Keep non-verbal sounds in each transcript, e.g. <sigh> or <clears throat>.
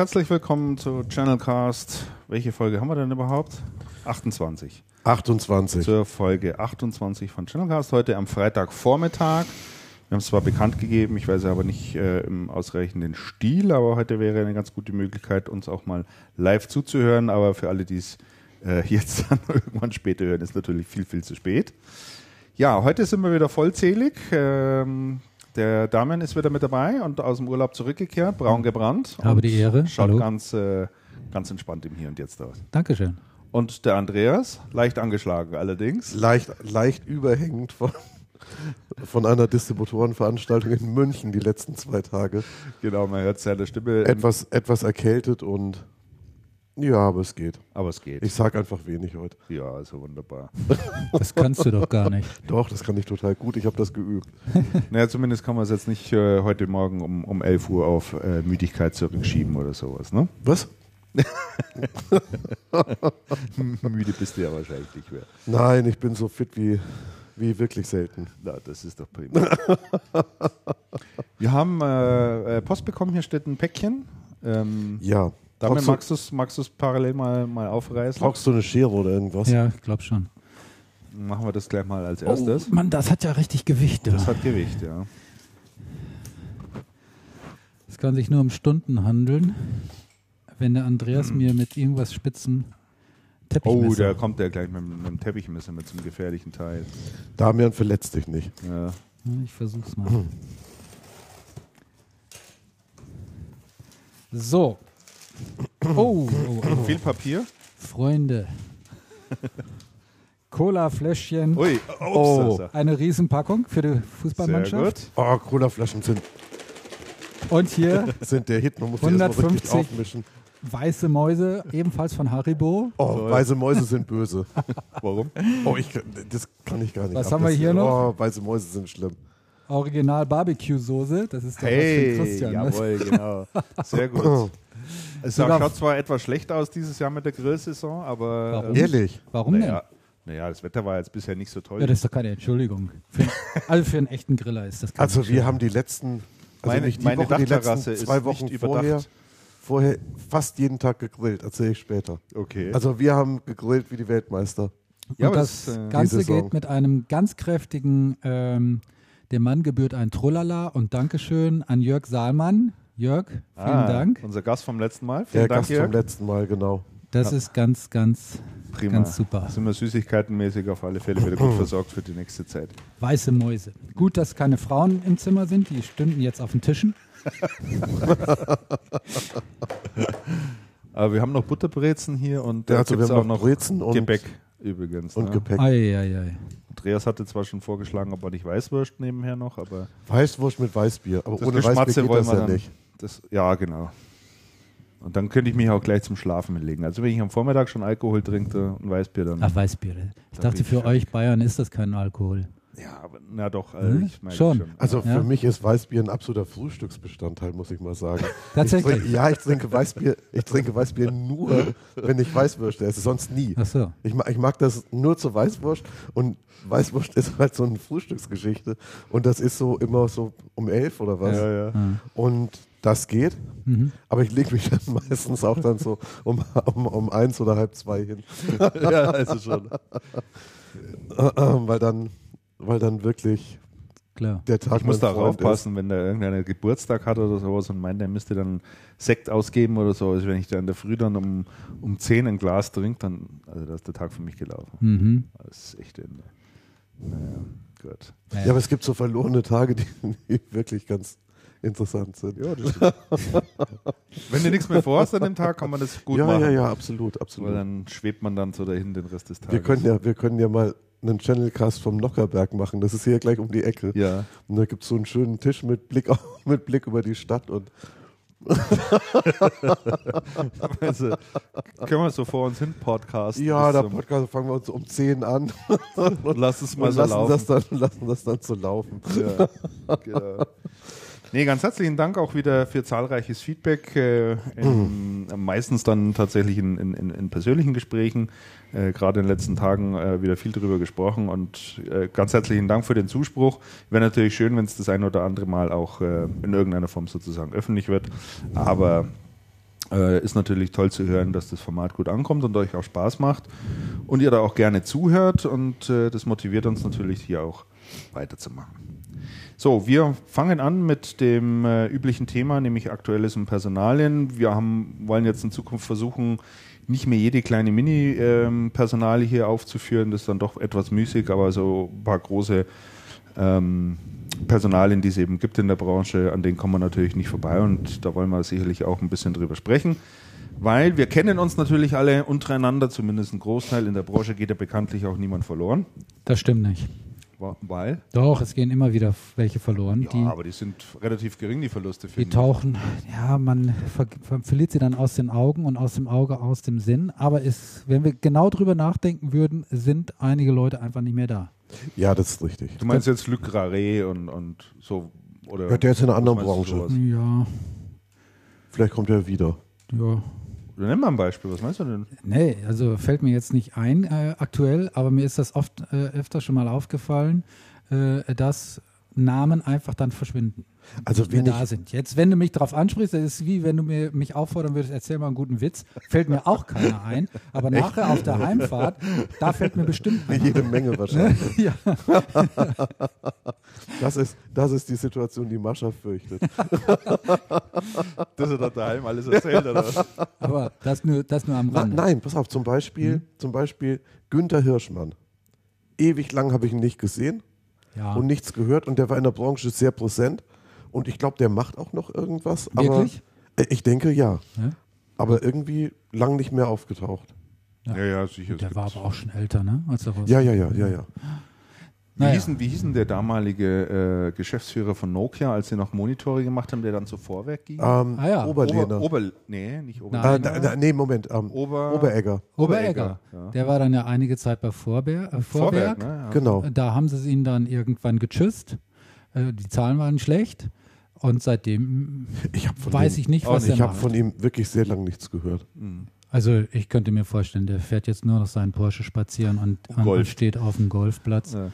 Herzlich willkommen zu Channelcast. Welche Folge haben wir denn überhaupt? 28. 28. Zur Folge 28 von Channelcast. Heute am Freitagvormittag. Wir haben es zwar bekannt gegeben, ich weiß aber nicht äh, im ausreichenden Stil, aber heute wäre eine ganz gute Möglichkeit, uns auch mal live zuzuhören. Aber für alle, die es äh, <laughs> jetzt dann irgendwann später hören, ist natürlich viel, viel zu spät. Ja, heute sind wir wieder vollzählig. Ähm, der Damian ist wieder mit dabei und aus dem Urlaub zurückgekehrt, braun gebrannt. Habe die Ehre. Schaut Hallo. ganz, äh, ganz entspannt im Hier und Jetzt aus. Dankeschön. Und der Andreas, leicht angeschlagen allerdings. Leicht, leicht überhängend von, von einer Distributorenveranstaltung in München die letzten zwei Tage. Genau, man hört seine Stimme. Etwas, etwas erkältet und ja, aber es geht. aber es geht. Ich sag einfach wenig heute. ja, also wunderbar. <laughs> Das kannst du doch gar nicht. <laughs> Doch, das kann ich total gut. Ich habe das geübt. <laughs> naja, zumindest kann man es jetzt nicht äh, heute Morgen um, um 11 Uhr auf äh, Müdigkeit zurückschieben oder sowas, ne? Was? Müde bist du ja wahrscheinlich nicht mehr. Nein, ich bin so fit wie, wie wirklich selten. Na, das ist doch prima. Wir haben äh, äh, Post bekommen, hier steht ein Päckchen. Ähm, Ja. Damit magst du es magst du's parallel mal, mal aufreißen? brauchst du eine Schere oder irgendwas? Ja, ich glaube schon. Machen wir das gleich mal als erstes. Oh, Mann, das hat ja richtig Gewicht. Das hat Gewicht, ja. Es kann sich nur um Stunden handeln, wenn der Andreas mir mit irgendwas spitzen Teppich Oh, da kommt der gleich mit, mit dem Teppichmesser mit so einem gefährlichen Teil. Damian verletzt dich nicht. Ja. Ich versuch's mal. <clears throat> So. Oh, oh, oh. Viel Papier? Freunde. Cola-Fläschchen. Ui, Oh. ups, Eine Riesenpackung für die sehr Fußballmannschaft. gut. Oh, Colaflaschen sind, Und hier sind der Hit. Man muss die erstmal richtig 150. aufmischen. weiße Mäuse, ebenfalls von Haribo. Oh, weiße Mäuse sind böse. <laughs> Warum? Oh, ich, das kann ich gar nicht. Was ab. haben wir Das- hier noch? Oh, weiße Mäuse sind schlimm. Original Barbecue-Soße. Das ist der Hey, was für Christian. ne? jawohl, genau. Sehr gut. <laughs> Es sah- schaut zwar etwas schlecht aus dieses Jahr mit der Grillsaison, aber Warum? ähm, Ehrlich? Warum naja, naja, das Wetter war jetzt bisher nicht so toll. denn? Ja, das ist doch keine Entschuldigung. Für, <laughs> also für einen echten Griller ist das keine Also wir haben die letzten, also Meine- nicht die meine Woche, die letzten zwei nicht Wochen überdacht. vorher, vorher fast jeden Tag gegrillt, erzähle ich später. okay. Also wir haben gegrillt wie die Weltmeister. ja, Und das, das, äh, Ganze geht mit einem ganz kräftigen, ähm, dem Mann gebührt ein Trullala und Dankeschön an Jörg Saalmann. Jörg, vielen ah, Dank. Unser Gast vom letzten Mal. Vielen Der Dank, Gast Jörg. vom letzten Mal, genau. Das ist ganz, ganz, Prima. ganz super. Sind wir süßigkeitenmäßig auf alle Fälle wieder gut <clears throat> versorgt für die nächste Zeit. Weiße Mäuse. Gut, dass keine Frauen im Zimmer sind, die stünden jetzt auf den Tischen. <laughs> Aber wir haben noch Butterbrezen hier und Ja, also wir gibt's haben auch noch Brezen und, Gebäck übrigens. und ne? Gepäck. Eieiei. Andreas hatte zwar schon vorgeschlagen, ob er nicht Weißwurst nebenher noch, aber Weißwurst mit Weißbier. Aber das ohne Geschmatze Weißbier geht wollen das wir ja dann. nicht. Das, ja, genau. Und dann könnte ich mich auch gleich zum Schlafen hinlegen. Also wenn ich am Vormittag schon Alkohol trinke und Weißbier, dann. Ach, Weißbiere. Ich Da dachte, für euch Bayern ist das kein Alkohol. Ja, aber na doch, also Hm? ich meine Schon. Also Ja. für mich ist Weißbier ein absoluter Frühstücksbestandteil, muss ich mal sagen. <laughs> Tatsächlich? Ich trinke, ja, ich trinke Weißbier, ich trinke Weißbier nur, wenn ich Weißwürste esse, sonst nie. Ach so. Ich mag, ich mag das nur zur Weißwurst und Weißwurst ist halt so eine Frühstücksgeschichte und das ist so immer so um elf oder was. Ja, ja. Und das geht, Mhm. aber ich lege mich dann <laughs> meistens auch dann so um, um, um eins oder halb zwei hin, <laughs> ja, also schon. weil dann, weil dann wirklich Klar. der Tag Ich muss da aufpassen, wenn da irgendeiner Geburtstag hat oder sowas und meint, der müsste dann Sekt ausgeben oder so. Also wenn ich da in der Früh dann um, um 10 ein Glas trinke, dann, also da ist der Tag für mich gelaufen. Mhm. Das ist echt Ende. Naja, gut. Ist. Ja, aber es gibt so verlorene Tage, die, die wirklich ganz interessant sind. Ja, das stimmt. <laughs> Wenn du nichts mehr vorhast an dem Tag, kann man das gut ja, machen. ja, ja, absolut, Weil absolut. dann schwebt man dann so dahin den Rest des Tages. Wir können ja, wir können ja mal einen Channelcast vom Nockerberg machen. Das ist hier gleich um die Ecke. Ja. Und da gibt es so einen schönen Tisch mit Blick, <laughs> mit Blick über die Stadt und <laughs> Also, können wir so vor uns hin podcasten. ja, da Podcast fangen wir uns um 10 an und lass es mal und so lassen laufen. das, dann, lassen das dann so laufen. Ja, genau. Nee, ganz herzlichen Dank auch wieder für zahlreiches Feedback, äh, in, meistens dann tatsächlich in, in, in persönlichen Gesprächen, äh, gerade in den letzten Tagen äh, wieder viel darüber gesprochen und äh, ganz herzlichen Dank für den Zuspruch. Wäre natürlich schön, wenn es das ein oder andere Mal auch äh, in irgendeiner Form sozusagen öffentlich wird, aber äh, ist natürlich toll zu hören, dass das Format gut ankommt und euch auch Spaß macht und ihr da auch gerne zuhört und das motiviert uns natürlich hier auch weiterzumachen. So, wir fangen an mit dem äh, üblichen Thema, nämlich Aktuelles und Personalien. Wir haben, wollen jetzt in Zukunft versuchen, nicht mehr jede kleine Mini-Personale hier aufzuführen. Das ist dann doch etwas müßig, aber so ein paar große ähm, Personalien, die es eben gibt in der Branche, an denen kommen wir natürlich nicht vorbei und da wollen wir sicherlich auch ein bisschen drüber sprechen. Weil wir kennen uns natürlich alle untereinander, zumindest ein Großteil. In der Branche geht ja bekanntlich auch niemand verloren. Das stimmt nicht. Weil? Doch, es gehen immer wieder welche verloren. Ja, die, aber die sind relativ gering, die Verluste. die ich. tauchen, ja, man ver ver verliert sie dann aus den Augen und aus dem Auge aus dem Sinn. Aber es, wenn wir genau drüber nachdenken würden, sind einige Leute einfach nicht mehr da. Ja, das ist richtig. Du meinst jetzt Luc Raré und, und so? Oder Ja, der ist in einer anderen Branche. Ja, Vielleicht kommt er wieder. ja. Nenn mal ein Beispiel, was meinst du denn? Nee, also fällt mir jetzt nicht ein äh, aktuell, aber mir ist das oft äh, öfter schon mal aufgefallen, äh, dass Namen einfach dann verschwinden. Also wenn da ich, sind. Jetzt, wenn du mich darauf ansprichst, das ist wie wenn du mir, mich auffordern würdest, erzähl mal einen guten Witz, fällt mir auch keiner ein. Aber nachher auf der Heimfahrt, da fällt mir bestimmt einer jede Menge wahrscheinlich. <laughs> Ja. <laughs> Das ist, das ist die Situation, die Mascha fürchtet. <laughs> Dass er da daheim alles erzählt, oder was? Aber das nur, das nur am Na, Rande. nein, pass auf, zum Beispiel, Mhm. zum Beispiel Günther Hirschmann. Ewig lang habe ich ihn nicht gesehen Ja. und nichts gehört und der war in der Branche sehr präsent und ich glaube, der macht auch noch irgendwas. Wirklich? Aber, äh, ich denke ja. Ja? Aber irgendwie lang nicht mehr aufgetaucht. Ja, ja, sicher. Der war aber auch schon älter, ne? Als er raus Ja, ja, ja, ja, Wie, Naja. hießen, wie hießen der damalige äh, Geschäftsführer von Nokia, als sie noch Monitore gemacht haben, der dann zu Vorwerk ging? Ähm, Ah ja. Oberlehner. Ober, Ober, nee, nicht Ober. Nein. äh, nee, Moment. Ähm, Ober, Oberegger. Oberegger. Ja. Der war dann ja einige Zeit bei Vorber äh, Vorwerk. Vorwerk, ne? Ja. Genau. Da haben sie ihn dann irgendwann getschüsst. Äh, die Zahlen waren schlecht. Und seitdem Ich weiß dem, ich nicht, was nicht. er Ich habe von ihm wirklich sehr lange nichts gehört. Also ich könnte mir vorstellen, der fährt jetzt nur noch seinen Porsche spazieren und, und steht auf dem Golfplatz. Ja.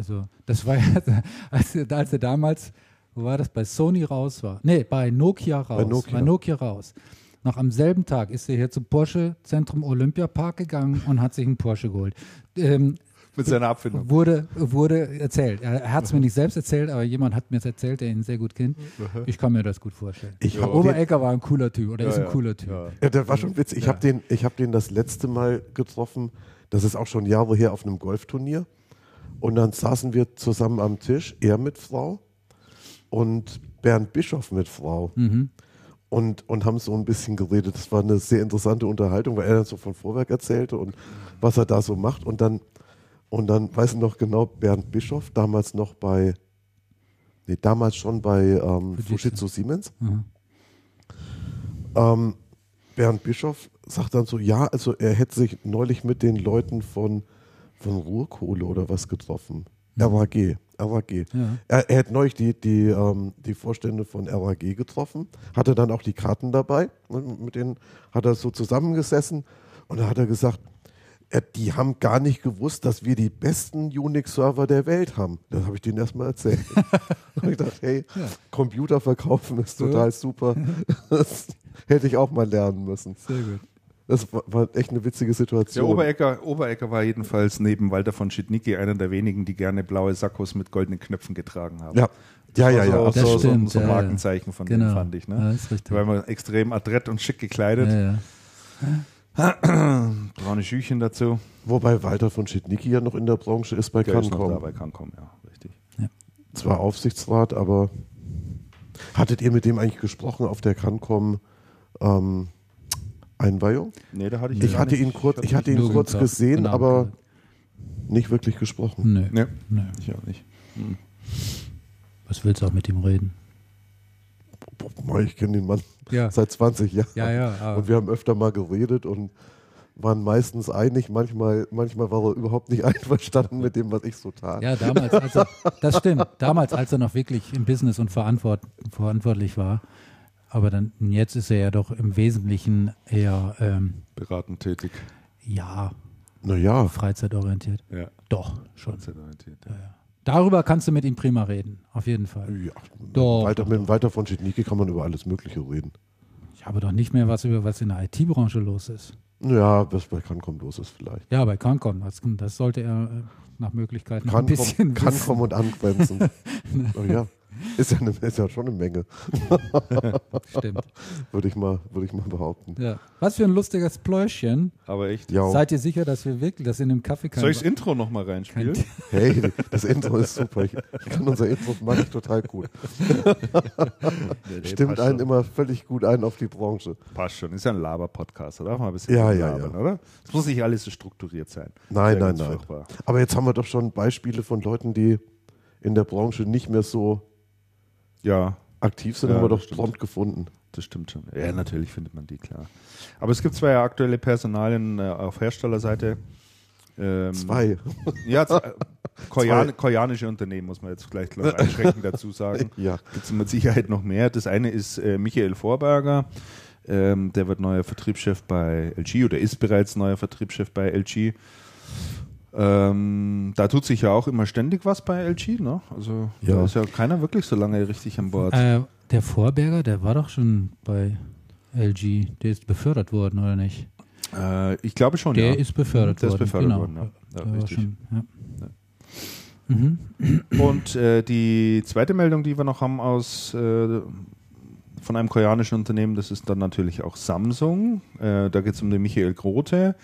Also das war ja, <laughs> als, er- als er damals, wo war das, bei Sony raus war? Nee, bei Nokia raus. Nokia. Nokia raus. Noch am selben Tag ist er hier zum Porsche Zentrum Olympiapark gegangen und hat sich einen Porsche geholt. Ähm, Mit seiner Abfindung. wurde, wurde erzählt. Er, hat es mir nicht selbst erzählt, aber jemand hat mir es erzählt, der ihn sehr gut kennt. Ich kann mir das gut vorstellen. Ich Ja. Oberecker war ein cooler Typ oder ist ein ja, cooler Typ. ja. ja, der war schon witzig. Ich habe den, ich hab den das letzte Mal getroffen. Das ist auch schon Jahre her auf einem Golfturnier. Und dann saßen wir zusammen am Tisch, er mit Frau und Bernd Bischof mit Frau. Und, und haben so ein bisschen geredet. Das war eine sehr interessante Unterhaltung, weil er dann so von Vorwerk erzählte und was er da so macht. Und dann, und dann weiß ich noch genau, Bernd Bischof, damals noch bei, nee, damals schon bei ähm, Fujitsu. Fujitsu Siemens. Mhm. Ähm, Bernd Bischof sagt dann so, ja, also er hätte sich neulich mit den Leuten von, von Ruhrkohle oder was getroffen. RAG, RAG. Ja. Er, er hat neulich die, die, ähm, die Vorstände von RAG getroffen, hatte dann auch die Karten dabei, und mit denen hat er so zusammengesessen und da hat er gesagt, äh, die haben gar nicht gewusst, dass wir die besten Unix-Server der Welt haben. Das habe ich denen erstmal erzählt. <laughs> und ich dachte, hey, Computer verkaufen ist total super. Das <laughs> <laughs> hätte ich auch mal lernen müssen. Sehr gut. Das war, war echt eine witzige Der Situation. Oberecker, Oberecker war jedenfalls neben Walter von Schidnicki einer der wenigen, die gerne blaue Sakkos mit goldenen Knöpfen getragen haben. ja, ja, ja, so, ja. Das so, so, stimmt, so ein ja, ja. Markenzeichen von Genau. dem fand ich. Ja, Ne? das ist richtig. Da war immer extrem adrett und schick gekleidet. Ja, ja. Braune Schüchen dazu. Wobei Walter von Schidnicki ja noch in der Branche ist bei Der ist noch Cancom. dabei, Cancom, ja, richtig. Zwar Aufsichtsrat, aber hattet ihr mit dem eigentlich gesprochen auf der Cancom ähm, Einweihung? Nee, da hatte ich Ich hatte nicht- ihn kurz, ich hatte ihn kurz gesehen, genau. aber nicht wirklich gesprochen. Nö. Nee, Nö. ich auch nicht. Was willst du auch mit ihm reden? Ich kenne den Mann Ja. <laughs> seit 20 Jahren. Ja, ja. aber- Und wir haben öfter mal geredet und waren meistens einig, manchmal, manchmal war er überhaupt nicht <laughs> einverstanden mit dem, was ich so tat. Ja, damals, als er, das stimmt. Damals, als er noch wirklich im Business und verantwort, verantwortlich war. Aber dann jetzt ist er ja doch im Wesentlichen eher, ähm, Beratend tätig. ja, Naja, freizeitorientiert. Ja. Doch, schon. Freizeitorientiert. Ja. Darüber kannst du mit ihm prima reden, auf jeden Fall. ja, Doch, Walter, doch, mit dem Walter von Schitnike kann man über alles Mögliche reden. Ich habe doch nicht mehr was über was in der IT-Branche los ist. Ja, was bei Cancom los ist vielleicht. Ja, bei Cancom, das, das sollte er äh, nach Möglichkeit noch ein Cancom, bisschen wissen. Cancom und angrenzen. <laughs> oh ja, ist ja, eine, ist ja schon eine Menge, <laughs> Stimmt. würde ich, mal, würde ich mal behaupten. Ja. Was für ein lustiges Pläuschen. Aber echt. Ja, Seid ihr sicher, dass wir wirklich, dass in dem Kaffee kein, Soll ich das Intro nochmal reinspielen? <laughs> hey, das Intro ist super. Ich, ich kann unser Intro, mag ich total gut. Nee, nee, Stimmt einen schon. immer völlig gut ein auf die Branche. Passt schon. Ist ja ein Laber-Podcast. Da darf man ein bisschen Ja, ja, labern, ja. oder? Es muss nicht alles so strukturiert sein. Nein, nein, nein. furchtbar. Aber jetzt haben wir doch schon Beispiele von Leuten, die in der Branche nicht mehr so Ja, aktiv sind, Ja, haben wir doch prompt gefunden. das stimmt schon. Ja, natürlich findet man die, klar. Aber es gibt zwei aktuelle Personalien äh, auf Herstellerseite. Ähm, Zwei. Ja, äh, <laughs> Korean Zwei. koreanische Unternehmen, muss man jetzt gleich einschränkend dazu sagen. <laughs> Ja. Gibt es mit Sicherheit noch mehr. Das eine ist äh, Michael Vorberger. Ähm, der wird neuer Vertriebschef bei LG oder ist bereits neuer Vertriebschef bei LG. Ähm, da tut sich ja auch immer ständig was bei LG. Ne? Also da Ja. ist ja keiner wirklich so lange richtig an Bord. Äh, der Vorberger, der war doch schon bei LG. Der ist befördert worden, oder nicht? Äh, ich glaube schon, Der ja. ist befördert Der ist worden. befördert genau. worden, ja. Ja, Der richtig. schon, ja. Mhm. Und äh, die zweite Meldung, die wir noch haben aus äh, von einem koreanischen Unternehmen, das ist dann natürlich auch Samsung. Äh, da geht es um den Michael Grote,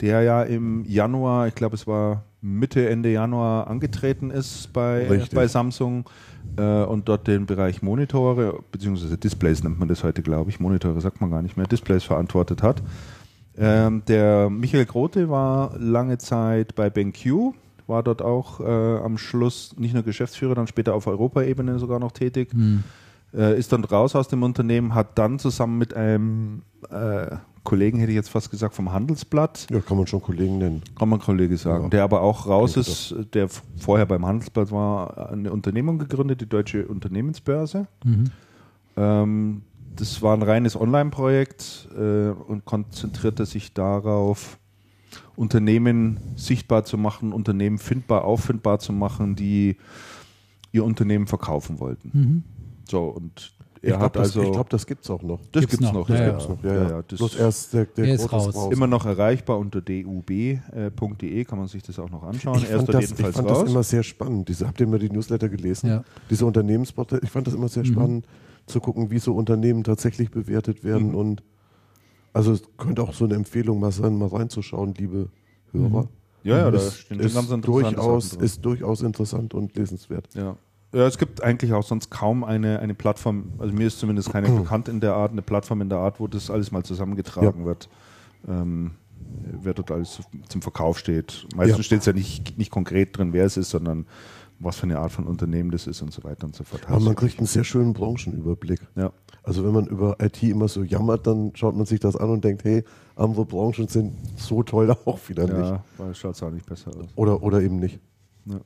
der ja im Januar, ich glaube es war Mitte, Ende Januar angetreten ist bei, Richtig. bei Samsung äh, und dort den Bereich Monitore, beziehungsweise Displays nennt man das heute, glaube ich. Monitore sagt man gar nicht mehr, Displays verantwortet hat. Ähm, der Michael Grote war lange Zeit bei BenQ, war dort auch äh, am Schluss nicht nur Geschäftsführer, dann später auf Europaebene sogar noch tätig. Hm. Äh, ist dann raus aus dem Unternehmen, hat dann zusammen mit einem äh, Kollegen, hätte ich jetzt fast gesagt, vom Handelsblatt, Ja, kann man schon Kollegen nennen. kann man Kollege sagen, Ja. der aber auch raus Klingt ist, der vorher beim Handelsblatt war, eine Unternehmung gegründet, die Deutsche Unternehmensbörse. Mhm. Ähm, das war ein reines Online-Projekt äh, und konzentrierte sich darauf, Unternehmen sichtbar zu machen, Unternehmen findbar, auffindbar zu machen, die ihr Unternehmen verkaufen wollten. Mhm. So, und er glaube, hat das, also. ich glaub, das gibt's auch noch. das gibt's gibt's noch. Ja, das ja. gibt's noch. Ja, ja. das Bloß erst der, der Er ist raus. immer noch erreichbar unter dub.de, kann man sich das auch noch anschauen. Ich ist fand, das, ich fand das immer sehr spannend. Diese, habt ihr mal die Newsletter gelesen? Ja. Diese Unternehmensportale. Ich fand das immer sehr Mhm. spannend zu gucken, wie so Unternehmen tatsächlich bewertet werden. Mhm. Und also es könnte auch so eine Empfehlung mal sein, mal reinzuschauen, liebe Hörer. ja, ja, da ist, ist, durchaus, ist durchaus interessant und lesenswert. Ja. Ja, es gibt eigentlich auch sonst kaum eine, eine Plattform, also mir ist zumindest keine bekannt in der Art, eine Plattform in der Art, wo das alles mal zusammengetragen wird. Ähm, wer dort alles zum Verkauf steht. Meistens Ja. steht es ja nicht, nicht konkret drin, wer es ist, sondern was für eine Art von Unternehmen das ist und so weiter und so fort. Aber man kriegt einen sehr schönen Branchenüberblick. ja. Also wenn man über IT immer so jammert, dann schaut man sich das an und denkt, hey, andere Branchen sind so toll <laughs> auch wieder nicht. ja, schaut es auch nicht besser aus. Oder, oder eben nicht. Ja,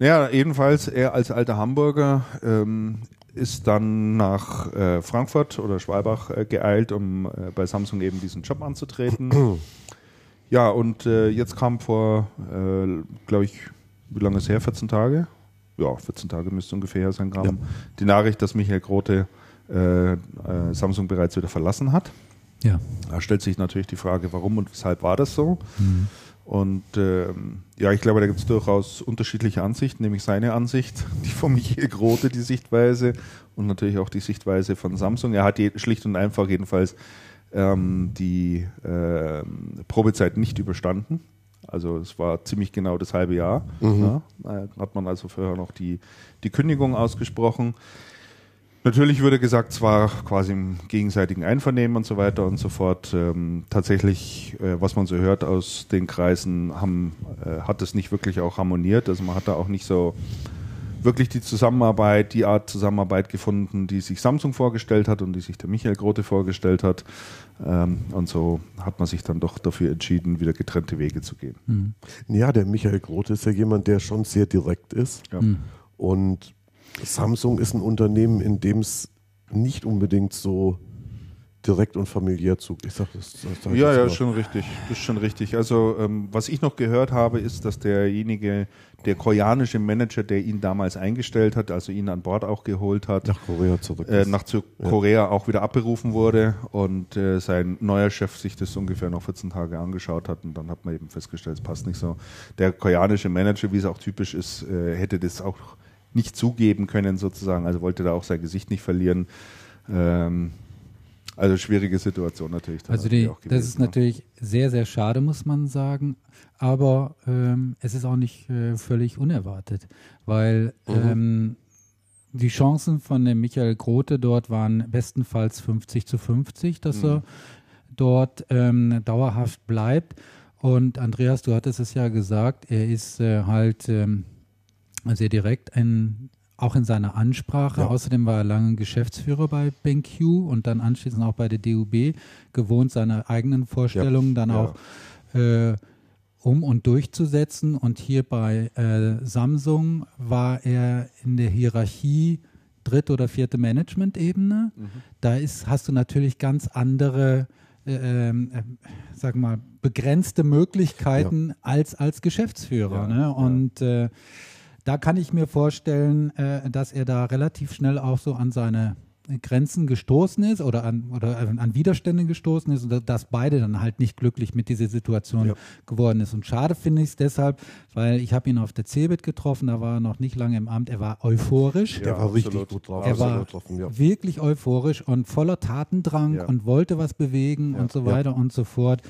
jedenfalls, er als alter Hamburger ähm, ist dann nach äh, Frankfurt oder Schwalbach äh, geeilt, um äh, bei Samsung eben diesen Job anzutreten. <clears throat> ja, und äh, jetzt kam vor, äh, glaube ich, wie lange ist her? 14 Tage? Ja, 14 Tage müsste ungefähr her sein, kam Ja. die Nachricht, dass Michael Grote äh, Samsung bereits wieder verlassen hat. Ja. Da stellt sich natürlich die Frage, warum und weshalb war das so? Mhm. Und ähm, ja, ich glaube, da gibt es durchaus unterschiedliche Ansichten, nämlich seine Ansicht, <laughs> die von Michael Grote, die Sichtweise und natürlich auch die Sichtweise von Samsung. Er hat je, schlicht und einfach jedenfalls ähm, die ähm, Probezeit nicht überstanden. Also es war ziemlich genau das halbe Jahr. Ja, Da hat man also vorher noch die, die Kündigung ausgesprochen. Natürlich wurde gesagt, zwar quasi im gegenseitigen Einvernehmen und so weiter und so fort. Ähm, tatsächlich, äh, was man so hört aus den Kreisen, haben, äh, hat es nicht wirklich auch harmoniert. Also man hat da auch nicht so wirklich die Zusammenarbeit, die Art Zusammenarbeit gefunden, die sich Samsung vorgestellt hat und die sich der Michael Grote vorgestellt hat. Ähm, und so hat man sich dann doch dafür entschieden, wieder getrennte Wege zu gehen. Mhm. Ja, der Michael Grote ist ja jemand, der schon sehr direkt ist. Ja. Mhm. Und Samsung ist ein Unternehmen, in dem es nicht unbedingt so direkt und familiär zu. Ich sag das, das sag Ja, ja, ist schon richtig. Ist schon richtig. Also, ähm, was ich noch gehört habe, ist, dass derjenige, der koreanische Manager, der ihn damals eingestellt hat, also ihn an Bord auch geholt hat, nach Korea zurück. äh, nach zu Korea auch wieder abberufen wurde und äh, sein neuer Chef sich das ungefähr noch 14 Tage angeschaut hat und dann hat man eben festgestellt, es passt nicht so. Der koreanische Manager, wie es auch typisch ist, äh, hätte das auch nicht zugeben können sozusagen, also wollte da auch sein Gesicht nicht verlieren. Ähm, also schwierige Situation natürlich. da Also die, auch das gewesen, ist ne? natürlich sehr, sehr schade, muss man sagen. Aber ähm, es ist auch nicht äh, völlig unerwartet, weil ähm, die Chancen von dem Michael Grote dort waren bestenfalls 50 zu 50, dass er dort ähm, dauerhaft bleibt. Und Andreas, du hattest es ja gesagt, er ist äh, halt ähm, sehr direkt in, auch in seiner Ansprache. Ja. Außerdem war er lange Geschäftsführer bei BenQ und dann anschließend auch bei der DUB, gewohnt, seine eigenen Vorstellungen dann Ja. auch äh, um und durchzusetzen. Und hier bei äh, Samsung war er in der Hierarchie dritte oder vierte Management-Ebene. Da ist, hast du natürlich ganz andere, äh, ähm, äh, sag mal, begrenzte Möglichkeiten als als Geschäftsführer. Ja, ne? ja. Und äh, da kann ich mir vorstellen, äh, dass er da relativ schnell auch so an seine Grenzen gestoßen ist oder an, oder an Widerstände gestoßen ist und dass beide dann halt nicht glücklich mit dieser Situation Ja. geworden ist. Und schade finde ich es deshalb, weil ich habe ihn auf der CeBIT getroffen, da war er noch nicht lange im Amt, er war euphorisch. der Ja, war richtig absolut. gut drauf. Er war getroffen, ja. wirklich euphorisch und voller Tatendrang Ja. und wollte was bewegen und so ja. weiter und so fort.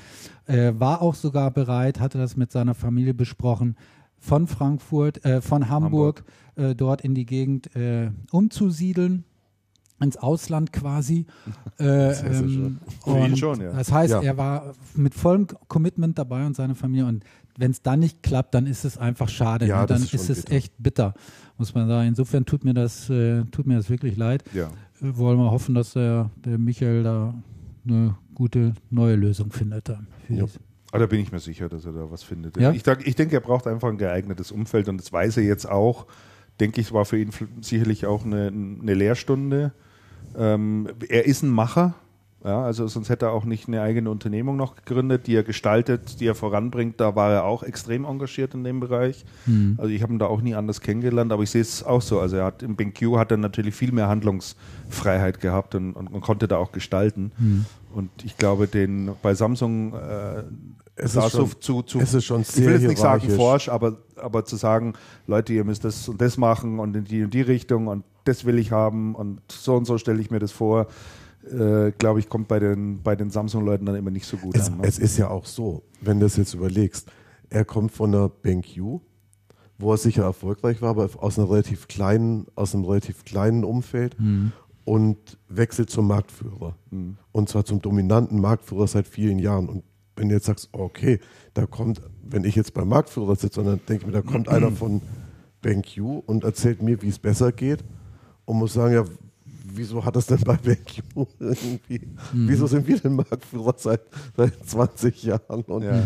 Äh, war auch sogar bereit, hatte das mit seiner Familie besprochen, von Frankfurt, äh, von Hamburg, Äh, dort in die Gegend äh, umzusiedeln. Ins Ausland quasi. <laughs> Äh, Sehr, sehr ähm, schön. Für ihn und schon, ja. Das heißt, Ja. er war mit vollem Commitment dabei und seine Familie. Und wenn es dann nicht klappt, dann ist es einfach schade. Ja, ne? das Dann ist schon ist es bitter. echt bitter, muss man sagen. Insofern tut mir das, äh, tut mir das wirklich leid. Ja. Äh, wollen wir hoffen, dass der, der Michael da eine gute neue Lösung findet. Dann für Ja. dies. Aber da bin ich mir sicher, dass er da was findet. Ja? Ich, ich denke, er braucht einfach ein geeignetes Umfeld und das weiß er jetzt auch. Denke ich, war für ihn sicherlich auch eine, eine Lehrstunde. Ähm, er ist ein Macher. Ja, also sonst hätte er auch nicht eine eigene Unternehmung noch gegründet, die er gestaltet, die er voranbringt. Da war er auch extrem engagiert in dem Bereich. Also ich habe ihn da auch nie anders kennengelernt, aber ich sehe es auch so. Also er hat im BenQ hat er natürlich viel mehr Handlungsfreiheit gehabt und, und, und konnte da auch gestalten. Und ich glaube, den bei Samsung äh, Es ist schon- zu, zu es ist schon ich will sehr jetzt nicht sagen forsch, aber, aber zu sagen, Leute, ihr müsst das und das machen und in die und die Richtung und das will ich haben und so und so stelle ich mir das vor, äh, glaube ich, kommt bei den, bei den Samsung-Leuten dann immer nicht so gut Es, an. Ne? es ist ja auch so, wenn du das jetzt überlegst, er kommt von der BenQ, wo er sicher erfolgreich war, aber aus einer relativ kleinen, aus einem relativ kleinen Umfeld und wechselt zum Marktführer. Und zwar zum dominanten Marktführer seit vielen Jahren. Und wenn du jetzt sagst, okay, da kommt, wenn ich jetzt beim Marktführer sitze, dann denke ich mir, da kommt <clears throat> einer von BenQ und erzählt mir, wie es besser geht und muss sagen, ja, wieso hat das denn bei BenQ <laughs> irgendwie, wieso sind wir denn Marktführer seit, seit 20 Jahren? Und Ja.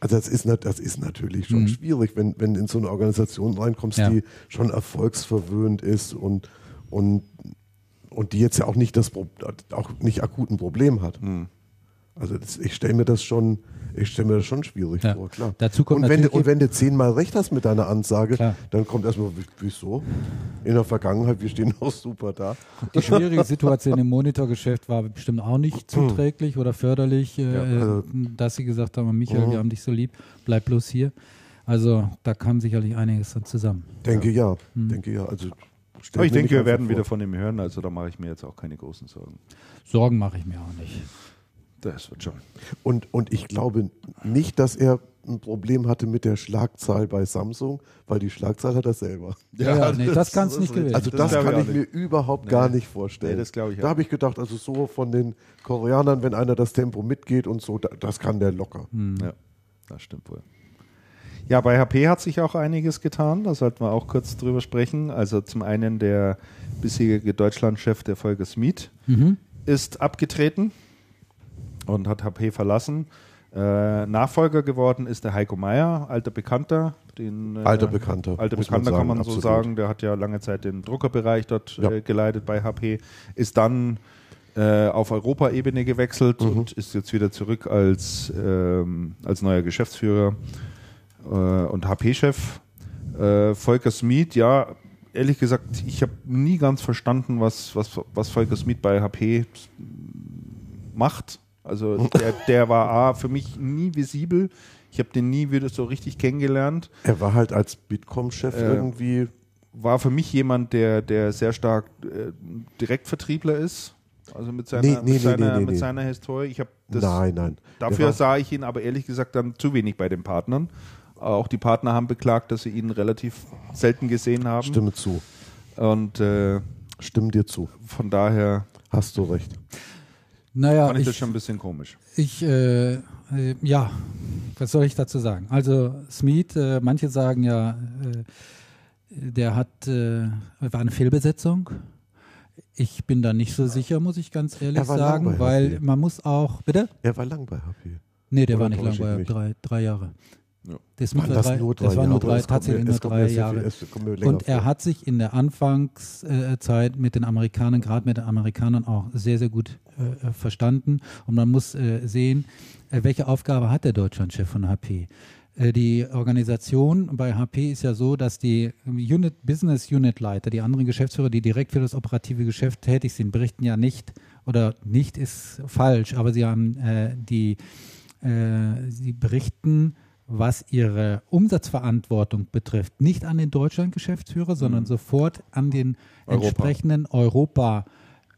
Also das ist, das ist natürlich schon schwierig, wenn, wenn du in so eine Organisation reinkommst, Ja. die schon erfolgsverwöhnt ist und, und, und die jetzt ja auch nicht das auch nicht akut ein Problem hat. Also das, ich stelle mir das schon, ich stelle mir das schon schwierig Ja. vor, klar. Dazu kommt und, wenn du, und wenn du zehnmal recht hast mit deiner Ansage, Klar. dann kommt erstmal, wie- wieso? In der Vergangenheit, wir stehen auch super da. Die schwierige Situation im Monitorgeschäft war bestimmt auch nicht zuträglich oder förderlich, äh, also- dass sie gesagt haben, Michael, wir haben dich so lieb, bleib bloß hier. Also da kam sicherlich einiges dann zusammen. Denke ja, denke ja. Also aber ich denke, wir werden vor. wieder von ihm hören, also da mache ich mir jetzt auch keine großen Sorgen. Sorgen mache ich mir auch nicht. Das wird schon. Und, und ich glaube nicht, dass er ein Problem hatte mit der Schlagzahl bei Samsung, weil die Schlagzahl hat er selber. Ja, ja, nee, das kann's nicht gewesen. Also Das das, ich kann auch ich mir überhaupt gar nicht vorstellen. Nee, das glaube ich Da habe ich gedacht, also so von den Koreanern, wenn einer das Tempo mitgeht und so, da, das kann der locker. Hm. Ja, das stimmt wohl. Ja, bei HP hat sich auch einiges getan, da sollten wir auch kurz drüber sprechen. Also zum einen der bisherige Deutschlandchef, der Volker Smith, Mhm. ist abgetreten und hat HP verlassen. Äh, Nachfolger geworden ist der Heiko Meier, alter Bekannter. Den, äh, Alter Bekannter, Alter man Bekannter kann sagen, man so absolut. sagen. Der hat ja lange Zeit den Druckerbereich dort Ja. äh, geleitet bei HP. Ist dann äh, auf Europaebene gewechselt Mhm. und ist jetzt wieder zurück als, ähm, als neuer Geschäftsführer äh, und HP-Chef. Äh, Volker Smith, ja, ehrlich gesagt, ich habe nie ganz verstanden, was, was, was Volker Smith bei HP macht. Also <laughs> der, der war A, für mich nie visibel. Ich habe den nie wieder so richtig kennengelernt. Er war halt als Bitkom-Chef Äh, irgendwie. War für mich jemand, der, der sehr stark äh, Direktvertriebler ist. Also mit seiner, Nee, nee, mit nee, seiner, mit seiner Historie. Ich habe das nein, nein. Dafür sah ich ihn aber ehrlich gesagt dann zu wenig bei den Partnern. Auch die Partner haben beklagt, dass sie ihn relativ selten gesehen haben. Stimme zu. Und äh, Stimme dir zu. von daher Hast du recht. Naja, fand ich, das ich, schon ein bisschen komisch. ich äh, äh, ja, was soll ich dazu sagen? Also Smith, äh, manche sagen ja, äh, der hat, äh, war eine Fehlbesetzung. Ich bin da nicht so sicher, muss ich ganz ehrlich sagen, bei weil man muss auch, bitte? Er war lang bei HP. Nee, der Oder war nicht lang, mich? drei, drei Jahre. Ja. Waren war das drei, nur drei das war nur drei, Es tatsächlich es nur drei Jahre. viel- Und er vor. hat sich in der Anfangszeit mit den Amerikanern, gerade mit den Amerikanern auch sehr, sehr gut äh, äh, verstanden. Und man muss äh, sehen, äh, welche Aufgabe hat der Deutschlandchef von HP? Äh, Die Organisation bei HP ist ja so, dass die Unit, Business Unit Leiter, die anderen Geschäftsführer, die direkt für das operative Geschäft tätig sind, berichten ja nicht oder nicht ist falsch, aber sie haben äh, die, äh, sie berichten was ihre Umsatzverantwortung betrifft, nicht an den Deutschland-Geschäftsführer, sondern sofort an den Europa. entsprechenden Europa,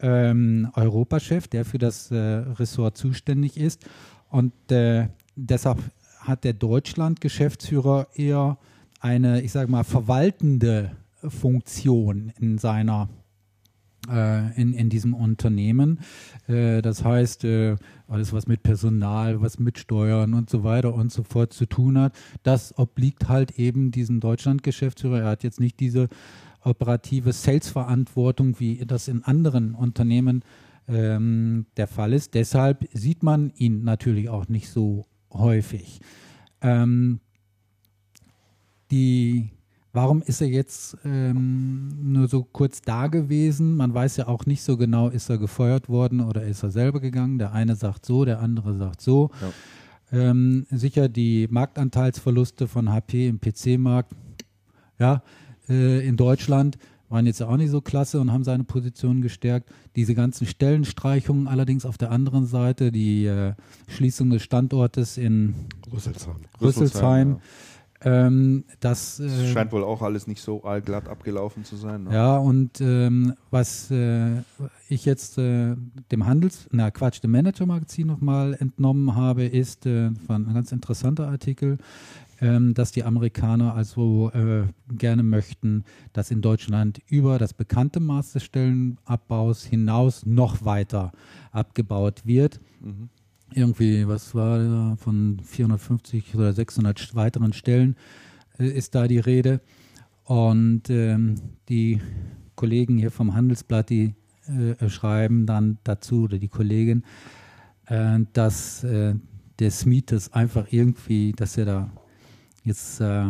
ähm, Europachef, der für das äh, Ressort zuständig ist. Und äh, deshalb hat der Deutschland-Geschäftsführer eher eine, ich sage mal, verwaltende Funktion in seiner in, in diesem Unternehmen. Äh, das heißt, äh, alles, was mit Personal, was mit Steuern und so weiter und so fort zu tun hat, das obliegt halt eben diesem Deutschland-Geschäftsführer. Er hat jetzt nicht diese operative Sales-Verantwortung, wie das in anderen Unternehmen ähm, der Fall ist. Deshalb sieht man ihn natürlich auch nicht so häufig. Ähm, die Warum ist er jetzt ähm, nur so kurz da gewesen? Man weiß ja auch nicht so genau, ist er gefeuert worden oder ist er selber gegangen. Der eine sagt so, der andere sagt so. Ähm, sicher die Marktanteilsverluste von HP im PC-Markt, ja, äh, in Deutschland waren jetzt auch nicht so klasse und haben seine Position gestärkt. Diese ganzen Stellenstreichungen allerdings auf der anderen Seite, die äh, Schließung des Standortes in Rüsselsheim. Rüsselsheim, ähm, das äh, scheint wohl auch alles nicht so allglatt abgelaufen zu sein. Ne? Ja, und ähm, was äh, ich jetzt äh, dem Handels, na Quatsch, dem Manager-Magazin nochmal entnommen habe, ist, äh, war ein ganz interessanter Artikel, ähm, dass die Amerikaner also äh, gerne möchten, dass in Deutschland über das bekannte Maß des Stellenabbaus hinaus noch weiter abgebaut wird. Irgendwie, was war da, von 450 oder 600 weiteren Stellen äh, ist da die Rede. Und ähm, die Kollegen hier vom Handelsblatt, die äh, schreiben dann dazu, oder die Kollegin, äh, dass äh, der Smith das einfach irgendwie, dass er da jetzt, äh,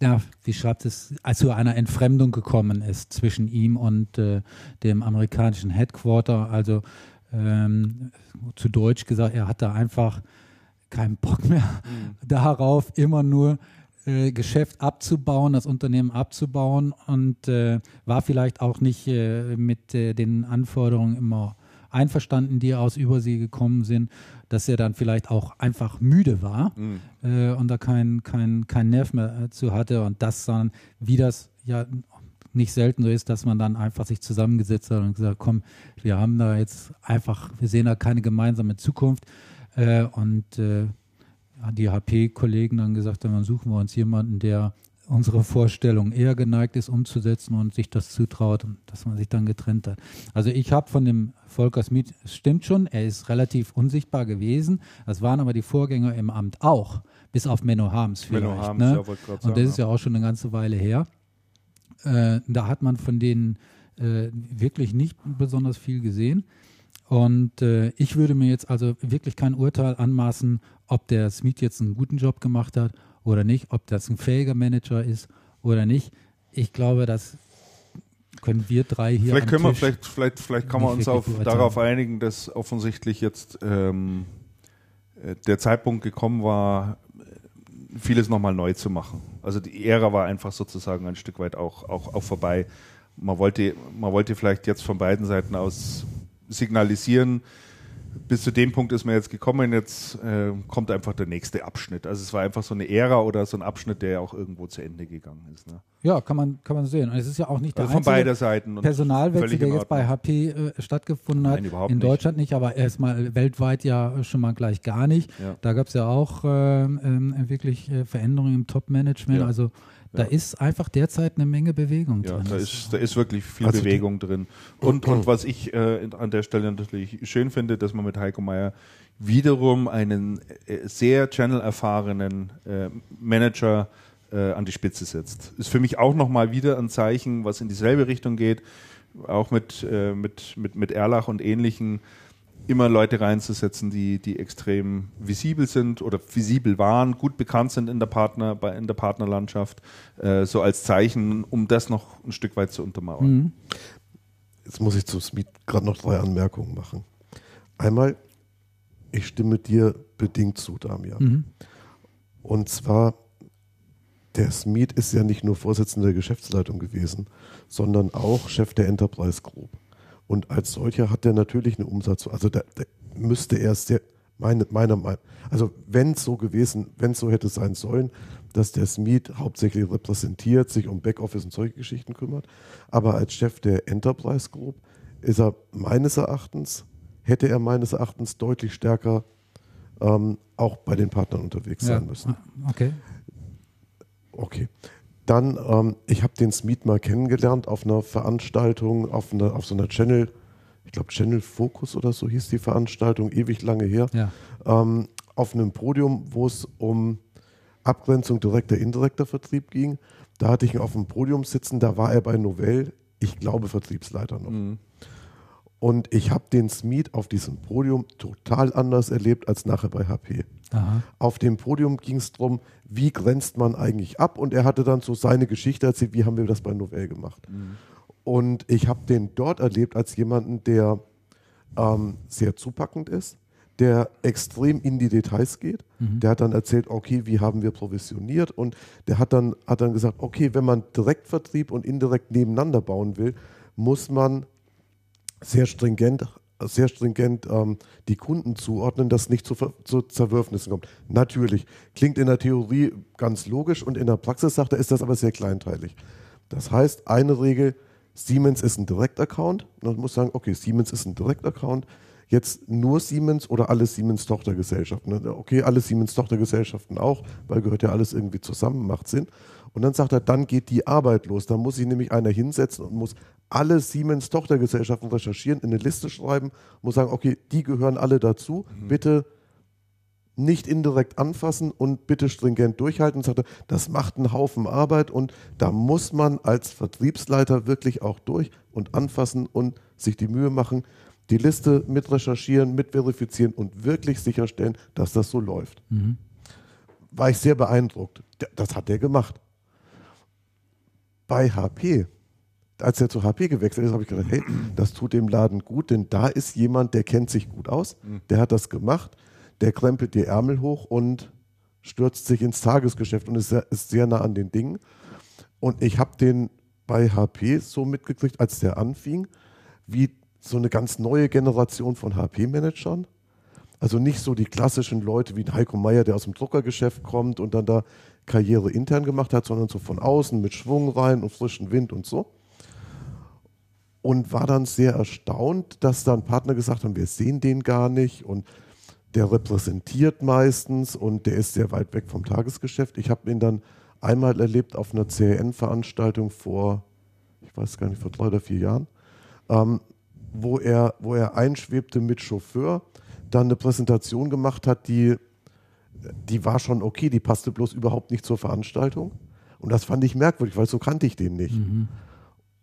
ja, wie schreibt es, also einer Entfremdung gekommen ist zwischen ihm und äh, dem amerikanischen Headquarter. Also ähm, zu Deutsch gesagt, er hat da einfach keinen Bock mehr darauf, immer nur äh, Geschäft abzubauen, das Unternehmen abzubauen und äh, war vielleicht auch nicht äh, mit äh, den Anforderungen immer einverstanden, die aus Übersee gekommen sind, dass er dann vielleicht auch einfach müde war äh, und da keinen kein, kein Nerv mehr äh, zu hatte. Und das dann, wie das ja nicht selten so ist, dass man dann einfach sich zusammengesetzt hat und gesagt, komm, wir haben da jetzt einfach, wir sehen da keine gemeinsame Zukunft äh, und äh, die HP-Kollegen dann gesagt haben, dann suchen wir uns jemanden, der unsere Vorstellung eher geneigt ist, umzusetzen und sich das zutraut und dass man sich dann getrennt hat. Also ich habe von dem Volker Smith, es stimmt schon, er ist relativ unsichtbar gewesen. Das waren aber die Vorgänger im Amt auch, bis auf Menno Harms vielleicht. Menno Harms, ne? ja, und das ist ja auch schon eine ganze Weile her. Äh, da hat man von denen äh, wirklich nicht besonders viel gesehen. Und äh, ich würde mir jetzt also wirklich kein Urteil anmaßen, ob der Smith jetzt einen guten Job gemacht hat oder nicht, ob das ein fähiger Manager ist oder nicht. Ich glaube, das können wir drei hier. Vielleicht können Tisch wir, vielleicht, vielleicht, vielleicht kann man uns auf, darauf einigen, dass offensichtlich jetzt ähm, äh, der Zeitpunkt gekommen war, vieles nochmal neu zu machen. Also die Ära war einfach sozusagen ein Stück weit auch, auch, auch vorbei. Man wollte, man wollte vielleicht jetzt von beiden Seiten aus signalisieren, bis zu dem Punkt ist man jetzt gekommen, jetzt äh, kommt einfach der nächste Abschnitt. Also es war einfach so eine Ära oder so ein Abschnitt, der ja auch irgendwo zu Ende gegangen ist. Ne? Ja, kann man, kann man sehen. Und es ist ja auch nicht der also von beider Seiten Personalwechsel, der jetzt bei HP äh, stattgefunden hat. Nein, überhaupt in Deutschland nicht, aber erstmal weltweit ja schon mal gleich gar nicht. Ja. Da gab es ja auch äh, äh, wirklich Veränderungen im Top-Management. Ja. Also da ist einfach derzeit eine Menge Bewegung ja, drin. Da ist, da ist wirklich viel also Bewegung drin. Und, und <clears throat> was ich äh, an der Stelle natürlich schön finde, dass man mit Heiko Meier wiederum einen äh, sehr channel-erfahrenen äh, Manager äh, an die Spitze setzt. Ist für mich auch nochmal wieder ein Zeichen, was in dieselbe Richtung geht, auch mit, äh, mit, mit, mit Erlach und ähnlichen immer Leute reinzusetzen, die, die extrem visibel sind oder visibel waren, gut bekannt sind in der, Partner, in der Partnerlandschaft, äh, so als Zeichen, um das noch ein Stück weit zu untermauern. Mhm. Jetzt muss ich zu Smith gerade noch drei Anmerkungen machen. Einmal, ich stimme dir bedingt zu, Damian. Mhm. Und zwar, der Smith ist ja nicht nur Vorsitzender der Geschäftsleitung gewesen, sondern auch Chef der Enterprise Group. Und als solcher hat er natürlich eine Umsatz, also da, da müsste er sehr, meine, meiner Meinung, also wenn es so gewesen, wenn es so hätte sein sollen, dass der Smith hauptsächlich repräsentiert, sich um Backoffice und solche Geschichten kümmert, aber als Chef der Enterprise Group ist er meines Erachtens, hätte er meines Erachtens deutlich stärker ähm, auch bei den Partnern unterwegs ja. sein müssen. Okay. Okay. Dann, ähm, ich habe den Smith mal kennengelernt auf einer Veranstaltung, auf, einer, auf so einer Channel, ich glaube Channel Focus oder so hieß die Veranstaltung, ewig lange her, ja. ähm, auf einem Podium, wo es um Abgrenzung direkter, indirekter Vertrieb ging. Da hatte ich ihn auf dem Podium sitzen, da war er bei Novell, ich glaube Vertriebsleiter noch. Mhm. Und ich habe den Smith auf diesem Podium total anders erlebt als nachher bei HP. Aha. Auf dem Podium ging es darum, wie grenzt man eigentlich ab? Und er hatte dann so seine Geschichte erzählt, wie haben wir das bei Novell gemacht. Mhm. Und ich habe den dort erlebt als jemanden, der ähm, sehr zupackend ist, der extrem in die Details geht. Mhm. Der hat dann erzählt, okay, wie haben wir provisioniert? Und der hat dann, hat dann gesagt, okay, wenn man Direktvertrieb und indirekt nebeneinander bauen will, muss man sehr stringent, sehr stringent ähm, die Kunden zuordnen, dass nicht zu, zu, Zerwürfnissen kommt. Natürlich, klingt in der Theorie ganz logisch und in der Praxis, sagt er, ist das aber sehr kleinteilig. Das heißt, eine Regel, Siemens ist ein Direktaccount. Man muss sagen, okay, Siemens ist ein Direktaccount. Jetzt nur Siemens oder alle Siemens-Tochtergesellschaften. Okay, alle Siemens-Tochtergesellschaften auch, weil gehört ja alles irgendwie zusammen, macht Sinn. Und dann sagt er, dann geht die Arbeit los. Da muss sich nämlich einer hinsetzen und muss alle Siemens Tochtergesellschaften recherchieren, in eine Liste schreiben, muss sagen, okay, die gehören alle dazu, mhm. bitte nicht indirekt anfassen und bitte stringent durchhalten. Sagte, das macht einen Haufen Arbeit und da muss man als Vertriebsleiter wirklich auch durch und anfassen und sich die Mühe machen, die Liste mit recherchieren, mit verifizieren und wirklich sicherstellen, dass das so läuft. Mhm. War ich sehr beeindruckt. Das hat er gemacht. Bei HP als er zu HP gewechselt ist, habe ich gedacht, hey, das tut dem Laden gut, denn da ist jemand, der kennt sich gut aus, mhm. der hat das gemacht, der krempelt die Ärmel hoch und stürzt sich ins Tagesgeschäft und ist sehr, ist sehr nah an den Dingen. Und ich habe den bei HP so mitgekriegt, als der anfing, wie so eine ganz neue Generation von HP-Managern. Also nicht so die klassischen Leute wie Heiko Meier, der aus dem Druckergeschäft kommt und dann da Karriere intern gemacht hat, sondern so von außen mit Schwung rein und frischen Wind und so und war dann sehr erstaunt, dass dann Partner gesagt haben, wir sehen den gar nicht und der repräsentiert meistens und der ist sehr weit weg vom Tagesgeschäft. Ich habe ihn dann einmal erlebt auf einer CN-Veranstaltung vor, ich weiß gar nicht, vor drei oder vier Jahren, ähm, wo, er, wo er einschwebte mit Chauffeur, dann eine Präsentation gemacht hat, die, die war schon okay, die passte bloß überhaupt nicht zur Veranstaltung. Und das fand ich merkwürdig, weil so kannte ich den nicht. Mhm.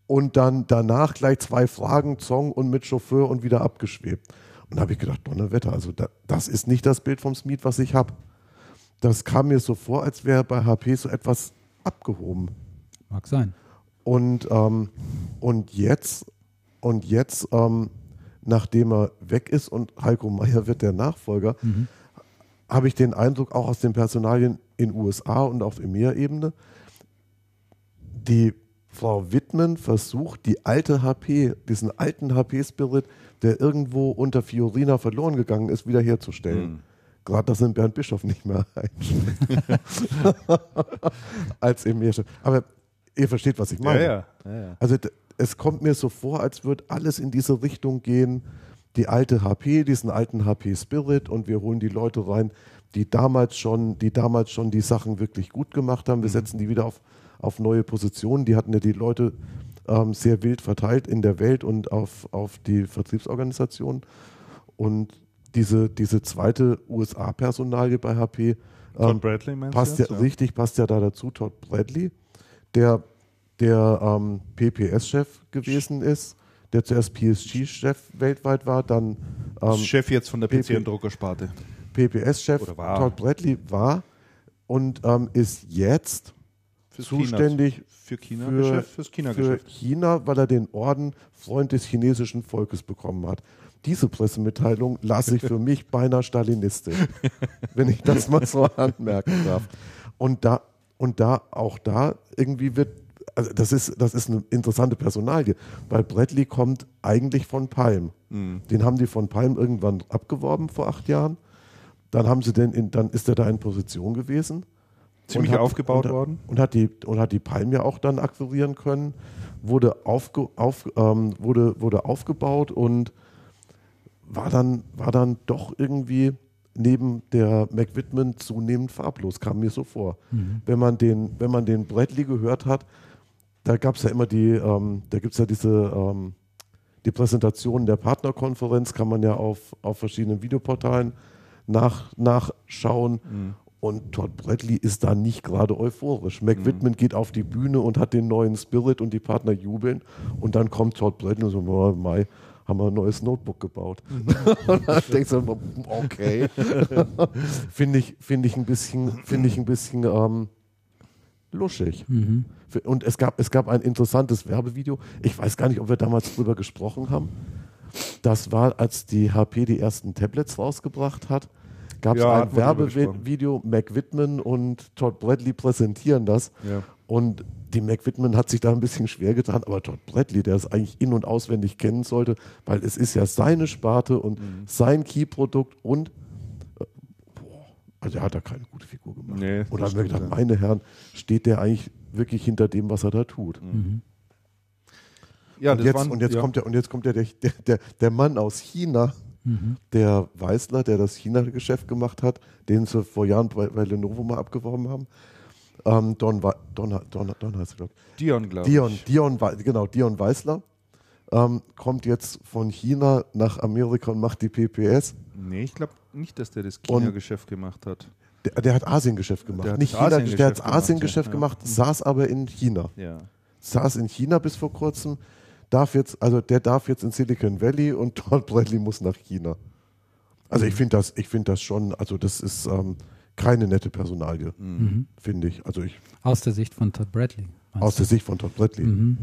Und dann danach gleich zwei Fragen, Song und mit Chauffeur und wieder abgeschwebt. Und da habe ich gedacht, Donnerwetter, also da, das ist nicht das Bild vom Smith, was ich habe. Das kam mir so vor, als wäre bei HP so etwas abgehoben. Mag sein. Und, ähm, und jetzt, und jetzt ähm, nachdem er weg ist und Heiko Meier wird der Nachfolger, Mhm. Habe ich den Eindruck, auch aus den Personalien in USA und auf EMEA-Ebene, die Frau Wittmann versucht, die alte HP, diesen alten HP-Spirit, der irgendwo unter Fiorina verloren gegangen ist, wiederherzustellen. Mhm. Gerade dass ein Bernd Bischof nicht mehr <laughs> einschlägt. <laughs> Als EMEA-Chef. Aber ihr versteht, was ich meine. ja. ja, ja. Also es kommt mir so vor, als würde alles in diese Richtung gehen. Die alte HP, diesen alten HP Spirit und wir holen die Leute rein, die damals schon, die damals schon die Sachen wirklich gut gemacht haben. Wir setzen die wieder auf, auf neue Positionen. Die hatten ja die Leute ähm, sehr wild verteilt in der Welt und auf, auf die Vertriebsorganisation. Und diese, diese zweite USA-Personalie bei HP ähm, Bradley passt ja, jetzt? richtig, passt ja da dazu, Todd Bradley, der, der ähm, PPS-Chef gewesen ist, der zuerst PSG-Chef weltweit war, dann ähm, Chef jetzt von der. PC- und Druckersparte. PPS-Chef. Todd Bradley war und ähm, ist jetzt Fürs zuständig China, für China für, Geschäft, fürs für China-Geschäft. China, weil er den Orden Freund des chinesischen Volkes bekommen hat. Diese Pressemitteilung las ich für mich <laughs> beinahe stalinistisch, wenn ich das mal so anmerken darf. Und da, und da, auch da irgendwie wird, also das ist, das ist eine interessante Personalie, weil Bradley kommt eigentlich von Palm. Mhm. Den haben die von Palm irgendwann abgeworben vor acht Jahren. Dann haben sie den in, dann ist er da in Position gewesen. Ziemlich hat- aufgebaut und, worden. Und hat die, und hat die Palm ja auch dann akquirieren können, wurde, aufge, auf, ähm, wurde, wurde aufgebaut und war dann, war dann doch irgendwie neben der McWhitman zunehmend farblos, kam mir so vor. Wenn, man den, wenn man den Bradley gehört hat, da gab es ja immer die, ähm, da gibt es ja diese ähm, die Präsentation der Partnerkonferenz, kann man ja auf, auf verschiedenen Videoportalen nach, nachschauen. Und Todd Bradley ist da nicht gerade euphorisch. McWhitman geht auf die Bühne und hat den neuen Spirit und die Partner jubeln. Und dann kommt Todd Bradley und so, oh, Mai, haben wir ein neues Notebook gebaut. <laughs> und dann denkst du, okay. <laughs> Finde ich, finde ich ein bisschen, finde ich ein bisschen ähm, luschig. Mhm. Und es gab, es gab ein interessantes Werbevideo. Ich weiß gar nicht, ob wir damals drüber gesprochen haben. Das war, als die HP die ersten Tablets rausgebracht hat, gab es Ja, ein Werbevideo. Mac Whitman und Todd Bradley präsentieren das. Ja. Und die Mac Whitman hat sich da ein bisschen schwer getan, aber Todd Bradley, der es eigentlich in- und auswendig kennen sollte, weil es ist ja seine Sparte und Mhm. sein Key-Produkt und also er hat da keine gute Figur gemacht. Nee, dann haben wir gedacht, meine Herren, steht der eigentlich wirklich hinter dem, was er da tut? Mhm. Ja, und, das jetzt, waren, und jetzt ja. kommt der, und jetzt kommt der, der, der, der Mann aus China, Mhm. der Weißler, der das China-Geschäft gemacht hat, den sie vor Jahren bei, bei Lenovo mal abgeworben haben. Ähm, Don, Don, Don, Don heißt er, glaube ich. Dion, glaube ich. Dion, genau, Dion Weißler ähm, kommt jetzt von China nach Amerika und macht die PPS. Nee, ich glaube nicht, dass der das China-Geschäft gemacht hat. Der, der hat Asiengeschäft gemacht. Der hat Nicht das China, der Asiengeschäft hat gemacht, Asiengeschäft ja. gemacht, saß aber in China. Ja. Saß in China bis vor kurzem, darf jetzt, also der darf jetzt in Silicon Valley und <laughs> Todd Bradley muss nach China. Also Mhm. ich finde das, ich finde das schon, also das ist ähm, keine nette Personalie, Mhm. finde ich. Also ich Aus der Sicht von Todd Bradley. aus du? der Sicht von Todd Bradley. Mhm.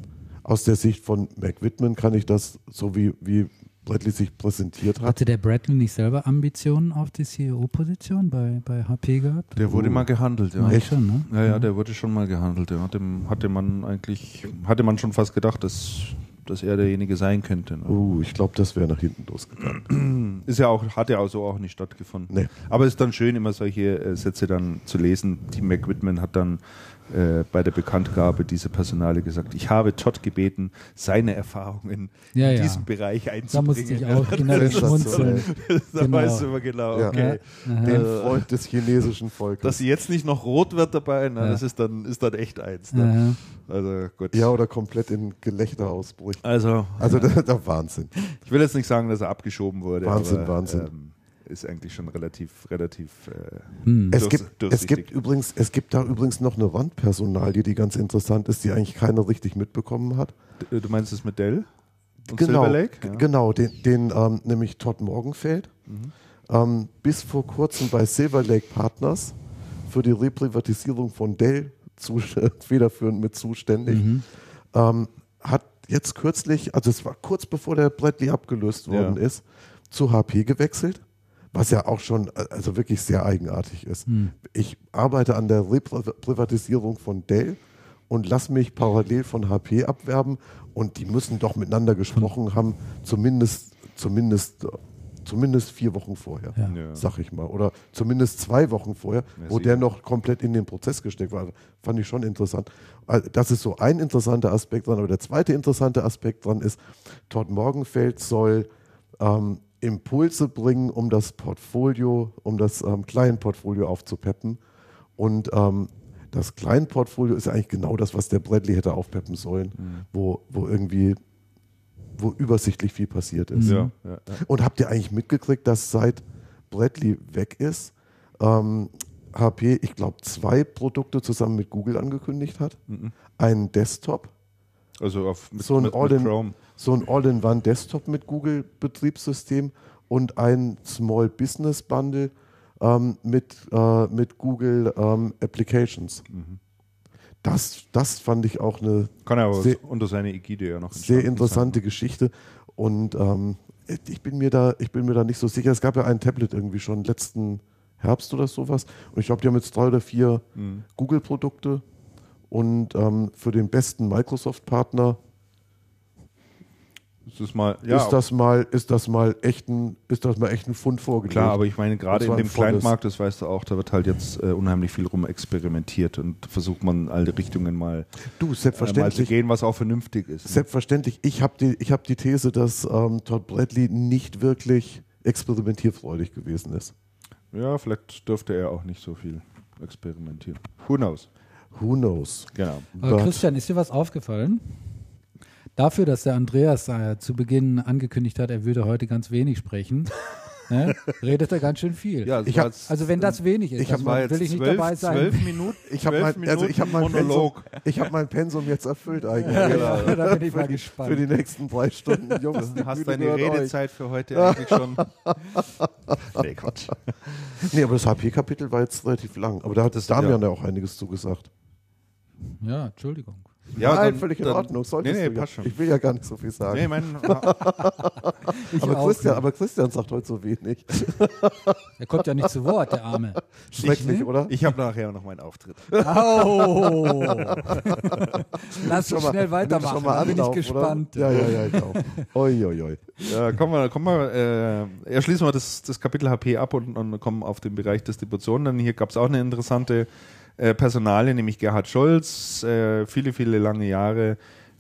Aus der Sicht von Mac Whitman kann ich das, so wie, wie Bradley sich präsentiert hat. Hatte der Bradley nicht selber Ambitionen auf die CEO-Position bei, bei HP gehabt? Der wurde Uh. mal gehandelt, ja. Ich schon, ne? Ja, ja, der wurde schon mal gehandelt. Ja. Dem hatte man eigentlich, hatte man schon fast gedacht, dass, dass er derjenige sein könnte. Ne? Uh, ich glaube, das wäre nach hinten losgegangen. <clears throat> Ist ja auch, hat ja auch so auch nicht stattgefunden. Nee. Aber es ist dann schön, immer solche äh, Sätze dann zu lesen. Die Mac Whitman hat dann äh, bei der Bekanntgabe dieser Personale gesagt, ich habe Todd gebeten, seine Erfahrungen Ja, in ja. diesem Bereich Da einzubringen. musste ich auch <laughs> <laughs> Sensationell. schmunzeln. da Genau. weißt du immer genau, Ja. okay. Aha. Den Freund des chinesischen Volkes. Dass sie jetzt nicht noch rot wird dabei, na, Ja. das ist dann, ist dann echt eins. Ne? Also gut. ja, oder komplett in Gelächter ausbricht. Also, Also der, <laughs> der Wahnsinn. ich will jetzt nicht sagen, dass er abgeschoben wurde. Wahnsinn, aber, Wahnsinn. Ähm, ist eigentlich schon relativ, relativ. Äh, Hm. Es gibt, es gibt übrigens, es gibt da übrigens noch eine Randpersonalie, die ganz interessant ist, die eigentlich keiner richtig mitbekommen hat. d- du meinst das mit Dell? Und genau, Silver Lake? g- Ja. genau, den, den ähm, nämlich Todd Morgenfeld, Mhm. ähm, bis vor kurzem bei Silver Lake Partners für die Reprivatisierung von Dell <laughs> zu, federführend mit zuständig, Mhm. ähm, hat jetzt kürzlich, also es war kurz bevor der Bradley abgelöst worden Ja. ist, zu HP gewechselt, was ja auch schon äh, also wirklich sehr eigenartig ist. Hm. Ich arbeite an der Reprivatisierung von Dell und lasse mich parallel von HP abwerben und die müssen doch miteinander gesprochen haben, zumindest, zumindest, äh, zumindest vier Wochen vorher, Ja. Ja. sag ich mal. Oder zumindest zwei Wochen vorher, Ja, wo der noch komplett in den Prozess gesteckt war. Fand ich schon interessant. Also Das ist so ein interessanter Aspekt dran. Aber der zweite interessante Aspekt dran ist, Todd Morgenfeld soll ähm, Impulse bringen, um das Portfolio, um das ähm, Client-Portfolio aufzupeppen. Und ähm, das Client-Portfolio ist eigentlich genau das, was der Bradley hätte aufpeppen sollen, wo, wo irgendwie, wo übersichtlich viel passiert ist. Ja, ja, ja. Und habt ihr eigentlich mitgekriegt, dass seit Bradley weg ist, ähm, HP, ich glaube, zwei Produkte zusammen mit Google angekündigt hat? Mhm. Einen Desktop, Also auf, mit, So ein mit, mit Chrome. So ein All-in-One-Desktop mit Google-Betriebssystem und ein Small Business Bundle ähm, mit, äh, mit Google ähm, Applications. Mhm. Das, das fand ich auch eine Kann er aber Sehr- unter seine Ägide ja noch sehr interessante Geschichte. Und ähm, ich, bin mir da, ich bin mir da nicht so sicher. Es gab ja ein Tablet irgendwie schon letzten Herbst oder sowas. Und ich glaube, die haben jetzt drei oder vier sein. Mhm. Google-Produkte. Und ähm, für den besten Microsoft-Partner Ist das mal, ja, ist das mal, ist das mal echt ein, ist das mal echt ein Fund vorgelegt. Klar, aber ich meine, gerade in dem Client-Markt, das weißt du auch, da wird halt jetzt äh, unheimlich viel rum experimentiert und versucht man alle Richtungen mal, du, äh, mal zu selbstverständlich, gehen, was auch vernünftig ist. ne? selbstverständlich. Ich habe die, ich habe die These, dass ähm, Todd Bradley nicht wirklich experimentierfreudig gewesen ist. Ja, vielleicht dürfte er auch nicht so viel experimentieren. Who knows? Who knows? Genau. Aber But- Christian, ist dir was aufgefallen? Dafür, dass der Andreas äh, zu Beginn angekündigt hat, er würde heute ganz wenig sprechen, <laughs> ne, redet er ganz schön viel. Ja, Ich hab- Also wenn das wenig ist, Ich war jetzt will ich nicht zwölf, dabei sein. zwölf <laughs> Minuten, Ich habe mein, also ich hab mein Pensum, Monolog. ich hab mein Pensum jetzt erfüllt eigentlich. Ja, Genau. ja, <laughs> da bin ich mal für, die, gespannt. für die nächsten drei Stunden. Jungs, Du hast deine gehört euch. Redezeit für heute eigentlich schon. nee, Quatsch. Nee, aber das HP-Kapitel war jetzt relativ lang. Aber da hat Das- Damian ja. ja auch einiges zugesagt. Ja, Entschuldigung. Ja, Nein, dann- völlig in dann- Ordnung. Solltest Nee, nee, du ja. schon. Ich will ja gar nicht so viel sagen. Nee, <laughs> ich Ich aber, auch Christian, aber Christian sagt heute so wenig. <laughs> Er kommt ja nicht zu Wort, der Arme. Schrecklich, ne? oder? ich habe nachher noch meinen Auftritt. Au! <laughs> Lass uns schnell weitermachen, schon mal da bin ich gespannt. Oder? Ja, ja, ja, ich auch. Oi, oi, oi. Ja, kommen wir, kommen wir, äh, ja, schließen wir das, das Kapitel HP ab und, und kommen auf den Bereich Distribution. Dann hier gab es auch eine interessante äh, Personalie, nämlich Gerhard Scholz, äh, viele, viele lange Jahre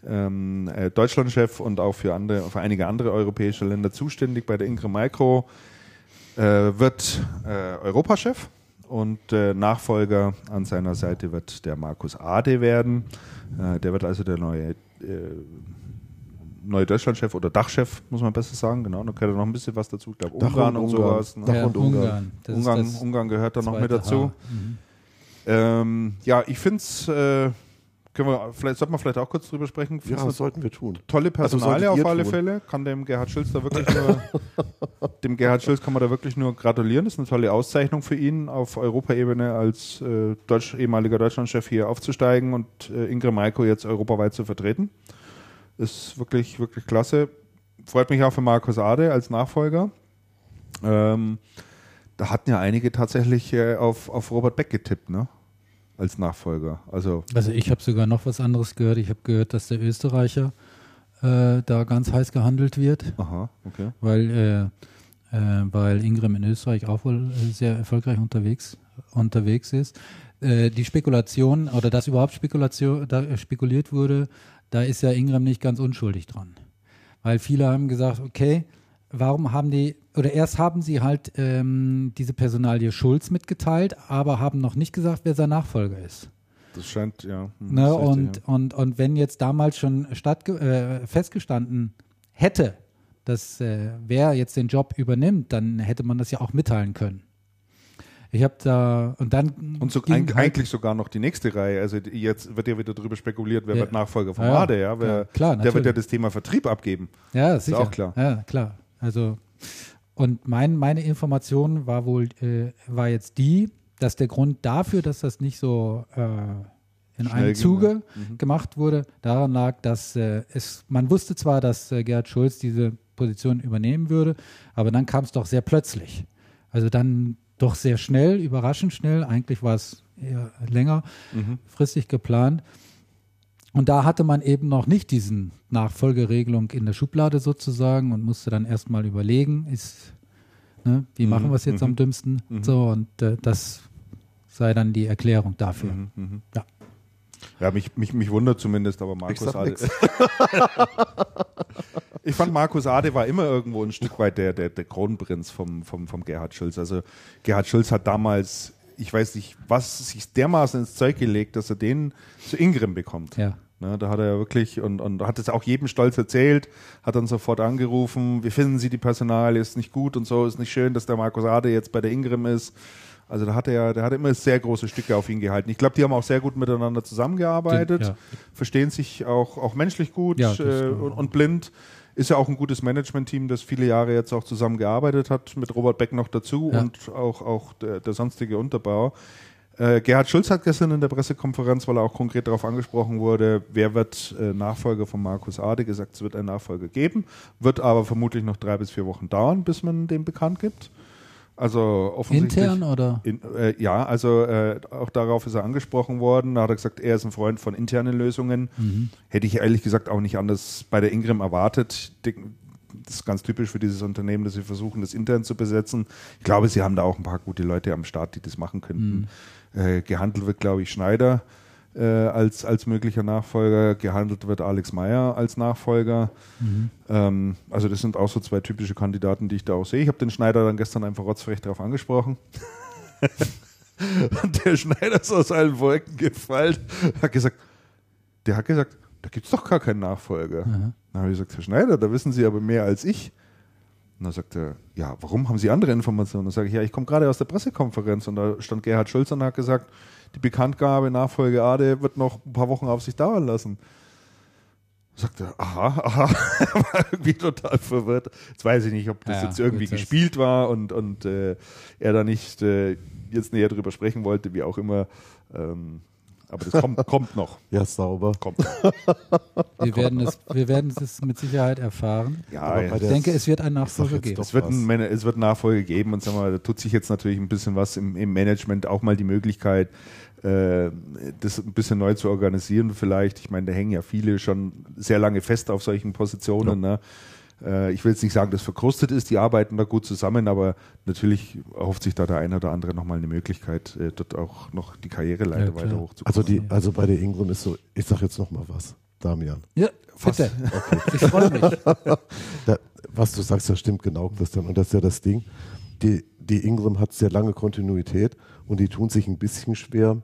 ähm, äh, Deutschlandchef und auch für, andere, für einige andere europäische Länder zuständig bei der Ingram Micro, äh, wird äh, Europachef und Nachfolger an seiner Seite wird der Markus Ade werden. Der wird also der neue neue Deutschlandchef oder Dachchef, muss man besser sagen. Genau, da gehört noch ein bisschen was dazu. Ich glaube, Ungarn und und, Ungarn. sowas. Ne? Dach Ja, und Ungarn. Ungarn, Ungarn gehört da noch mit dazu. Mhm. Ähm, ja, ich finde es, äh, können wir, vielleicht sollten wir vielleicht auch kurz drüber sprechen. Find's Ja, das sollten wir tun. tolle Also Personalie solltet auf alle tun. Fälle. Kann dem Gerhard Schulz da wirklich nur, <laughs> dem Gerhard Schulz kann man da wirklich nur gratulieren. Das ist eine tolle Auszeichnung für ihn, auf Europaebene als äh, Deutsch, ehemaliger Deutschlandchef hier aufzusteigen und äh, Ingrid Maiko jetzt europaweit zu vertreten. Ist wirklich, wirklich klasse. Freut mich auch für Markus Ade als Nachfolger. Ähm, da hatten ja einige tatsächlich äh, auf, auf Robert Beck getippt, ne? Als Nachfolger. Also Also ich habe sogar noch was anderes gehört. Ich habe gehört, dass der Österreicher äh, da ganz heiß gehandelt wird, Aha, okay. weil, äh, äh, weil Ingram in Österreich auch wohl äh, sehr erfolgreich unterwegs, unterwegs ist. äh, die Spekulation oder dass überhaupt Spekulation, da spekuliert wurde, da ist ja Ingram nicht ganz unschuldig dran. Weil viele haben gesagt, okay, warum haben die, oder erst haben sie halt ähm, diese Personalie Schulz mitgeteilt, aber haben noch nicht gesagt, wer sein Nachfolger ist. Das scheint, ja. hm, Ne, das ist und, richtig, ja. und, und wenn jetzt damals schon statt, äh, festgestanden hätte, dass äh, wer jetzt den Job übernimmt, dann hätte man das ja auch mitteilen können. Ich habe da und dann Und so, eig- halt- eigentlich sogar noch die nächste Reihe. Also jetzt wird ja wieder darüber spekuliert, wer Ja. wird Nachfolger von Ja, ja. Ade, ja. Wer, Ja, klar, der wird ja natürlich. das Thema Vertrieb abgeben. Ja, Ist sicher. auch klar. Ja, klar. Also und mein, meine Information war wohl äh, war jetzt die, dass der Grund dafür, dass das nicht so äh, in Schnell einem Zuge ja. gemacht wurde, daran lag, dass äh, es man wusste zwar, dass äh, Gerhard Schulz diese Position übernehmen würde, aber dann kam es doch sehr plötzlich. Also dann doch sehr schnell, überraschend schnell. Eigentlich war es eher länger Mhm. fristig geplant. Und da hatte man eben noch nicht diesen Nachfolgeregelung in der Schublade sozusagen und musste dann erstmal überlegen, ist, ne, wie Mhm, machen wir es jetzt am mhm. dümmsten? Mhm. So, und äh, das sei dann die Erklärung dafür. Mhm, mhm. Ja. Ja, mich, mich, mich wundert zumindest, aber Markus sag Ade. <laughs> ich fand, Markus Ade war immer irgendwo ein Stück weit der, der, der Kronprinz vom, vom, vom Gerhard Schulz. Also Gerhard Schulz hat damals, ich weiß nicht, was sich dermaßen ins Zeug gelegt, dass er den zu Ingram bekommt. Ja. Ne, da hat er ja wirklich und, und hat es auch jedem stolz erzählt, hat dann sofort angerufen, wie finden Sie die Personalie, ist nicht gut und so, ist nicht schön, dass der Markus Ade jetzt bei der Ingram ist. Also da hat er, der hat immer sehr große Stücke auf ihn gehalten. Ich glaube, die haben auch sehr gut miteinander zusammengearbeitet, Ja. verstehen sich auch, auch menschlich gut Ja, äh, und, auch. und blind. Ist ja auch ein gutes Management-Team, das viele Jahre jetzt auch zusammengearbeitet hat, mit Robert Beck noch dazu Ja. und auch, auch der, der sonstige Unterbau. Äh, Gerhard Schulz hat gestern in der Pressekonferenz, weil er auch konkret darauf angesprochen wurde, wer wird äh, Nachfolger von Markus Ade, gesagt, es wird einen Nachfolger geben, wird aber vermutlich noch drei bis vier Wochen dauern, bis man den bekannt gibt. Also offensichtlich. Intern oder? In, äh, ja, also äh, auch darauf ist er angesprochen worden. Da hat er gesagt, er ist ein Freund von internen Lösungen. Mhm. Hätte ich ehrlich gesagt auch nicht anders bei der Ingram erwartet. Das ist ganz typisch für dieses Unternehmen, dass sie versuchen, das intern zu besetzen. Ich glaube, sie haben da auch ein paar gute Leute am Start, die das machen könnten. Äh, gehandelt wird, glaube ich, Schneider äh, als, als möglicher Nachfolger. Gehandelt wird Alex Meyer als Nachfolger. Ähm, also das sind auch so zwei typische Kandidaten, die ich da auch sehe. Ich habe den Schneider dann gestern einfach rotzfrech darauf angesprochen. <laughs> Und der Schneider ist aus allen Wolken gefallen, hat gesagt, der hat gesagt, da gibt es doch gar keinen Nachfolger. Dann habe ich gesagt, Herr Schneider, da wissen Sie aber mehr als ich. Und dann sagt er, ja, warum haben Sie andere Informationen? Dann sage ich, ja, ich komme gerade aus der Pressekonferenz und da stand Gerhard Schulz und hat gesagt, die Bekanntgabe Nachfolge Ade wird noch ein paar Wochen auf sich dauern lassen. Sagt er, aha, aha, <laughs> war irgendwie total verwirrt. Jetzt weiß ich nicht, ob das Ja, jetzt irgendwie gut, gespielt war und, und äh, er da nicht äh, jetzt näher drüber sprechen wollte, wie auch immer. Ähm, aber das kommt, kommt noch. <laughs> Ja, sauber. Kommt noch. <laughs> Wir werden, es, wir werden es mit Sicherheit erfahren. Ja, ja. Ich denke, es wird einen Nachfolger jetzt geben. Es wird, ein, es wird Nachfolge geben und sag mal, da tut sich jetzt natürlich ein bisschen was im, im Management, auch mal die Möglichkeit, äh, das ein bisschen neu zu organisieren vielleicht. Ich meine, da hängen ja viele schon sehr lange fest auf solchen Positionen. Ne? Äh, ich will jetzt nicht sagen, dass verkrustet ist, die arbeiten da gut zusammen, aber natürlich erhofft sich da der eine oder andere nochmal eine Möglichkeit, äh, dort auch noch die Karriereleiter Ja, weiter hochzukommen. Also, die, also bei der Ingram ist so, ich sag jetzt noch mal was, Damian. Ja, bitte. Ich freue mich. <laughs> Da, was du sagst, das stimmt genau, Christian. Und das ist ja das Ding. Die, die Ingram hat sehr lange Kontinuität und die tun sich ein bisschen schwer,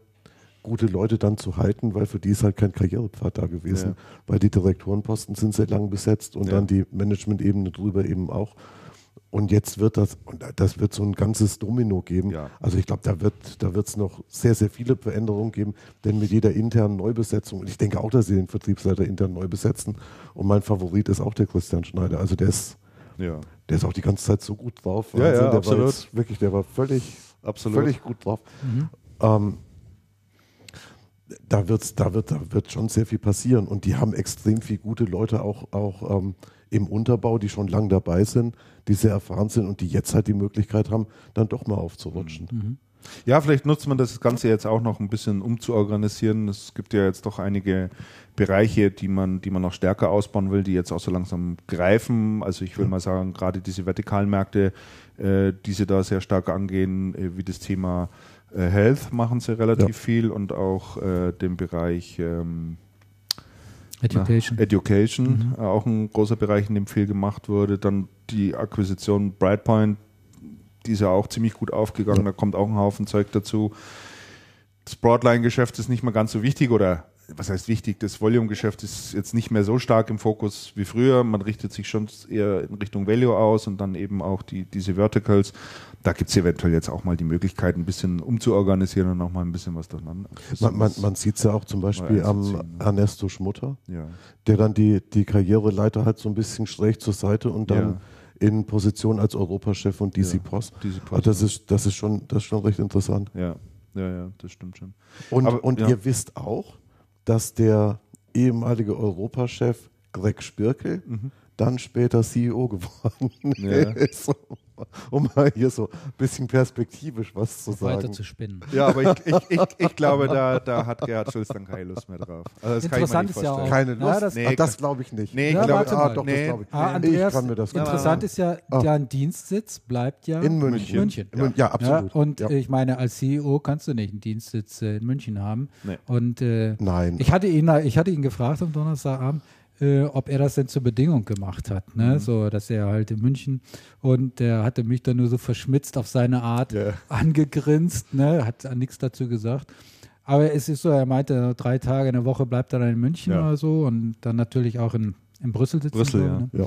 gute Leute dann zu halten, weil für die ist halt kein Karrierepfad da gewesen. Ja. Weil die Direktorenposten sind sehr lang besetzt und Ja. dann die Management-Ebene drüber eben auch. Und jetzt wird das, und das wird so ein ganzes Domino geben. Ja. Also ich glaube, da wird da wird's noch sehr, sehr viele Veränderungen geben, denn mit jeder internen Neubesetzung, und ich denke auch, dass sie den Vertriebsleiter intern neu besetzen, und mein Favorit ist auch der Christian Schneider. Also der ist, ja, der ist auch die ganze Zeit so gut drauf. Ja, ja, der absolut. War jetzt wirklich, der war völlig, absolut. völlig gut drauf. Ähm, da, wird's, da, wird, da wird schon sehr viel passieren. Und die haben extrem viele gute Leute auch, auch ähm, im Unterbau, die schon lang dabei sind, die sehr erfahren sind und die jetzt halt die Möglichkeit haben, dann doch mal aufzurutschen. Ja, vielleicht nutzt man das Ganze jetzt auch noch ein bisschen umzuorganisieren. Es gibt ja jetzt doch einige Bereiche, die man, die man noch stärker ausbauen will, die jetzt auch so langsam greifen. Also ich will mal sagen, gerade diese vertikalen Märkte, äh, die sie da sehr stark angehen, äh, wie das Thema Äh, Health machen sie relativ viel und auch äh, den Bereich ähm, Education. Na, Education, äh, auch ein großer Bereich, in dem viel gemacht wurde. Dann die Akquisition Brightpoint, die ist ja auch ziemlich gut aufgegangen, da kommt auch ein Haufen Zeug dazu. Das Broadline-Geschäft ist nicht mehr ganz so wichtig oder was heißt wichtig, das Volume-Geschäft ist jetzt nicht mehr so stark im Fokus wie früher. Man richtet sich schon eher in Richtung Value aus und dann eben auch die, diese Verticals. Da gibt es eventuell jetzt auch mal die Möglichkeit, ein bisschen umzuorganisieren und auch mal ein bisschen was durcheinander. Man, man, man sieht es ja auch zum Beispiel am ne? Ernesto Schmutter, Ja. der dann die, die Karriereleiter halt so ein bisschen schräg zur Seite und dann Ja. in Position als Europachef und DC Ja, Post. DC Post, Also das ist, das ist schon, das ist schon recht interessant. Ja, ja, ja, das stimmt schon. Und, Aber, und ja. ihr wisst auch, dass der ehemalige Europachef Greg Spirkel dann später CEO geworden. <laughs> Ja. ist. Um mal hier so ein bisschen perspektivisch was zu weiter sagen. zu spinnen. Ja, aber ich, ich, ich, ich glaube, da, da hat Gerhard Schulz dann keine Lust mehr drauf. Also das Interessant kann ich mir ist ja nicht vorstellen. auch- Keine Ja, Lust? das- Nee, das glaube ich nicht. Nee, ich Ja, glaube, ah, doch, Nee. das glaube ich. Ah, ich Andreas, kann mir das interessant ist ja, Ah. dein Dienstsitz bleibt ja in München. München. Ja, ja absolut. Ja, und Ja. ich meine, als CEO kannst du nicht einen Dienstsitz äh, in München haben. Nee. Und äh, Nein. ich hatte ihn, ich hatte ihn gefragt am Donnerstagabend, äh, ob er das denn zur Bedingung gemacht hat, ne? So, dass er halt in München und der hatte mich dann nur so verschmitzt auf seine Art Ja. angegrinst, ne? Hat nichts dazu gesagt. Aber es ist so, er meinte, drei Tage in der Woche bleibt er dann in München Ja. oder so und dann natürlich auch in, in Brüssel sitzen. Brüssel, so, ja. Ne? Ja.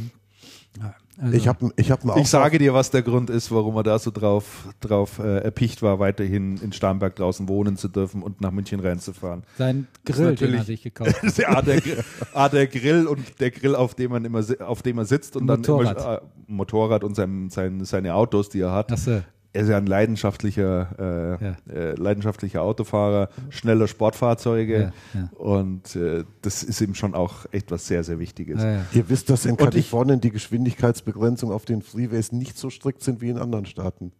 Ja, also, Ich habe ich hab Ich sage dir, was der Grund ist, warum er da so drauf, drauf äh, erpicht war, weiterhin in Starnberg draußen wohnen zu dürfen und nach München reinzufahren. sein Grill, den natürlich- er sich gekauft hat. <laughs> Ja der, Gr- A, der Grill und der Grill, auf dem man immer auf dem er sitzt und Motorrad. dann immer, äh, Motorrad und sein, sein, seine Autos, die er hat. Achso, Er ist ja ein leidenschaftlicher, äh, Ja. äh, leidenschaftlicher Autofahrer, schneller Sportfahrzeuge Ja, ja. und äh, das ist ihm schon auch etwas sehr, sehr Wichtiges. ja, ja. Ihr wisst, dass in Und ich- Kalifornien die Geschwindigkeitsbegrenzungen auf den Freeways nicht so strikt sind wie in anderen Staaten.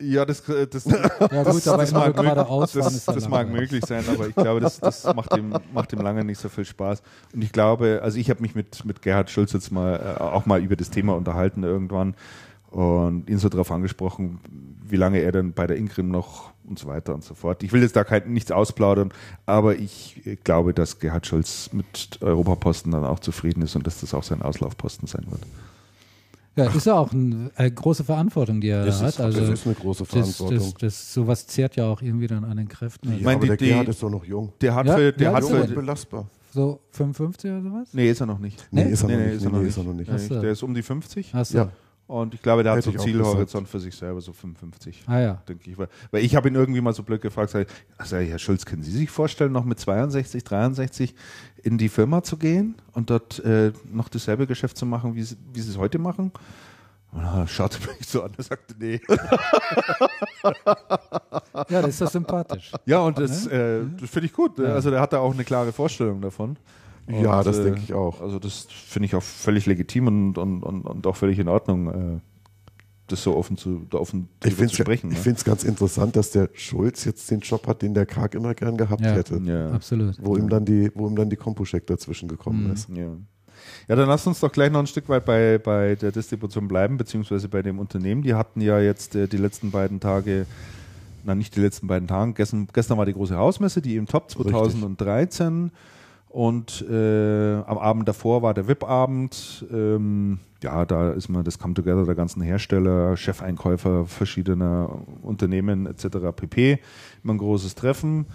Ja, das, äh, das, <laughs> Ja, gut, das, immer mag, möglich, das, das mag möglich sein, aber ich glaube, das, das macht, ihm, macht ihm lange nicht so viel Spaß. Und ich glaube, also ich habe mich mit, mit Gerhard Schulz jetzt mal äh, auch mal über das Thema unterhalten irgendwann und ihn so darauf angesprochen, wie lange er denn bei der Ingrim noch und so weiter und so fort. Ich will jetzt da kein, nichts ausplaudern, aber ich äh, glaube, dass Gerhard Schulz mit Europaposten dann auch zufrieden ist und dass das auch sein Auslaufposten sein wird. Ja, ist ja auch ein, eine große Verantwortung, die er Das da ist- hat. Also das ist eine große das, Verantwortung. das, das, sowas zehrt ja auch irgendwie dann an den Kräften. Also ja, meine, der die- Gerhard ist doch noch jung. Der hat Ja, für, der ja, hat für, belastbar. So 55 oder sowas? nee, ist er noch nicht. Nee, Nee? ist er noch Nee, nee, nicht. ist er Nee, noch nee, nicht. ist er noch nicht. Ach. Der ist um die 50. Achso. Ja. Und ich glaube, der hat Hätte so ich auch Zielhorizont für sich selber, so 55, Ah ja. denke ich. Weil, weil ich habe ihn irgendwie mal so blöd gefragt, sag ich, also Herr Schulz, können Sie sich vorstellen, noch mit 62, 63 in die Firma zu gehen und dort äh, noch dasselbe Geschäft zu machen, wie Sie, wie Sie es heute machen? Und er schaute mich so an und sagte, nee. <laughs> Ja, das ist doch sympathisch. Ja, und das, äh, das finde ich gut. Ja. Also der hat da auch eine klare Vorstellung davon. Ja, Und, das äh, denke ich auch. Also das finde ich auch völlig legitim und, und, und, und auch völlig in Ordnung, äh, das so offen zu, da offen Ich finde zu sprechen. es ne? ganz interessant, dass der Schulz jetzt den Job hat, den der Karg immer gern gehabt Ja. hätte. ja. Absolut. Wo ihm dann die, wo ihm dann die Kompuschek dazwischen gekommen Mhm. ist. Ja. ja, dann lass uns doch gleich noch ein Stück weit bei, bei der Distribution bleiben, beziehungsweise bei dem Unternehmen. Die hatten ja jetzt äh, die letzten beiden Tage, na nicht die letzten beiden Tage, gestern, gestern war die große Hausmesse, die im Top 2013 und äh, am Abend davor war der VIP-Abend. Ähm, ja, da ist man das Come Together der ganzen Hersteller, Chefeinkäufer verschiedener Unternehmen etc. pp. Immer ein großes Treffen.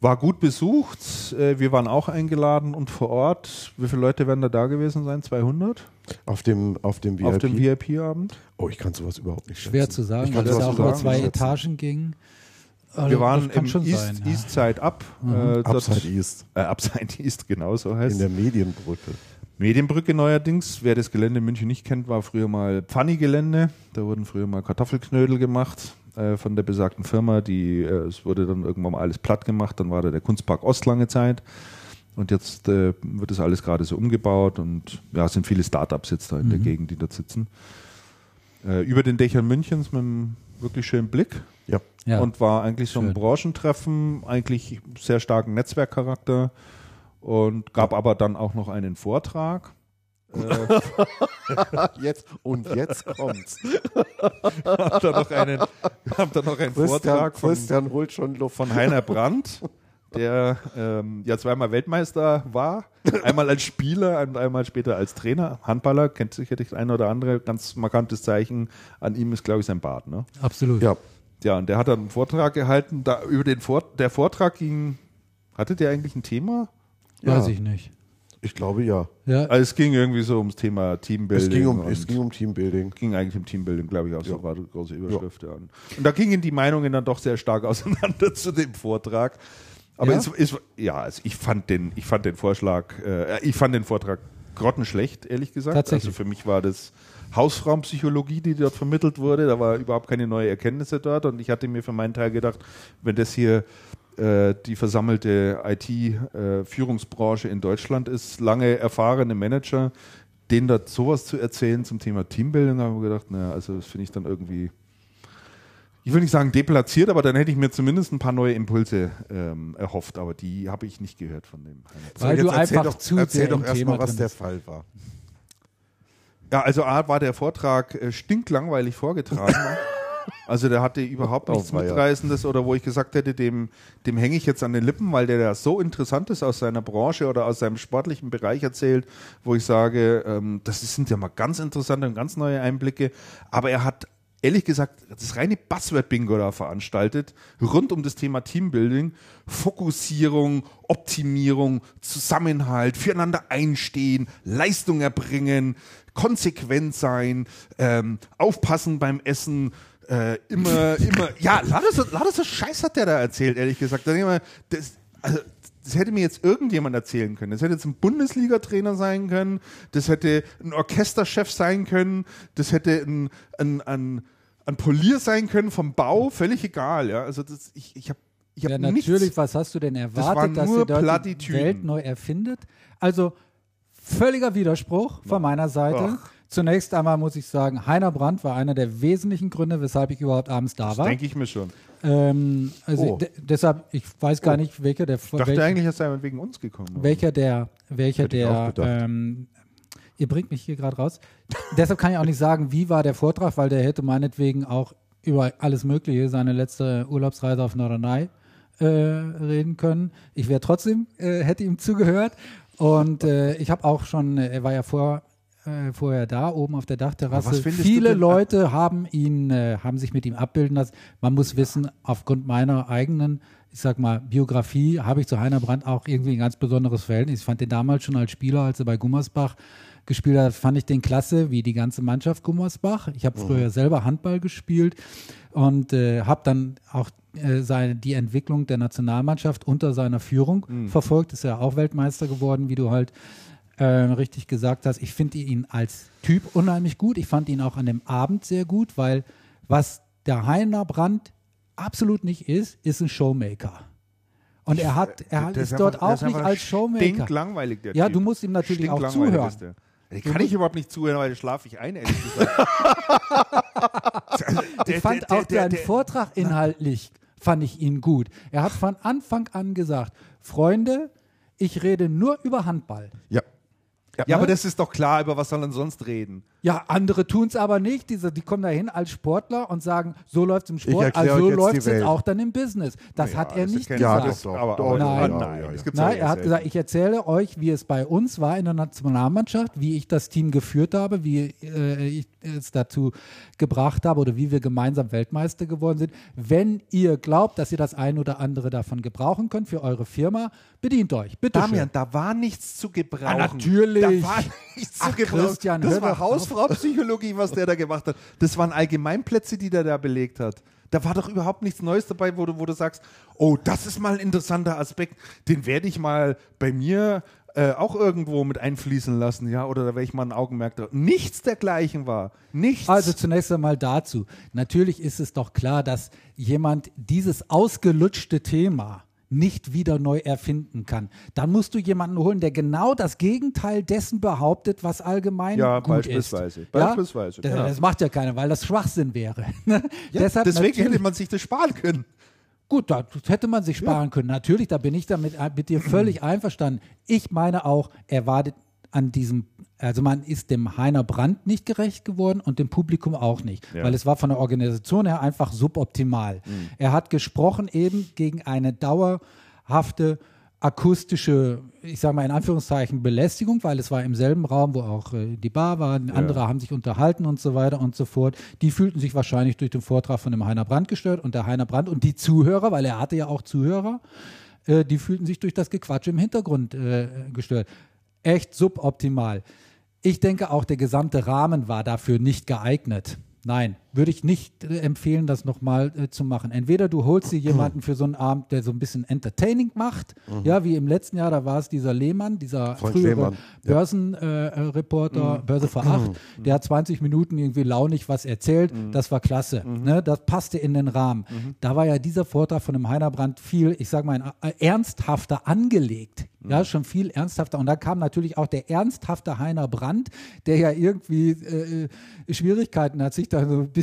War gut besucht. Äh, Wir waren auch eingeladen und vor Ort. Wie viele Leute werden da da gewesen sein? 200 Auf dem, auf dem VIP. auf dem VIP-Abend? oh, ich kann sowas überhaupt nicht Schwer schätzen. zu sagen, weil es ja auch über zwei schätzen. Etagen ging. Aber Wir waren im schon East, sein, ja. East Side Up. Mhm. Äh, dort- Upside East. Äh, Upside East, genau so heißt In der Medienbrücke. Medienbrücke neuerdings. Wer das Gelände in München nicht kennt, war früher mal Pfanni-Gelände. Da wurden früher mal Kartoffelknödel gemacht äh, von der besagten Firma. Die, äh, es wurde dann irgendwann mal alles platt gemacht. Dann war da der Kunstpark Ost lange Zeit. Und jetzt äh, wird das alles gerade so umgebaut und ja, es sind viele Startups jetzt da in der Mhm. Gegend, die dort sitzen. Äh, über den Dächern Münchens mit einem wirklich schönen Blick Ja. Ja. und war eigentlich so ein Schön. Branchentreffen, eigentlich sehr starken Netzwerkcharakter und gab aber dann auch noch einen Vortrag. <laughs> Jetzt, und jetzt kommt's. habt ihr noch einen, habt ihr noch einen Christian, Vortrag von, Christian holt schon Luft. von Heiner Brandt, der ähm, ja zweimal Weltmeister war, <laughs> einmal als Spieler und einmal später als Trainer, Handballer, kennt sicherlich eine oder andere, ganz markantes Zeichen an ihm ist, glaube ich, sein Bart. Ne? Absolut. Ja, Ja, und der hat dann einen Vortrag gehalten, da über den Vort der Vortrag ging, hatte der eigentlich ein Thema? Weiß Ja. ich nicht. ich glaube ja. Ja, Also es ging irgendwie so ums Thema Teambuilding. Es ging um, es ging um Teambuilding. ging eigentlich um Teambuilding, glaube ich, auch so Ja. war die große Überschrift. Ja. Und da gingen die Meinungen dann doch sehr stark <laughs> auseinander zu dem Vortrag. Aber Ja? es, es, ja, also ich fand den, ich fand den Vorschlag, äh, ich fand den Vortrag grottenschlecht, ehrlich gesagt. Tatsächlich. Also für mich war das Hausfrauenpsychologie, die dort vermittelt wurde. Da war überhaupt keine neue Erkenntnisse dort. Und ich hatte mir für meinen Teil gedacht, wenn das hier äh, die versammelte IT-Führungsbranche in Deutschland ist, lange erfahrene Manager, denen da sowas zu erzählen zum Thema Teambuilding, habe ich gedacht, naja, also das finde ich dann irgendwie, ich will nicht sagen deplatziert, aber dann hätte ich mir zumindest ein paar neue Impulse ähm, erhofft, aber die habe ich nicht gehört von dem. Weil jetzt du erzähl einfach doch, zu erzähl sehr doch erstmal, Thema was der. Fall war. Ja, also A war der Vortrag äh, stinklangweilig vorgetragen. <laughs> Also der hatte überhaupt Oh, nichts weia. Mitreißendes oder wo ich gesagt hätte, dem, dem hänge ich jetzt an den Lippen, weil der da so interessant ist aus seiner Branche oder aus seinem sportlichen Bereich erzählt, wo ich sage, ähm, das sind ja mal ganz interessante und ganz neue Einblicke. Aber er hat ehrlich gesagt das reine Buzzword-Bingo da veranstaltet, rund um das Thema Teambuilding, Fokussierung, Optimierung, Zusammenhalt, füreinander einstehen, Leistung erbringen, konsequent sein, ähm, aufpassen beim Essen, äh, immer, immer, ja, lauter so, lauter so Scheiß hat der da erzählt, ehrlich gesagt. Da denk ich mal, das, also, das hätte mir jetzt irgendjemand erzählen können. Das hätte jetzt ein Bundesliga-Trainer sein können, das hätte ein Orchesterchef sein können, das hätte ein, ein, ein, ein Polier sein können vom Bau, völlig egal. Ja? Also das, ich, ich habe ich hab Ja, nichts, natürlich, was hast du denn erwartet, waren dass nur ihr dort die. Welt neu erfindet? Also völliger Widerspruch von meiner Seite. Ach. Zunächst einmal muss ich sagen, Heiner Brandt war einer der wesentlichen Gründe, weshalb ich überhaupt abends da war. denke ich mir schon. Ähm, also Oh. de- deshalb, ich weiß gar nicht, welcher der Ich dachte welcher, eigentlich, dass er wegen uns gekommen war. welcher der, welcher der, ähm, ihr bringt mich hier gerade raus. Deshalb kann ich auch nicht sagen, wie war der Vortrag, weil der hätte meinetwegen auch über alles Mögliche, seine letzte Urlaubsreise auf Norderney äh, reden können. Ich wäre trotzdem, äh, hätte ihm zugehört. Und äh, ich habe auch schon, äh, er war ja vor, äh, vorher da, oben auf der Dachterrasse. Viele Leute haben ihn, äh, haben sich mit ihm abbilden lassen. Man muss wissen, aufgrund meiner eigenen, ich sag mal, Biografie habe ich zu Heiner Brandt auch irgendwie ein ganz besonderes Verhältnis. Ich fand den damals schon als Spieler, als er bei Gummersbach gespielt hat, fand ich den klasse, wie die ganze Mannschaft Gummersbach. Ich habe früher selber Handball gespielt und äh, habe dann auch äh, seine, die Entwicklung der Nationalmannschaft unter seiner Führung verfolgt. Ist ja auch Weltmeister geworden, wie du halt äh, richtig gesagt hast. Ich finde ihn als Typ unheimlich gut. Ich fand ihn auch an dem Abend sehr gut, weil was der Heiner Brandt absolut nicht ist, ist ein Showmaker. Und er hat, er Der ist einfach- dort der auch nicht einfach als Showmaker. Stinklangweilig, der Ja, Typ. du musst ihm natürlich auch zuhören. Den kann ich überhaupt nicht zuhören, weil da schlafe ich ein, ehrlich gesagt. <laughs> <laughs> Ich fand auch seinen Vortrag inhaltlich, fand ich ihn gut. Er hat von Anfang an gesagt, Freunde, ich rede nur über Handball. Ja. Ja, aber das ist doch klar, über was soll man sonst reden? Ja, andere tun es aber nicht. Diese, die kommen dahin als Sportler und sagen, so läuft es im Sport, also jetzt läuft es jetzt auch dann im Business. Das hat er das nicht erkennt- Ja, gesagt. das doch. Aber, Doch, aber Nein. nein, ja, ja. Nein, ja er hat gesagt, ich erzähle euch, wie es bei uns war in der Nationalmannschaft, wie ich das Team geführt habe, wie äh, ich es dazu gebracht habe oder wie wir gemeinsam Weltmeister geworden sind. Wenn ihr glaubt, dass ihr das ein oder andere davon gebrauchen könnt für eure Firma, bedient euch. Bitte Damian, schön. da war nichts zu gebrauchen. Ah, natürlich. Da war nichts Ach, zu gebrauchen. Christian, das war doch auf. Hausfrau-Psychologie, was der da gemacht hat. Das waren Allgemeinplätze, die der da belegt hat. Da war doch überhaupt nichts Neues dabei, wo du, wo du sagst, oh, das ist mal ein interessanter Aspekt, den werde ich mal bei mir äh, auch irgendwo mit einfließen lassen, ja, oder da werde ich mal ein Augenmerk drauf. Nichts dergleichen war. Nichts. Also zunächst einmal dazu. Natürlich ist es doch klar, dass jemand dieses ausgelutschte Thema nicht wieder neu erfinden kann. Dann musst du jemanden holen, der genau das Gegenteil dessen behauptet, was allgemein Ja, gut beispielsweise. ist. Ja? Beispielsweise, Das, genau. das macht ja keiner, weil das Schwachsinn wäre. <laughs> ja, Deshalb deswegen hätte man sich das sparen können. Gut, das hätte man sich sparen können. Natürlich, da bin ich damit mit dir völlig <clears throat> einverstanden. Ich meine auch, er war an diesem, also man ist dem Heiner Brandt nicht gerecht geworden und dem Publikum auch nicht, Ja. weil es war von der Organisation her einfach suboptimal. Er hat gesprochen eben gegen eine dauerhafte akustische, ich sage mal in Anführungszeichen, Belästigung, weil es war im selben Raum, wo auch äh, die Bar war, andere haben sich unterhalten und so weiter und so fort. Die fühlten sich wahrscheinlich durch den Vortrag von dem Heiner Brandt gestört und der Heiner Brandt und die Zuhörer, weil er hatte ja auch Zuhörer, äh, die fühlten sich durch das Gequatsch im Hintergrund äh, gestört. Echt suboptimal. Ich denke auch, der gesamte Rahmen war dafür nicht geeignet. Nein, würde ich nicht äh, empfehlen, das nochmal äh, zu machen. Entweder du holst dir jemanden für so einen Abend, der so ein bisschen entertaining macht, ja, wie im letzten Jahr, da war es dieser Lehmann, dieser frühere Lehmann, ja. Börsenreporter, äh, Reporter, Börse vor acht, der hat 20 Minuten irgendwie launig was erzählt, das war klasse, ne? das passte in den Rahmen. Da war ja dieser Vortrag von dem Heiner Brandt viel, ich sag mal, äh, ernsthafter angelegt, ja, schon viel ernsthafter. Und da kam natürlich auch der ernsthafte Heiner Brandt, der ja irgendwie äh, äh, Schwierigkeiten hat, sich da so ein bisschen,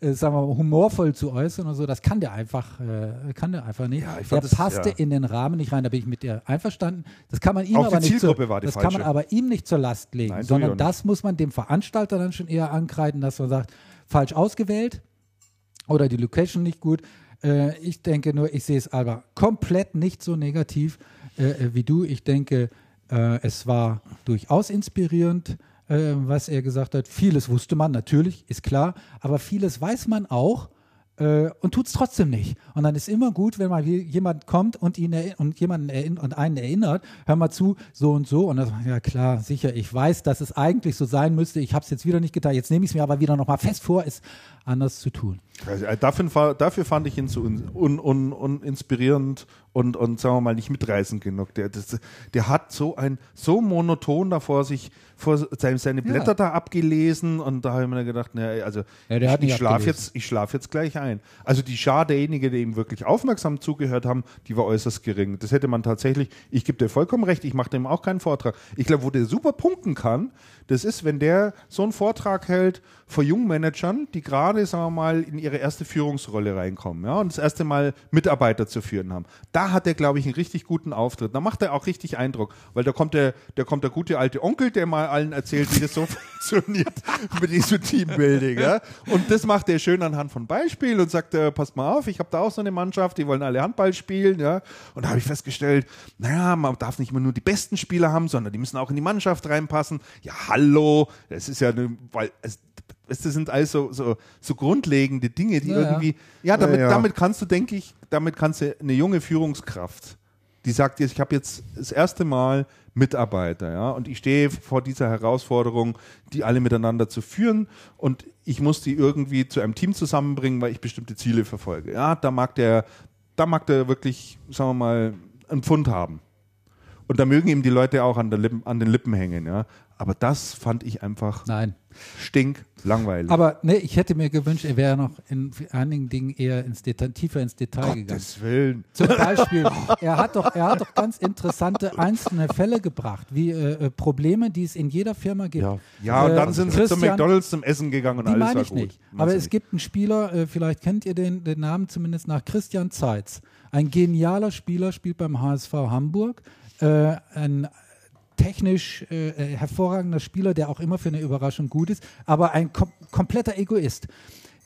äh, sagen wir mal, humorvoll zu äußern und so. Das kann der einfach, äh, kann der einfach nicht. Ja, ich der fand das- passte ja. in den Rahmen nicht rein, da bin ich mit dir einverstanden. Das kann man ihm Auch die aber nicht Zielgruppe zur, war die das kann man falsche. aber ihm nicht zur Last legen, Nein, sondern das muss man dem Veranstalter dann schon eher ankreiden, dass man sagt, falsch ausgewählt oder die Location nicht gut. Äh, ich denke nur, ich sehe es aber komplett nicht so negativ äh, äh, wie du. Ich denke, äh, es war durchaus inspirierend, äh, was er gesagt hat. Vieles wusste man natürlich, ist klar, aber vieles weiß man auch. Äh, und tut es trotzdem nicht. Und dann ist immer gut, wenn mal jemand kommt und ihn und jemanden erinn und einen erinnert, hör mal zu, so und so. Und dann, ja klar, sicher, ich weiß, dass es eigentlich so sein müsste. Ich habe es jetzt wieder nicht getan. Jetzt nehme ich es mir aber wieder nochmal fest vor, es anders zu tun. Also, äh, dafür, dafür fand ich ihn so un, un, un, uninspirierend und, und sagen wir mal nicht mitreißend genug. Der, das, der hat so ein so monoton da vor sich vor seine, seine Blätter da abgelesen und da habe ich mir gedacht, na, also Ja, ich, ich schlafe jetzt, ich schlaf jetzt gleich ein. Also die Schar derjenigen, die ihm wirklich aufmerksam zugehört haben, die war äußerst gering. Das hätte man tatsächlich, ich gebe dir vollkommen recht, ich mache dem auch keinen Vortrag. Ich glaube, wo der super punkten kann, das ist, wenn der so einen Vortrag hält vor jungen Managern, die gerade, sagen wir mal, in ihre erste Führungsrolle reinkommen, ja, und das erste Mal Mitarbeiter zu führen haben. Da hat er, glaube ich, einen richtig guten Auftritt. Da macht er auch richtig Eindruck, weil da kommt der, der kommt der gute alte Onkel, der mal allen erzählt, wie das so <laughs> funktioniert mit diesem Teambuilding, ja. Und das macht er schön anhand von Beispielen und sagt, äh, passt mal auf, ich habe da auch so eine Mannschaft, die wollen alle Handball spielen, ja. Und da habe ich festgestellt, naja, man darf nicht immer nur die besten Spieler haben, sondern die müssen auch in die Mannschaft reinpassen. Ja, hallo, das ist ja, eine, weil es, das sind alles so, so, so grundlegende Dinge, die Ja, ja. irgendwie, ja, damit, Ja, ja. damit kannst du, denke ich, damit kannst du eine junge Führungskraft, die sagt jetzt, ich habe jetzt das erste Mal Mitarbeiter, ja, und ich stehe vor dieser Herausforderung, die alle miteinander zu führen und ich muss die irgendwie zu einem Team zusammenbringen, weil ich bestimmte Ziele verfolge. Ja, da mag der, da mag der wirklich, sagen wir mal, einen Pfund haben. Und da mögen ihm die Leute auch an, der Lippen, an den Lippen hängen, ja. Aber das fand ich einfach Nein. stink langweilig. Aber ne, ich hätte mir gewünscht, er wäre noch in einigen Dingen eher ins Detail, tiefer ins Detail gegangen. Gottes Willen. Zum Beispiel, er hat doch, er hat doch ganz interessante einzelne Fälle gebracht, wie äh, äh, Probleme, die es in jeder Firma gibt. Ja. Ja, und Äh, dann sind sie zum Christian- McDonalds zum Essen gegangen und Die alles meine war ich gut. nicht. Aber es gibt einen Spieler, äh, vielleicht kennt ihr den, den Namen zumindest nach Christian Zeitz. Ein genialer Spieler, spielt beim HSV Hamburg. Äh, ein technisch äh, äh, hervorragender Spieler, der auch immer für eine Überraschung gut ist, aber ein kom kompletter Egoist.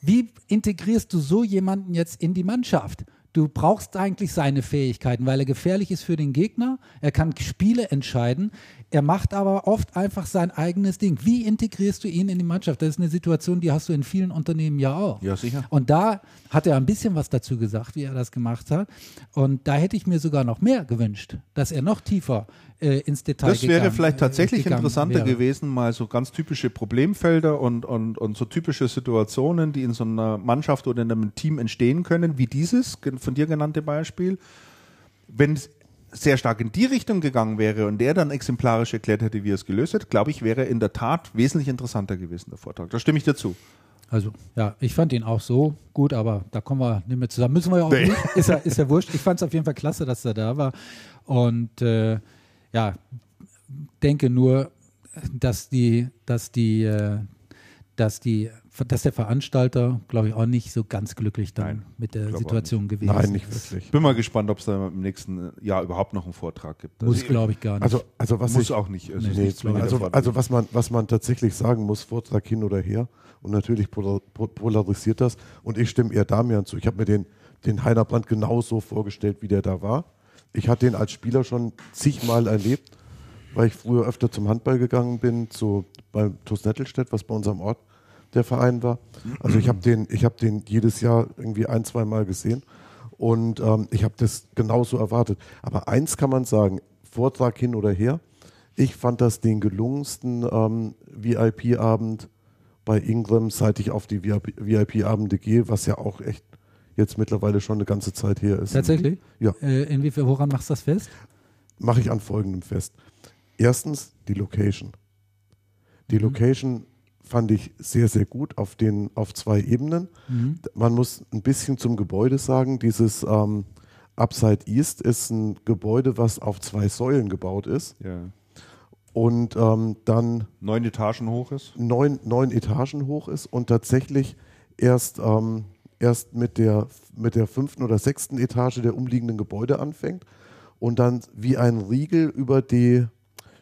Wie integrierst du so jemanden jetzt in die Mannschaft? Du brauchst eigentlich seine Fähigkeiten, weil er gefährlich ist für den Gegner. Er kann Spiele entscheiden. Er macht aber oft einfach sein eigenes Ding. Wie integrierst du ihn in die Mannschaft? Das ist eine Situation, die hast du in vielen Unternehmen ja auch. Ja, sicher. Und da hat er ein bisschen was dazu gesagt, wie er das gemacht hat. Und da hätte ich mir sogar noch mehr gewünscht, dass er noch tiefer äh, ins Detail Das wäre gegangen- vielleicht tatsächlich äh, gegangen interessanter wäre. gewesen, mal so ganz typische Problemfelder und, und, und so typische Situationen, die in so einer Mannschaft oder in einem Team entstehen können, wie dieses von dir genannte Beispiel. Wenn sehr stark in die Richtung gegangen wäre und der dann exemplarisch erklärt hätte, wie er es gelöst hat, glaube ich, wäre in der Tat wesentlich interessanter gewesen, der Vortrag. Da stimme ich dazu. Also, ja, ich fand ihn auch so gut, aber da kommen wir nicht mehr zusammen. Müssen wir ja auch Nee. nicht. Ist ja, ist ja wurscht. Ich fand es auf jeden Fall klasse, dass er da war. Und äh, ja, denke nur, dass die, dass die, äh, dass die dass der Veranstalter, glaube ich, auch nicht so ganz glücklich dann Nein, mit der Situation gewesen Nein, nicht ist. wirklich. Bin mal gespannt, ob es da im nächsten Jahr überhaupt noch einen Vortrag gibt. Muss, Also, glaube ich, gar nicht. Also, also was muss ich, auch nicht. Es Nee, ist Nee, nicht also, also was, man, was man tatsächlich sagen muss, Vortrag hin oder her, und natürlich polar, po- polarisiert das, und ich stimme eher Damian zu. Ich habe mir den, den Heiner Brandt genauso vorgestellt, wie der da war. Ich hatte den als Spieler schon zigmal erlebt, weil ich früher öfter zum Handball gegangen bin, zu, bei TuS Nettelstedt, was bei unserem Ort der Verein war. Also ich habe den, ich den jedes Jahr irgendwie ein, zwei Mal gesehen und ähm, ich habe das genauso erwartet. Aber eins kann man sagen, Vortrag hin oder her, ich fand das den gelungensten ähm, VIP-Abend bei Ingram, seit ich auf die VIP-Abende gehe, was ja auch echt jetzt mittlerweile schon eine ganze Zeit her ist. Tatsächlich? Ja. Äh, inwiefern, woran machst du das fest? Mache ich an folgendem fest. Erstens die Location. Die Location fand ich sehr, sehr gut auf, den, auf zwei Ebenen. Man muss ein bisschen zum Gebäude sagen. Dieses ähm, Upside East ist ein Gebäude, was auf zwei Säulen gebaut ist ja. und ähm, dann neun Etagen hoch ist. neun, neun Etagen hoch ist und tatsächlich erst, ähm, erst mit, der, mit der fünften oder sechsten Etage der umliegenden Gebäude anfängt und dann wie ein Riegel über die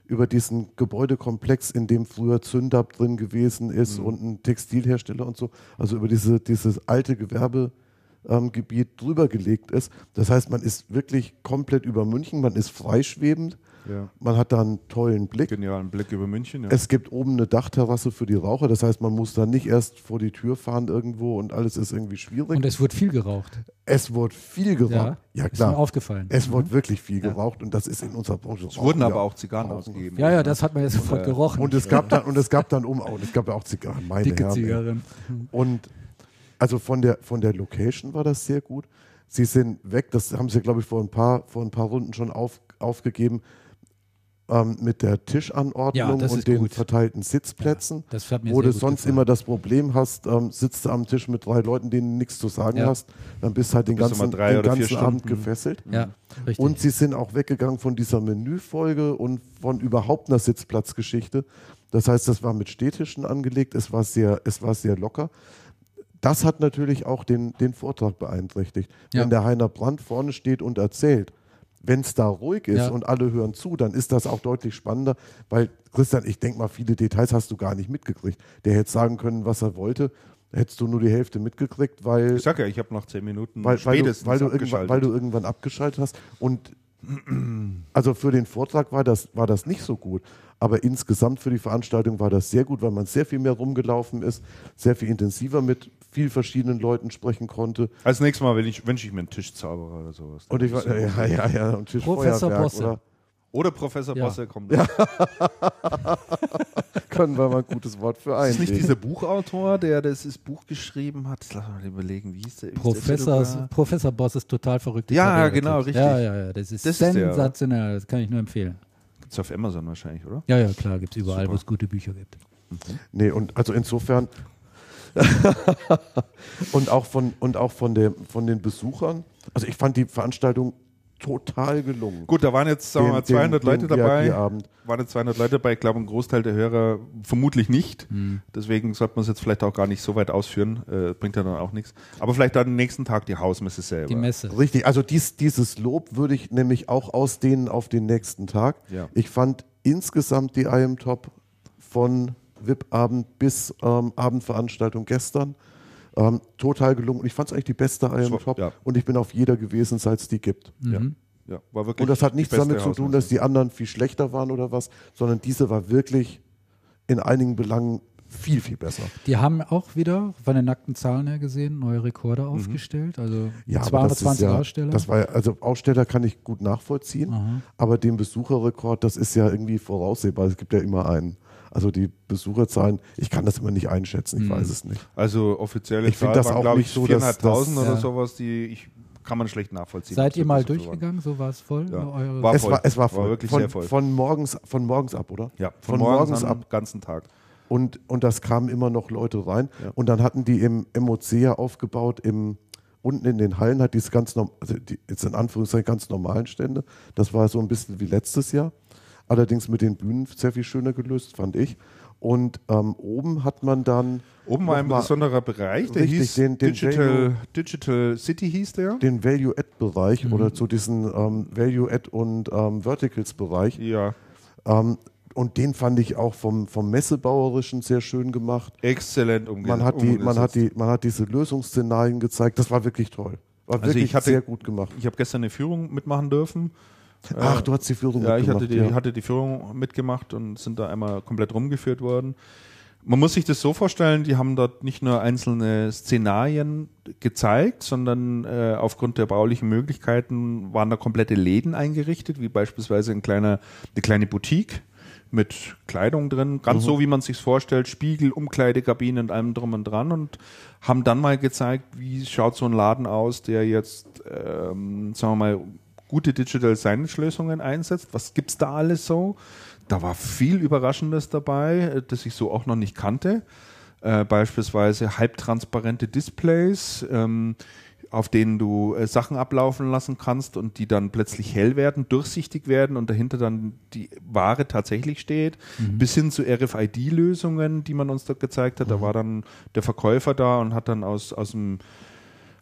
über diesen Gebäudekomplex, in dem früher Zündab drin gewesen ist und ein Textilhersteller und so, also über diese, dieses alte Gewerbegebiet Gebiet drüber gelegt ist. Das heißt, man ist wirklich komplett über München, man ist freischwebend, Ja. man hat da einen tollen Blick. Genialen Blick über München. Ja. Es gibt oben eine Dachterrasse für die Raucher, das heißt, man muss da nicht erst vor die Tür fahren irgendwo und alles ist irgendwie schwierig. Und es wurde viel geraucht. es wurde viel geraucht. Ja, Ist mir klar. aufgefallen. Es wurde wirklich viel geraucht und das ist in unserer Branche. es wurden aber auch Zigarren ausgegeben. ja, ja, das hat man jetzt sofort gerochen. Und es gab dann, und es gab dann um, und es gab ja auch Zigarren, meine Dicke Herren. Zigarren. Und also von der, von der Location war das sehr gut. Sie sind weg, das haben sie, glaube ich, vor ein paar, vor ein paar Runden schon auf, aufgegeben, ähm, mit der Tischanordnung Ja, und den gut. verteilten Sitzplätzen. das hat mir wo sehr du sonst gefallen. immer das Problem hast, ähm, sitzt du am Tisch mit drei Leuten, denen du nichts zu sagen Ja. hast, dann bist du halt den Bist ganzen, den ganzen Abend gefesselt. Ja, richtig. Und sie sind auch weggegangen von dieser Menüfolge und von überhaupt einer Sitzplatzgeschichte. Das heißt, das war mit Städtischen angelegt, es war sehr, es war sehr locker. Das hat natürlich auch den, den Vortrag beeinträchtigt. Ja. Wenn der Heiner Brandt vorne steht und erzählt, wenn es da ruhig ist Ja. und alle hören zu, dann ist das auch deutlich spannender, weil Christian, ich denke mal, viele Details hast du gar nicht mitgekriegt. Der hätte sagen können, was er wollte, hättest du nur die Hälfte mitgekriegt, weil Ich sag ja, ich habe nach zehn Minuten weil, weil, du, spätestens weil, du irgendwann, abgeschaltet. weil du irgendwann abgeschaltet hast. Und <clears throat> also für den Vortrag war das, war das nicht so gut. Aber insgesamt für die Veranstaltung war das sehr gut, weil man sehr viel mehr rumgelaufen ist, sehr viel intensiver mit viel verschiedenen Leuten sprechen konnte. Als nächstes Mal wünsche ich, wünsche ich mir einen Tischzauberer oder sowas. Und ich war, ja, ja, ja, und Professor Bosse. oder? Oder Professor Ja. Bosse kommt. <laughs> Können wir mal ein gutes Wort für Ist nicht dieser Buchautor, der das Buch geschrieben hat? Lass mal überlegen, wie hieß der? Professor, der? Professor Boss ist total verrückt. Ja, genau, richtig. Ja, ja, ja, das ist Das ist der, oder? sensationell, das kann ich nur empfehlen. Gibt's auf Amazon wahrscheinlich, oder? Ja, ja, klar, gibt es überall, wo es gute Bücher gibt. Nee, und also insofern <laughs> und auch von und auch von der von den Besuchern. Also ich fand die Veranstaltung total gelungen. Gut, da waren jetzt sagen wir mal Den- den- 200 Leute den dabei. VIP-Abend. Waren jetzt 200 Leute dabei. Ich glaube, ein Großteil der Hörer vermutlich nicht. Hm. Deswegen sollte man es jetzt vielleicht auch gar nicht so weit ausführen. Äh, bringt ja dann auch nichts. Aber vielleicht dann am nächsten Tag die Hausmesse selber. Die Messe. Richtig, also dies, dieses Lob würde ich nämlich auch ausdehnen auf den nächsten Tag. Ja. Ich fand insgesamt die IM Top von VIP-Abend bis ähm, Abendveranstaltung gestern ähm, total gelungen. Und ich fand es eigentlich die beste IM Top ja. und ich bin auf jeder gewesen, seit es die gibt. Ja. ja, war wirklich Und das hat nichts damit zu tun, dass die anderen viel schlechter waren oder was, sondern diese war wirklich in einigen Belangen viel, viel besser. Die haben auch wieder von den nackten Zahlen her gesehen neue Rekorde aufgestellt. Also Mhm. Ja, aber das ist 220 ja, Aussteller. Das war ja, also Aussteller kann ich gut nachvollziehen, aber den Besucherrekord, das ist ja irgendwie voraussehbar. Es gibt ja immer einen. Also die Besucherzahlen, ich kann das immer nicht einschätzen, ich weiß es nicht. Also offizielle Ich Zahl das waren, glaube ich, so, dass 4.500 das- oder Ja. sowas, die ich, kann man schlecht nachvollziehen. Seid ihr mal durchgegangen? So war es voll? Ja. Eure- War es, voll. war, es war voll. War wirklich von, sehr voll. Von morgens, von morgens ab, oder? Ja, von, von, morgens, morgens am ab. ganzen Tag. Und, und das kamen immer noch Leute rein. Ja. Und dann hatten die im MOC ja aufgebaut, im, unten in den Hallen hat diese ganz, norm- also die, jetzt in Anführungszeichen ganz normalen Stände. Das war so ein bisschen wie letztes Jahr. Allerdings mit den Bühnen sehr viel schöner gelöst, fand ich. Und ähm, oben hat man dann Oben war ein besonderer Bereich, der Richtig, hieß den- den Digital, Value- Digital City hieß der. den Value-Add-Bereich oder zu diesen ähm, Value-Add- und ähm, Verticals-Bereich. Ja, Ähm, und den fand ich auch vom, vom Messebauerischen sehr schön gemacht. exzellent umgesetzt. Man hat, die, man, hat die, man hat diese Lösungsszenarien gezeigt. Das war wirklich toll. War Also wirklich ich hatte- sehr gut gemacht. Ich habe gestern eine Führung mitmachen dürfen. Ach, du hast die Führung Ja, ich mitgemacht. hatte die, ja. hatte die Führung mitgemacht und sind da einmal komplett rumgeführt worden. Man muss sich das so vorstellen, die haben dort nicht nur einzelne Szenarien gezeigt, sondern äh, aufgrund der baulichen Möglichkeiten waren da komplette Läden eingerichtet, wie beispielsweise ein kleiner, eine kleine Boutique mit Kleidung drin, ganz so wie man sich vorstellt, Spiegel, Umkleidekabine und allem drum und dran und haben dann mal gezeigt, wie schaut so ein Laden aus, der jetzt, ähm, sagen wir mal, gute Digital Signage Lösungen einsetzt. Was gibt's da alles so? Da war viel Überraschendes dabei, äh, das ich so auch noch nicht kannte. Äh, beispielsweise halbtransparente Displays, ähm, auf denen du äh, Sachen ablaufen lassen kannst und die dann plötzlich hell werden, durchsichtig werden und dahinter dann die Ware tatsächlich steht, bis hin zu RFID-Lösungen, die man uns dort gezeigt hat. Da war dann der Verkäufer da und hat dann aus, aus dem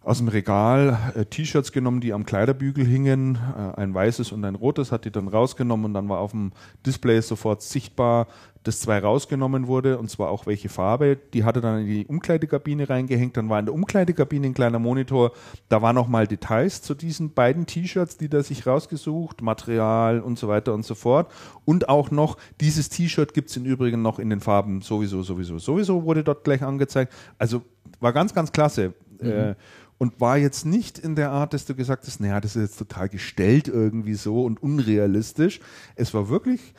aus dem Regal äh, T-Shirts genommen, die am Kleiderbügel hingen, äh, ein weißes und ein rotes, hat die dann rausgenommen und dann war auf dem Display sofort sichtbar, dass zwei rausgenommen wurde und zwar auch welche Farbe. Die hatte dann in die Umkleidekabine reingehängt, dann war in der Umkleidekabine ein kleiner Monitor, da waren nochmal Details zu diesen beiden T-Shirts, die da sich rausgesucht, Material und so weiter und so fort und auch noch, dieses T-Shirt gibt's im Übrigen noch in den Farben sowieso, sowieso, sowieso wurde dort gleich angezeigt. Also war ganz, ganz klasse. Äh, und war jetzt nicht in der Art, dass du gesagt hast, naja, das ist jetzt total gestellt irgendwie so und unrealistisch. Es war wirklich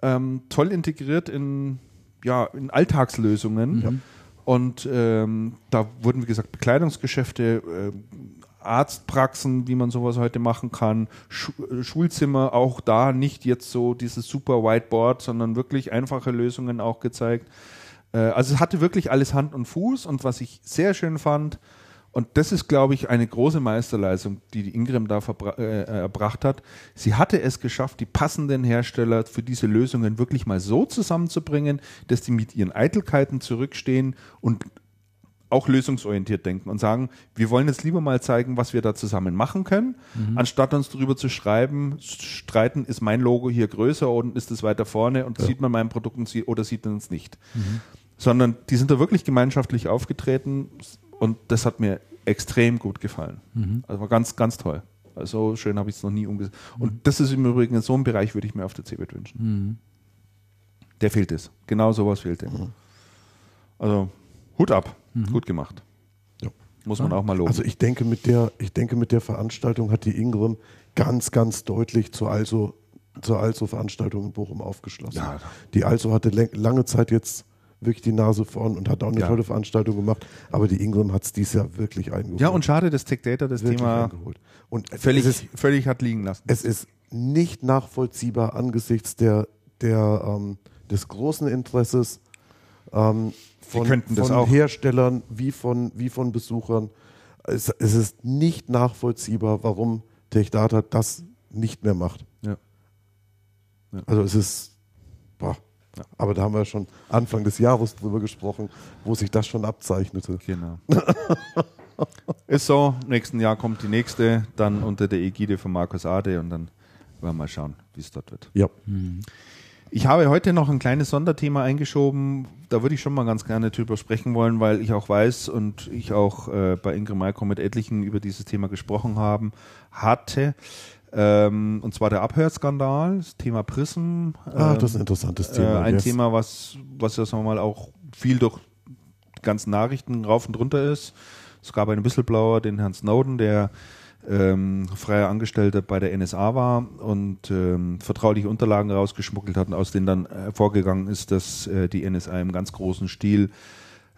ähm, toll integriert in, ja, in Alltagslösungen. Und ähm, da wurden, wie gesagt, Bekleidungsgeschäfte, ähm, Arztpraxen, wie man sowas heute machen kann, Schu äh, Schulzimmer, auch da nicht jetzt so dieses super Whiteboard, sondern wirklich einfache Lösungen auch gezeigt. Äh, also es hatte wirklich alles Hand und Fuß und was ich sehr schön fand, und das ist, glaube ich, eine große Meisterleistung, die die Ingram da verbra- äh, erbracht hat. Sie hatte es geschafft, die passenden Hersteller für diese Lösungen wirklich mal so zusammenzubringen, dass die mit ihren Eitelkeiten zurückstehen und auch lösungsorientiert denken und sagen, wir wollen jetzt lieber mal zeigen, was wir da zusammen machen können, anstatt uns darüber zu schreiben, streiten, ist mein Logo hier größer oder ist es weiter vorne und sieht man mein Produkt und oder sieht man es nicht. Sondern die sind da wirklich gemeinschaftlich aufgetreten und das hat mir extrem gut gefallen. Also war ganz, ganz toll. Also so schön habe ich es noch nie umgesetzt. Und das ist im Übrigen so ein Bereich, würde ich mir auf der CeBIT wünschen. Der fehlt es. Genau sowas fehlt dem. Also Hut ab. Gut gemacht. Ja. Muss man auch mal loben. Also ich denke, mit der, ich denke, mit der Veranstaltung hat die Ingram ganz, ganz deutlich zur Also, zur Also-Veranstaltung in Bochum aufgeschlossen. Ja. Die Also hatte lange Zeit jetzt wirklich die Nase vorn und hat auch eine Ja. tolle Veranstaltung gemacht, aber die Ingram hat es dieses Jahr wirklich eingeholt. ja, und schade, dass Tech Data das wirklich Thema eingeholt. Und völlig, ist, völlig hat liegen lassen. es ist nicht nachvollziehbar angesichts der, der, ähm, des großen Interesses ähm, von, von. Herstellern wie von, wie von Besuchern. Es, es ist nicht nachvollziehbar, warum TechData das nicht mehr macht. Ja. Also es ist. Ja. aber da haben wir schon Anfang des Jahres drüber gesprochen, wo sich das schon abzeichnete. Genau. <laughs> Ist so, nächsten Jahr kommt die nächste, dann unter der Ägide von Markus Ade und dann werden wir mal schauen, wie es dort wird. Ja. Ich habe heute noch ein kleines Sonderthema eingeschoben, da würde ich schon mal ganz gerne drüber sprechen wollen, weil ich auch weiß und ich auch äh, bei Ingrid Maiko mit etlichen über dieses Thema gesprochen haben, hatte. Ähm, und zwar der Abhörskandal, das Thema Prism. Ah, ähm, das ist ein interessantes Thema. Äh, ein Yes. Thema, was, was ja sagen wir mal auch viel durch die ganzen Nachrichten rauf und runter ist. Es gab einen Whistleblower, den Herrn Snowden, der ähm, freier Angestellter bei der NSA war und ähm, vertrauliche Unterlagen rausgeschmuggelt hat und aus denen dann hervorgegangen ist, dass äh, die NSA im ganz großen Stil ähm,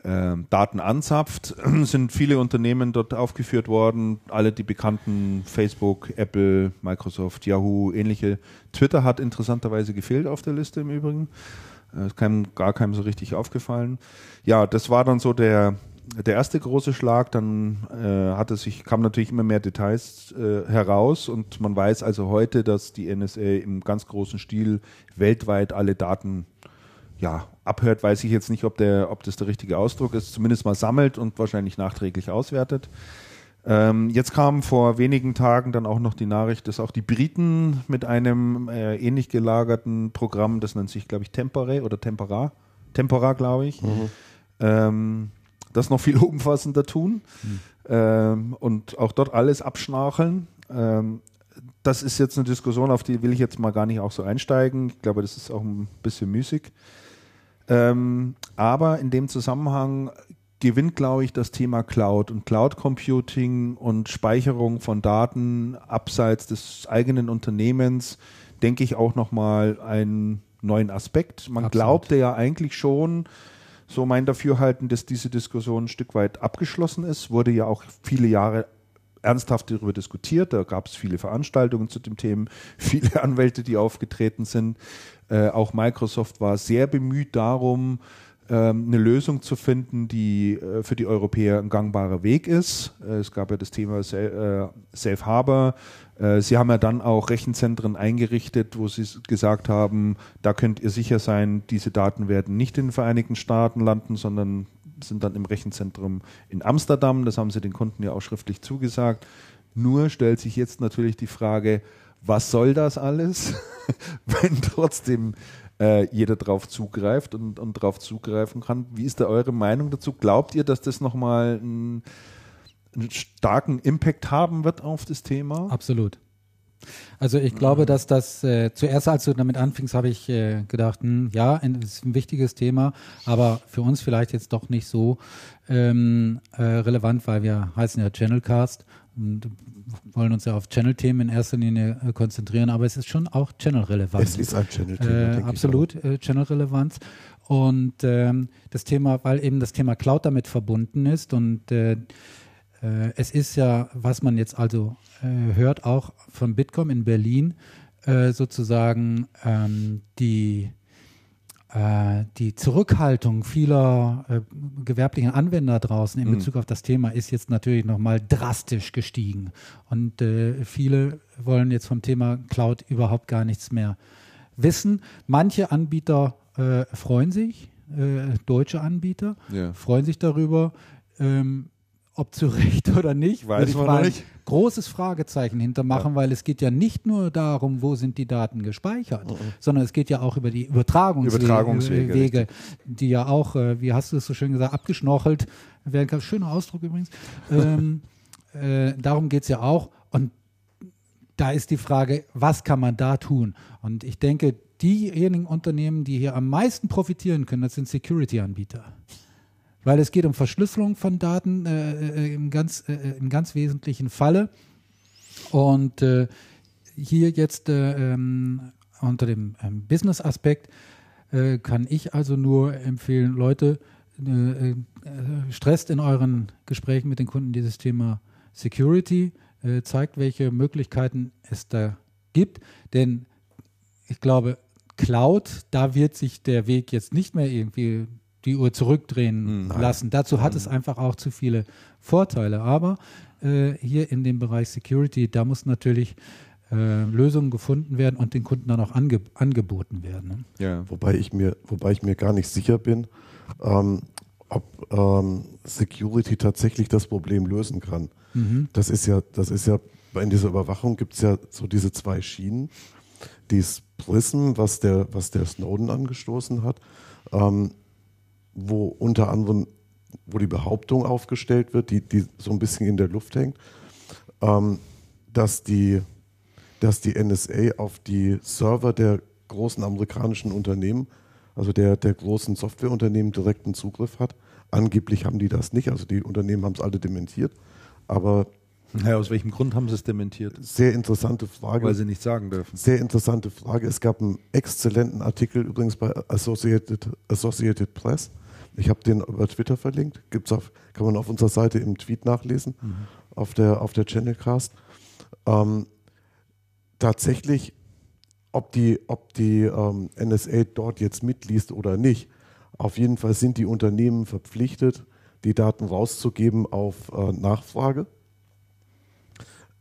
Daten anzapft. <clears throat> Sind viele Unternehmen dort aufgeführt worden, alle die bekannten Facebook, Apple, Microsoft, Yahoo, ähnliche. Twitter hat interessanterweise gefehlt auf der Liste im Übrigen. Äh, Ist keinem, gar keinem so richtig aufgefallen. Ja, das war dann so der, der erste große Schlag. Dann äh, hatte sich, kam natürlich immer mehr Details äh, heraus und man weiß also heute, dass die NSA im ganz großen Stil weltweit alle Daten ja, abhört, weiß ich jetzt nicht, ob, der, ob das der richtige Ausdruck ist, zumindest mal sammelt und wahrscheinlich nachträglich auswertet. Ähm, jetzt kam vor wenigen Tagen dann auch noch die Nachricht, dass auch die Briten mit einem äh, ähnlich gelagerten Programm, das nennt sich, glaube ich, Tempore oder Tempora, Tempora, glaube ich, mhm. ähm, das noch viel <laughs> umfassender tun mhm. ähm, und auch dort alles abschnacheln. Ähm, das ist jetzt eine Diskussion, auf die will ich jetzt mal gar nicht auch so einsteigen. Ich glaube, das ist auch ein bisschen müßig. Ähm, aber in dem Zusammenhang gewinnt, glaube ich, das Thema Cloud und Cloud Computing und Speicherung von Daten abseits des eigenen Unternehmens, denke ich auch nochmal einen neuen Aspekt. Man Absolut. glaubte ja eigentlich schon, so mein Dafürhalten, dass diese Diskussion ein Stück weit abgeschlossen ist, wurde ja auch viele Jahre ernsthaft darüber diskutiert. Da gab es viele Veranstaltungen zu dem Thema, <laughs> viele Anwälte, die aufgetreten sind. Äh, auch Microsoft war sehr bemüht darum, ähm, eine Lösung zu finden, die äh, für die Europäer ein gangbarer Weg ist. Äh, es gab ja das Thema Safe Harbor. Sie haben ja dann auch Rechenzentren eingerichtet, wo Sie gesagt haben, da könnt ihr sicher sein, diese Daten werden nicht in den Vereinigten Staaten landen, sondern sind dann im Rechenzentrum in Amsterdam. Das haben Sie den Kunden ja auch schriftlich zugesagt. Nur stellt sich jetzt natürlich die Frage, was soll das alles, <laughs> wenn trotzdem äh, jeder drauf zugreift und, und drauf zugreifen kann. Wie ist da eure Meinung dazu? Glaubt ihr, dass das nochmal einen, einen starken Impact haben wird auf das Thema? Absolut. Also ich glaube, dass das äh, zuerst, als du damit anfingst, habe ich äh, gedacht, mh, hm, ja, ein, ist ein wichtiges Thema, aber für uns vielleicht jetzt doch nicht so ähm, äh, relevant, weil wir heißen ja Channelcast und wollen uns ja auf Channel-Themen in erster Linie äh, konzentrieren, aber es ist schon auch Channel-relevant. Es ist ein Channel-Thema. Äh, absolut, äh, Channel-Relevanz. Und ähm, das Thema, weil eben das Thema Cloud damit verbunden ist und äh, äh, es ist ja, was man jetzt also hört, auch von Bitkom in Berlin, sozusagen ähm, die die Zurückhaltung vieler äh, gewerblichen Anwender draußen in mhm. Bezug auf das Thema ist jetzt natürlich nochmal drastisch gestiegen. Und äh, viele wollen jetzt vom Thema Cloud überhaupt gar nichts mehr wissen. Manche Anbieter äh, freuen sich, äh, deutsche Anbieter ja. freuen sich darüber. Ähm, ob zu Recht <laughs> oder nicht, weiß man mal nicht. großes Fragezeichen hintermachen, ja. weil es geht ja nicht nur darum, wo sind die Daten gespeichert, mhm. sondern es geht ja auch über die Übertragungswege, Übertragungswege Wege, die ja auch, äh, wie hast du es so schön gesagt, abgeschnorchelt werden. Schöner Ausdruck übrigens. <laughs> ähm, äh, darum geht es ja auch. Und da ist die Frage, was kann man da tun? Und ich denke, diejenigen Unternehmen, die hier am meisten profitieren können, das sind Security-Anbieter weil es geht um Verschlüsselung von Daten äh, äh im, ganz, äh, äh, im ganz wesentlichen Falle. Und äh, hier jetzt äh, ähm, unter dem ähm, Business-Aspekt kann ich also nur empfehlen, Leute, stresst in euren Gesprächen mit den Kunden dieses Thema Security, zeigt, welche Möglichkeiten es da gibt, denn ich glaube, Cloud, da wird sich der Weg jetzt nicht mehr irgendwie die Uhr zurückdrehen hm, Nein. lassen. Dazu hat es hm. einfach auch zu viele Vorteile. Aber äh, hier in dem Bereich Security, da muss natürlich äh, Lösungen gefunden werden und den Kunden dann auch ange angeboten werden. Ne? Ja. Wobei ich mir, wobei ich mir gar nicht sicher bin, ähm, ob ähm, Security tatsächlich das Problem lösen kann. Mhm. Das ist ja, das ist ja, in dieser Überwachung gibt es ja so diese zwei Schienen. Dies Prism, was der, was der Snowden angestoßen hat, ähm, wo unter anderem, wo die Behauptung aufgestellt wird, die, die so ein bisschen in der Luft hängt, ähm, dass, die, dass die NSA auf die Server der großen amerikanischen Unternehmen, also der, der großen Softwareunternehmen, direkten Zugriff hat. Angeblich haben die das nicht, also die Unternehmen haben es alle dementiert. Aber ja, aus welchem Grund haben sie es dementiert? Sehr interessante Frage. Weil sie nicht sagen dürfen. Sehr interessante Frage. Es gab einen exzellenten Artikel übrigens bei Associated, Associated Press ich habe den über Twitter verlinkt. Gibt's auf, kann man auf unserer Seite im Tweet nachlesen, mhm. auf der, auf der Channelcast. Ähm, tatsächlich, ob die, ob die ähm, NSA dort jetzt mitliest oder nicht, auf jeden Fall sind die Unternehmen verpflichtet, die Daten rauszugeben auf äh, Nachfrage.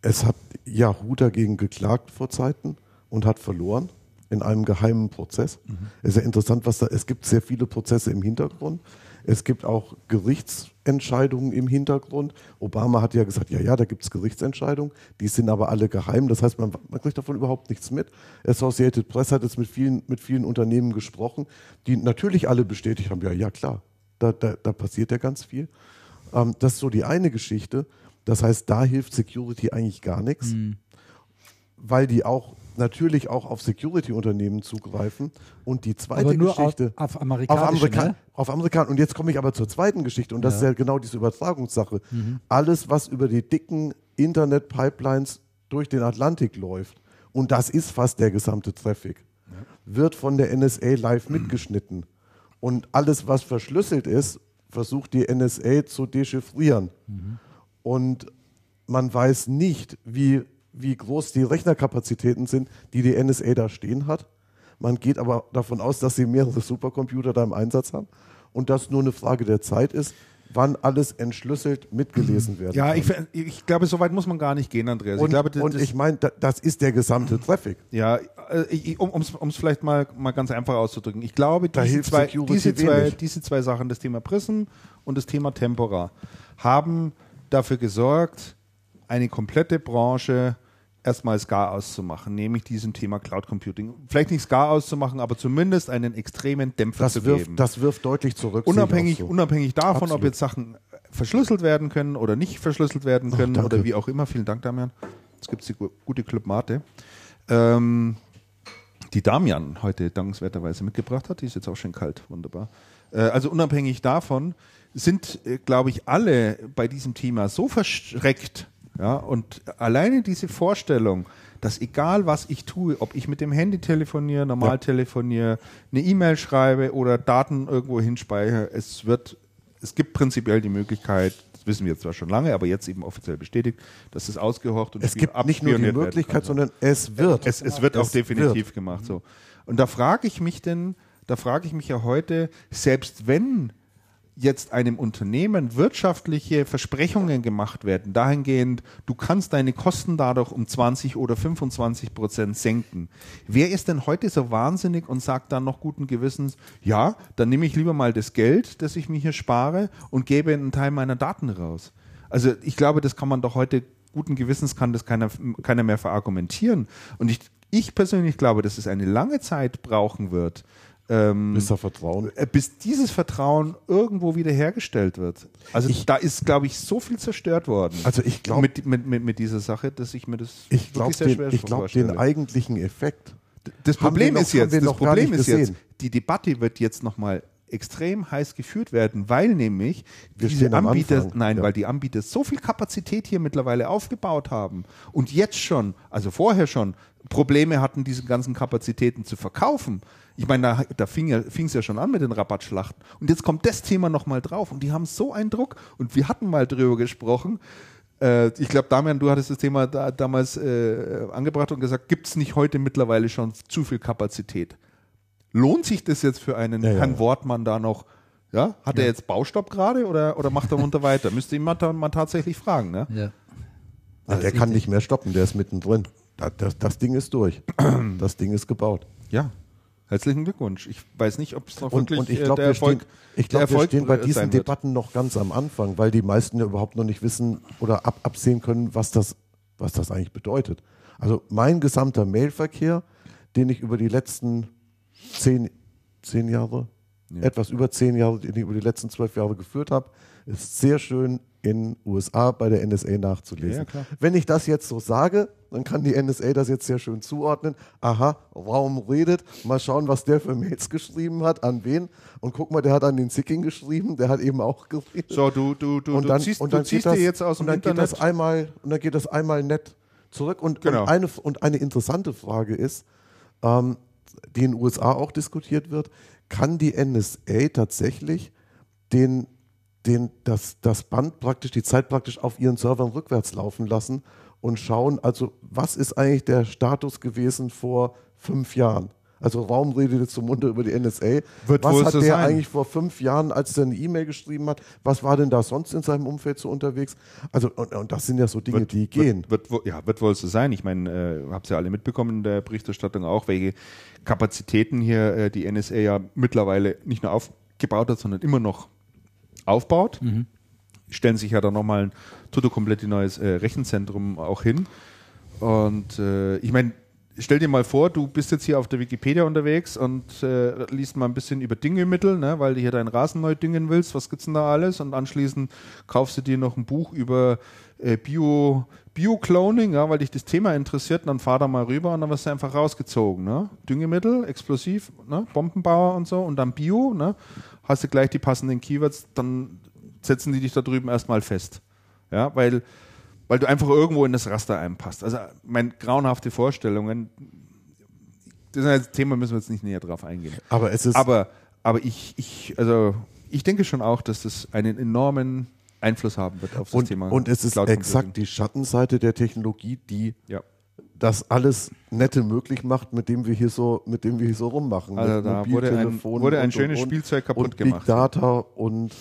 Es hat Yahoo dagegen geklagt vor Zeiten und hat verloren. in einem geheimen Prozess. Mhm. Es ist ja interessant, was da, es gibt sehr viele Prozesse im Hintergrund. Es gibt auch Gerichtsentscheidungen im Hintergrund. Obama hat ja gesagt, ja, ja, da gibt es Gerichtsentscheidungen, die sind aber alle geheim. Das heißt, man, man, kriegt davon überhaupt nichts mit. Associated Press hat jetzt mit vielen, mit vielen Unternehmen gesprochen, die natürlich alle bestätigt haben, ja, ja, klar, da, da, da passiert ja ganz viel. Ähm, das ist so die eine Geschichte. Das heißt, da hilft Security eigentlich gar nichts, mhm. weil die auch natürlich auch auf Security-Unternehmen zugreifen. Und die zweite aber nur Geschichte. Auf, auf amerikanische, auf, Amerika ne? auf Amerikan Und jetzt komme ich aber zur zweiten Geschichte. Und das ja. ist ja genau diese Übertragungssache. Mhm. Alles, was über die dicken Internet-Pipelines durch den Atlantik läuft, und das ist fast der gesamte Traffic, ja. wird von der NSA live mhm. mitgeschnitten. Und alles, was verschlüsselt ist, versucht die NSA zu dechiffrieren. Mhm. Und man weiß nicht, wie wie groß die Rechnerkapazitäten sind, die die NSA da stehen hat. Man geht aber davon aus, dass sie mehrere Supercomputer da im Einsatz haben und dass nur eine Frage der Zeit ist, wann alles entschlüsselt mitgelesen werden ja, kann. ich, ich glaube, so weit muss man gar nicht gehen, Andreas. Und ich, glaube, das, und ich meine, das ist der gesamte Traffic. Ja, äh, um es vielleicht mal, mal ganz einfach auszudrücken. Ich glaube, diese zwei, diese, zwei, diese zwei Sachen, das Thema Prism und das Thema Tempora, haben dafür gesorgt, eine komplette Branche erstmal SCAR auszumachen, nämlich diesem Thema Cloud Computing. Vielleicht nicht SCAR auszumachen, aber zumindest einen extremen Dämpfer das zu wirft, geben. Das wirft deutlich zurück. Unabhängig, so. unabhängig davon, Absolut. ob jetzt Sachen verschlüsselt werden können oder nicht verschlüsselt werden können Ach, oder wie auch immer. Vielen Dank, Damian. Jetzt gibt es die gute Club Mate. Ähm, die Damian heute dankenswerterweise mitgebracht hat. Die ist jetzt auch schön kalt. Wunderbar. Äh, also unabhängig davon sind, äh, glaube ich, alle bei diesem Thema so verschreckt, ja, und alleine diese Vorstellung, dass egal was ich tue, ob ich mit dem Handy telefoniere, normal ja. telefoniere, eine E-Mail schreibe oder Daten irgendwo hinspeichere, es wird, es gibt prinzipiell die Möglichkeit, das wissen wir zwar schon lange, aber jetzt eben offiziell bestätigt, dass es ausgehorcht und es gibt nicht nur die Möglichkeit, sondern es wird. Es, es wird auch definitiv wird. gemacht. So. Und da frage ich mich denn, da frage ich mich ja heute, selbst wenn jetzt einem Unternehmen wirtschaftliche Versprechungen gemacht werden, dahingehend, du kannst deine Kosten dadurch um 20 oder 25 Prozent senken. Wer ist denn heute so wahnsinnig und sagt dann noch guten Gewissens, ja, dann nehme ich lieber mal das Geld, das ich mir hier spare und gebe einen Teil meiner Daten raus. Also ich glaube, das kann man doch heute guten Gewissens kann das keiner, keiner mehr verargumentieren. Und ich, ich persönlich glaube, dass es eine lange Zeit brauchen wird, ähm, bis. Äh, bis dieses Vertrauen irgendwo wiederhergestellt wird. Also ich, da ist, glaube ich, so viel zerstört worden. Also ich glaube mit, mit, mit, mit, dieser Sache, dass ich mir das ich glaub, sehr den, schwer Ich glaube, den eigentlichen Effekt. Das Problem ist jetzt, das Problem ist jetzt, die Debatte wird jetzt nochmal extrem heiß geführt werden, weil nämlich Wir diese Anbieter, nein, ja. weil die Anbieter so viel Kapazität hier mittlerweile aufgebaut haben und jetzt schon, also vorher schon, Probleme hatten, diese ganzen Kapazitäten zu verkaufen. Ich meine, da, da fing es ja, ja schon an mit den Rabattschlachten. Und jetzt kommt das Thema nochmal drauf. Und die haben so einen Druck. Und wir hatten mal drüber gesprochen. Äh, ich glaube, Damian, du hattest das Thema da, damals äh, angebracht und gesagt, gibt es nicht heute mittlerweile schon zu viel Kapazität? Lohnt sich das jetzt für einen ja, Herrn ja. Wortmann da noch? Ja? Hat ja. er jetzt Baustopp gerade oder, oder macht er munter weiter? <laughs> Müsste ihn mal, mal tatsächlich fragen. Ne? Ja. Also der kann nicht mehr stoppen, der ist mittendrin. Das, das, das Ding ist durch. <clears throat> Das Ding ist gebaut. Ja, Herzlichen Glückwunsch. Ich weiß nicht, ob es noch und, wirklich und ich glaub, der Erfolg, stehen, ich glaube, wir stehen bei diesen Debatten noch ganz am Anfang, weil die meisten ja überhaupt noch nicht wissen oder ab, absehen können, was das, was das eigentlich bedeutet. Also mein gesamter Mailverkehr, den ich über die letzten zehn, zehn Jahre, ja. etwas über zehn Jahre, den ich über die letzten zwölf Jahre geführt habe, ist sehr schön in USA bei der NSA nachzulesen. Ja, Wenn ich das jetzt so sage, dann kann die NSA das jetzt sehr schön zuordnen. Aha, Raum redet, mal schauen, was der für Mails geschrieben hat, an wen. Und guck mal, der hat an den Sicking geschrieben, der hat eben auch geredet. So, du, du, du, und dann, du ziehst, und dann du ziehst das, dir jetzt aus dem und dann Internet. Geht das einmal, und dann geht das einmal nett zurück. Und, genau. und, eine, und eine interessante Frage ist, ähm, die in den USA auch diskutiert wird, kann die NSA tatsächlich den den, das, das Band praktisch, die Zeit praktisch auf ihren Servern rückwärts laufen lassen und schauen, also was ist eigentlich der Status gewesen vor fünf Jahren? Also Raum redet jetzt zum Munde über die NSA. Wird was hat der sein. eigentlich vor fünf Jahren, als er eine E-Mail geschrieben hat, was war denn da sonst in seinem Umfeld so unterwegs? Also, und, und das sind ja so Dinge, die gehen. Wird, wird, ja, wird wohl so sein. Ich meine, äh, habt ihr ja alle mitbekommen in der Berichterstattung auch, welche Kapazitäten hier äh, die NSA ja mittlerweile nicht nur aufgebaut hat, sondern immer noch aufbaut. Stellen sich ja dann nochmal ein toto komplett neues äh, Rechenzentrum auch hin. Und äh, ich meine, stell dir mal vor, du bist jetzt hier auf der Wikipedia unterwegs und äh, liest mal ein bisschen über Düngemittel, ne, weil du hier deinen Rasen neu düngen willst. Was gibt's denn da alles? Und anschließend kaufst du dir noch ein Buch über äh, Bio, Bio-Cloning, ja, weil dich das Thema interessiert. Und dann fahr da mal rüber und dann wirst du einfach rausgezogen. Ne? Düngemittel, Explosiv, ne? Bombenbauer und so und dann Bio. Ne? Hast du gleich die passenden Keywords, dann setzen die dich da drüben erstmal fest. Ja, weil weil du einfach irgendwo in das Raster einpasst. Also meine grauenhafte Vorstellungen, das ist ein Thema, müssen wir jetzt nicht näher drauf eingehen. Aber es ist, Aber, aber ich, ich, also ich denke schon auch, dass das einen enormen Einfluss haben wird auf das und, Thema. und es ist exakt die Schattenseite der Technologie, die Ja. das alles Nette möglich macht, mit dem wir hier so, mit dem wir hier so rummachen. Also da wurde ein, wurde ein und, schönes und, Spielzeug kaputt und gemacht. Big Data und,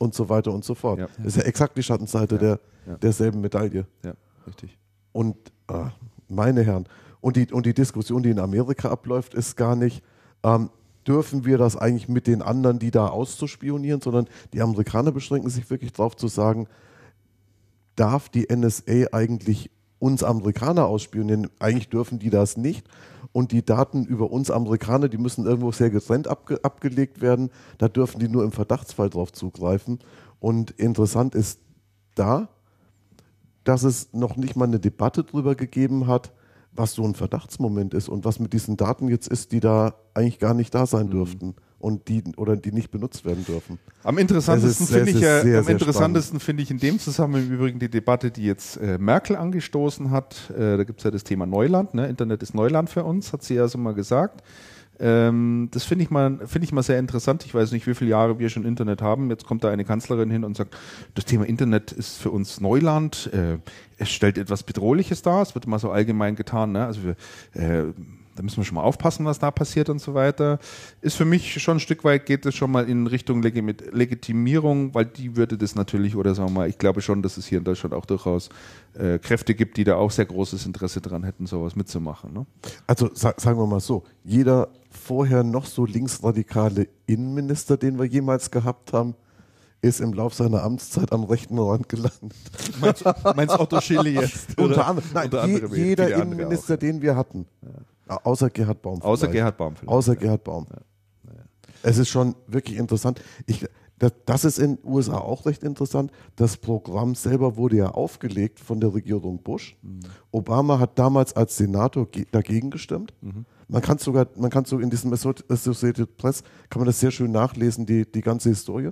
und so weiter und so fort. Ja. Das ist ja exakt die Schattenseite Ja. Der, derselben Medaille. Ja, richtig. Und ah, meine Herren, und die, und die Diskussion, die in Amerika abläuft, ist gar nicht, ähm, dürfen wir das eigentlich mit den anderen, die da auszuspionieren, sondern die Amerikaner beschränken sich wirklich darauf zu sagen, darf die NSA eigentlich uns Amerikaner ausspionieren? Eigentlich dürfen die das nicht. Und die Daten über uns Amerikaner, die müssen irgendwo sehr getrennt abge abgelegt werden. Da dürfen die nur im Verdachtsfall drauf zugreifen. Und interessant ist da, dass es noch nicht mal eine Debatte darüber gegeben hat, was so ein Verdachtsmoment ist und was mit diesen Daten jetzt ist, die da eigentlich gar nicht da sein dürften und die oder die nicht benutzt werden dürfen. Am interessantesten finde ich ja, sehr, am sehr interessantesten finde ich in dem Zusammenhang im Übrigen die Debatte, die jetzt äh, Merkel angestoßen hat. Äh, da gibt es ja das Thema Neuland, ne? Internet ist Neuland für uns, hat sie ja so mal gesagt. Ähm, das finde ich mal, finde ich mal sehr interessant. Ich weiß nicht, wie viele Jahre wir schon Internet haben. Jetzt kommt da eine Kanzlerin hin und sagt, das Thema Internet ist für uns Neuland. Äh, es stellt etwas Bedrohliches dar. Es wird immer so allgemein getan. Ne? Also wir, äh, da müssen wir schon mal aufpassen, was da passiert und so weiter. Ist für mich schon ein Stück weit geht es schon mal in Richtung Legitimierung, weil die würde das natürlich, oder sagen wir mal, ich glaube schon, dass es hier in Deutschland auch durchaus äh, Kräfte gibt, die da auch sehr großes Interesse daran hätten, sowas mitzumachen. Ne? Also sa sagen wir mal so, jeder vorher noch so linksradikale Innenminister, den wir jemals gehabt haben, ist im Lauf seiner Amtszeit am rechten Rand gelandet. Meinst, meinst Otto Schille jetzt? <laughs> Unter anderem, nein, Unter je, anderem jeder viele andere Innenminister, den wir hatten. Außer Gerhard Baum. Außer vielleicht. Gerhard Baum. vielleicht. Außer Gerhard Baum. Es ist schon wirklich interessant. Ich, das, das ist in den USA auch recht interessant. Das Programm selber wurde ja aufgelegt von der Regierung Bush. Mhm. Obama hat damals als Senator ge- dagegen gestimmt. Mhm. Man kann sogar, man kann so in diesem Associated Press kann man das sehr schön nachlesen, die, die ganze Historie.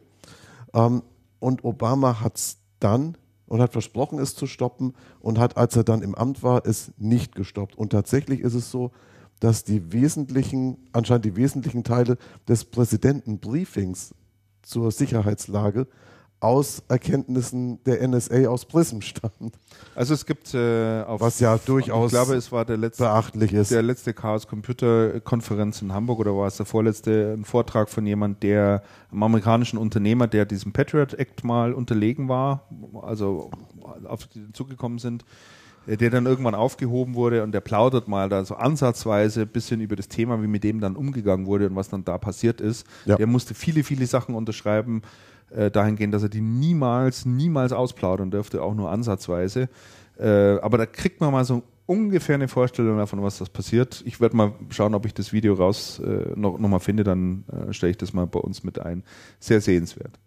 Ähm, und Obama hat es dann und hat versprochen, es zu stoppen und hat, als er dann im Amt war, es nicht gestoppt. Und tatsächlich ist es so, dass die wesentlichen, anscheinend die wesentlichen Teile des Präsidentenbriefings zur Sicherheitslage aus Erkenntnissen der NSA aus Prism stammen. Also es gibt äh, auf, Was ja durchaus ich glaube, es war der letzte, Beachtlich ist. der letzte Chaos Computer Konferenz in Hamburg oder war es der vorletzte ein Vortrag von jemand, der einem amerikanischen Unternehmer, der diesem Patriot Act mal unterlegen war, also auf die zugekommen sind, der dann irgendwann aufgehoben wurde und der plaudert mal da so ansatzweise ein bisschen über das Thema, wie mit dem dann umgegangen wurde und was dann da passiert ist. Ja. Der musste viele, viele Sachen unterschreiben, äh, dahingehend, dass er die niemals, niemals ausplaudern dürfte, auch nur ansatzweise. Äh, aber da kriegt man mal so ungefähr eine Vorstellung davon, was das passiert. Ich werde mal schauen, ob ich das Video raus äh, noch, noch mal finde, dann äh, stelle ich das mal bei uns mit ein. Sehr sehenswert.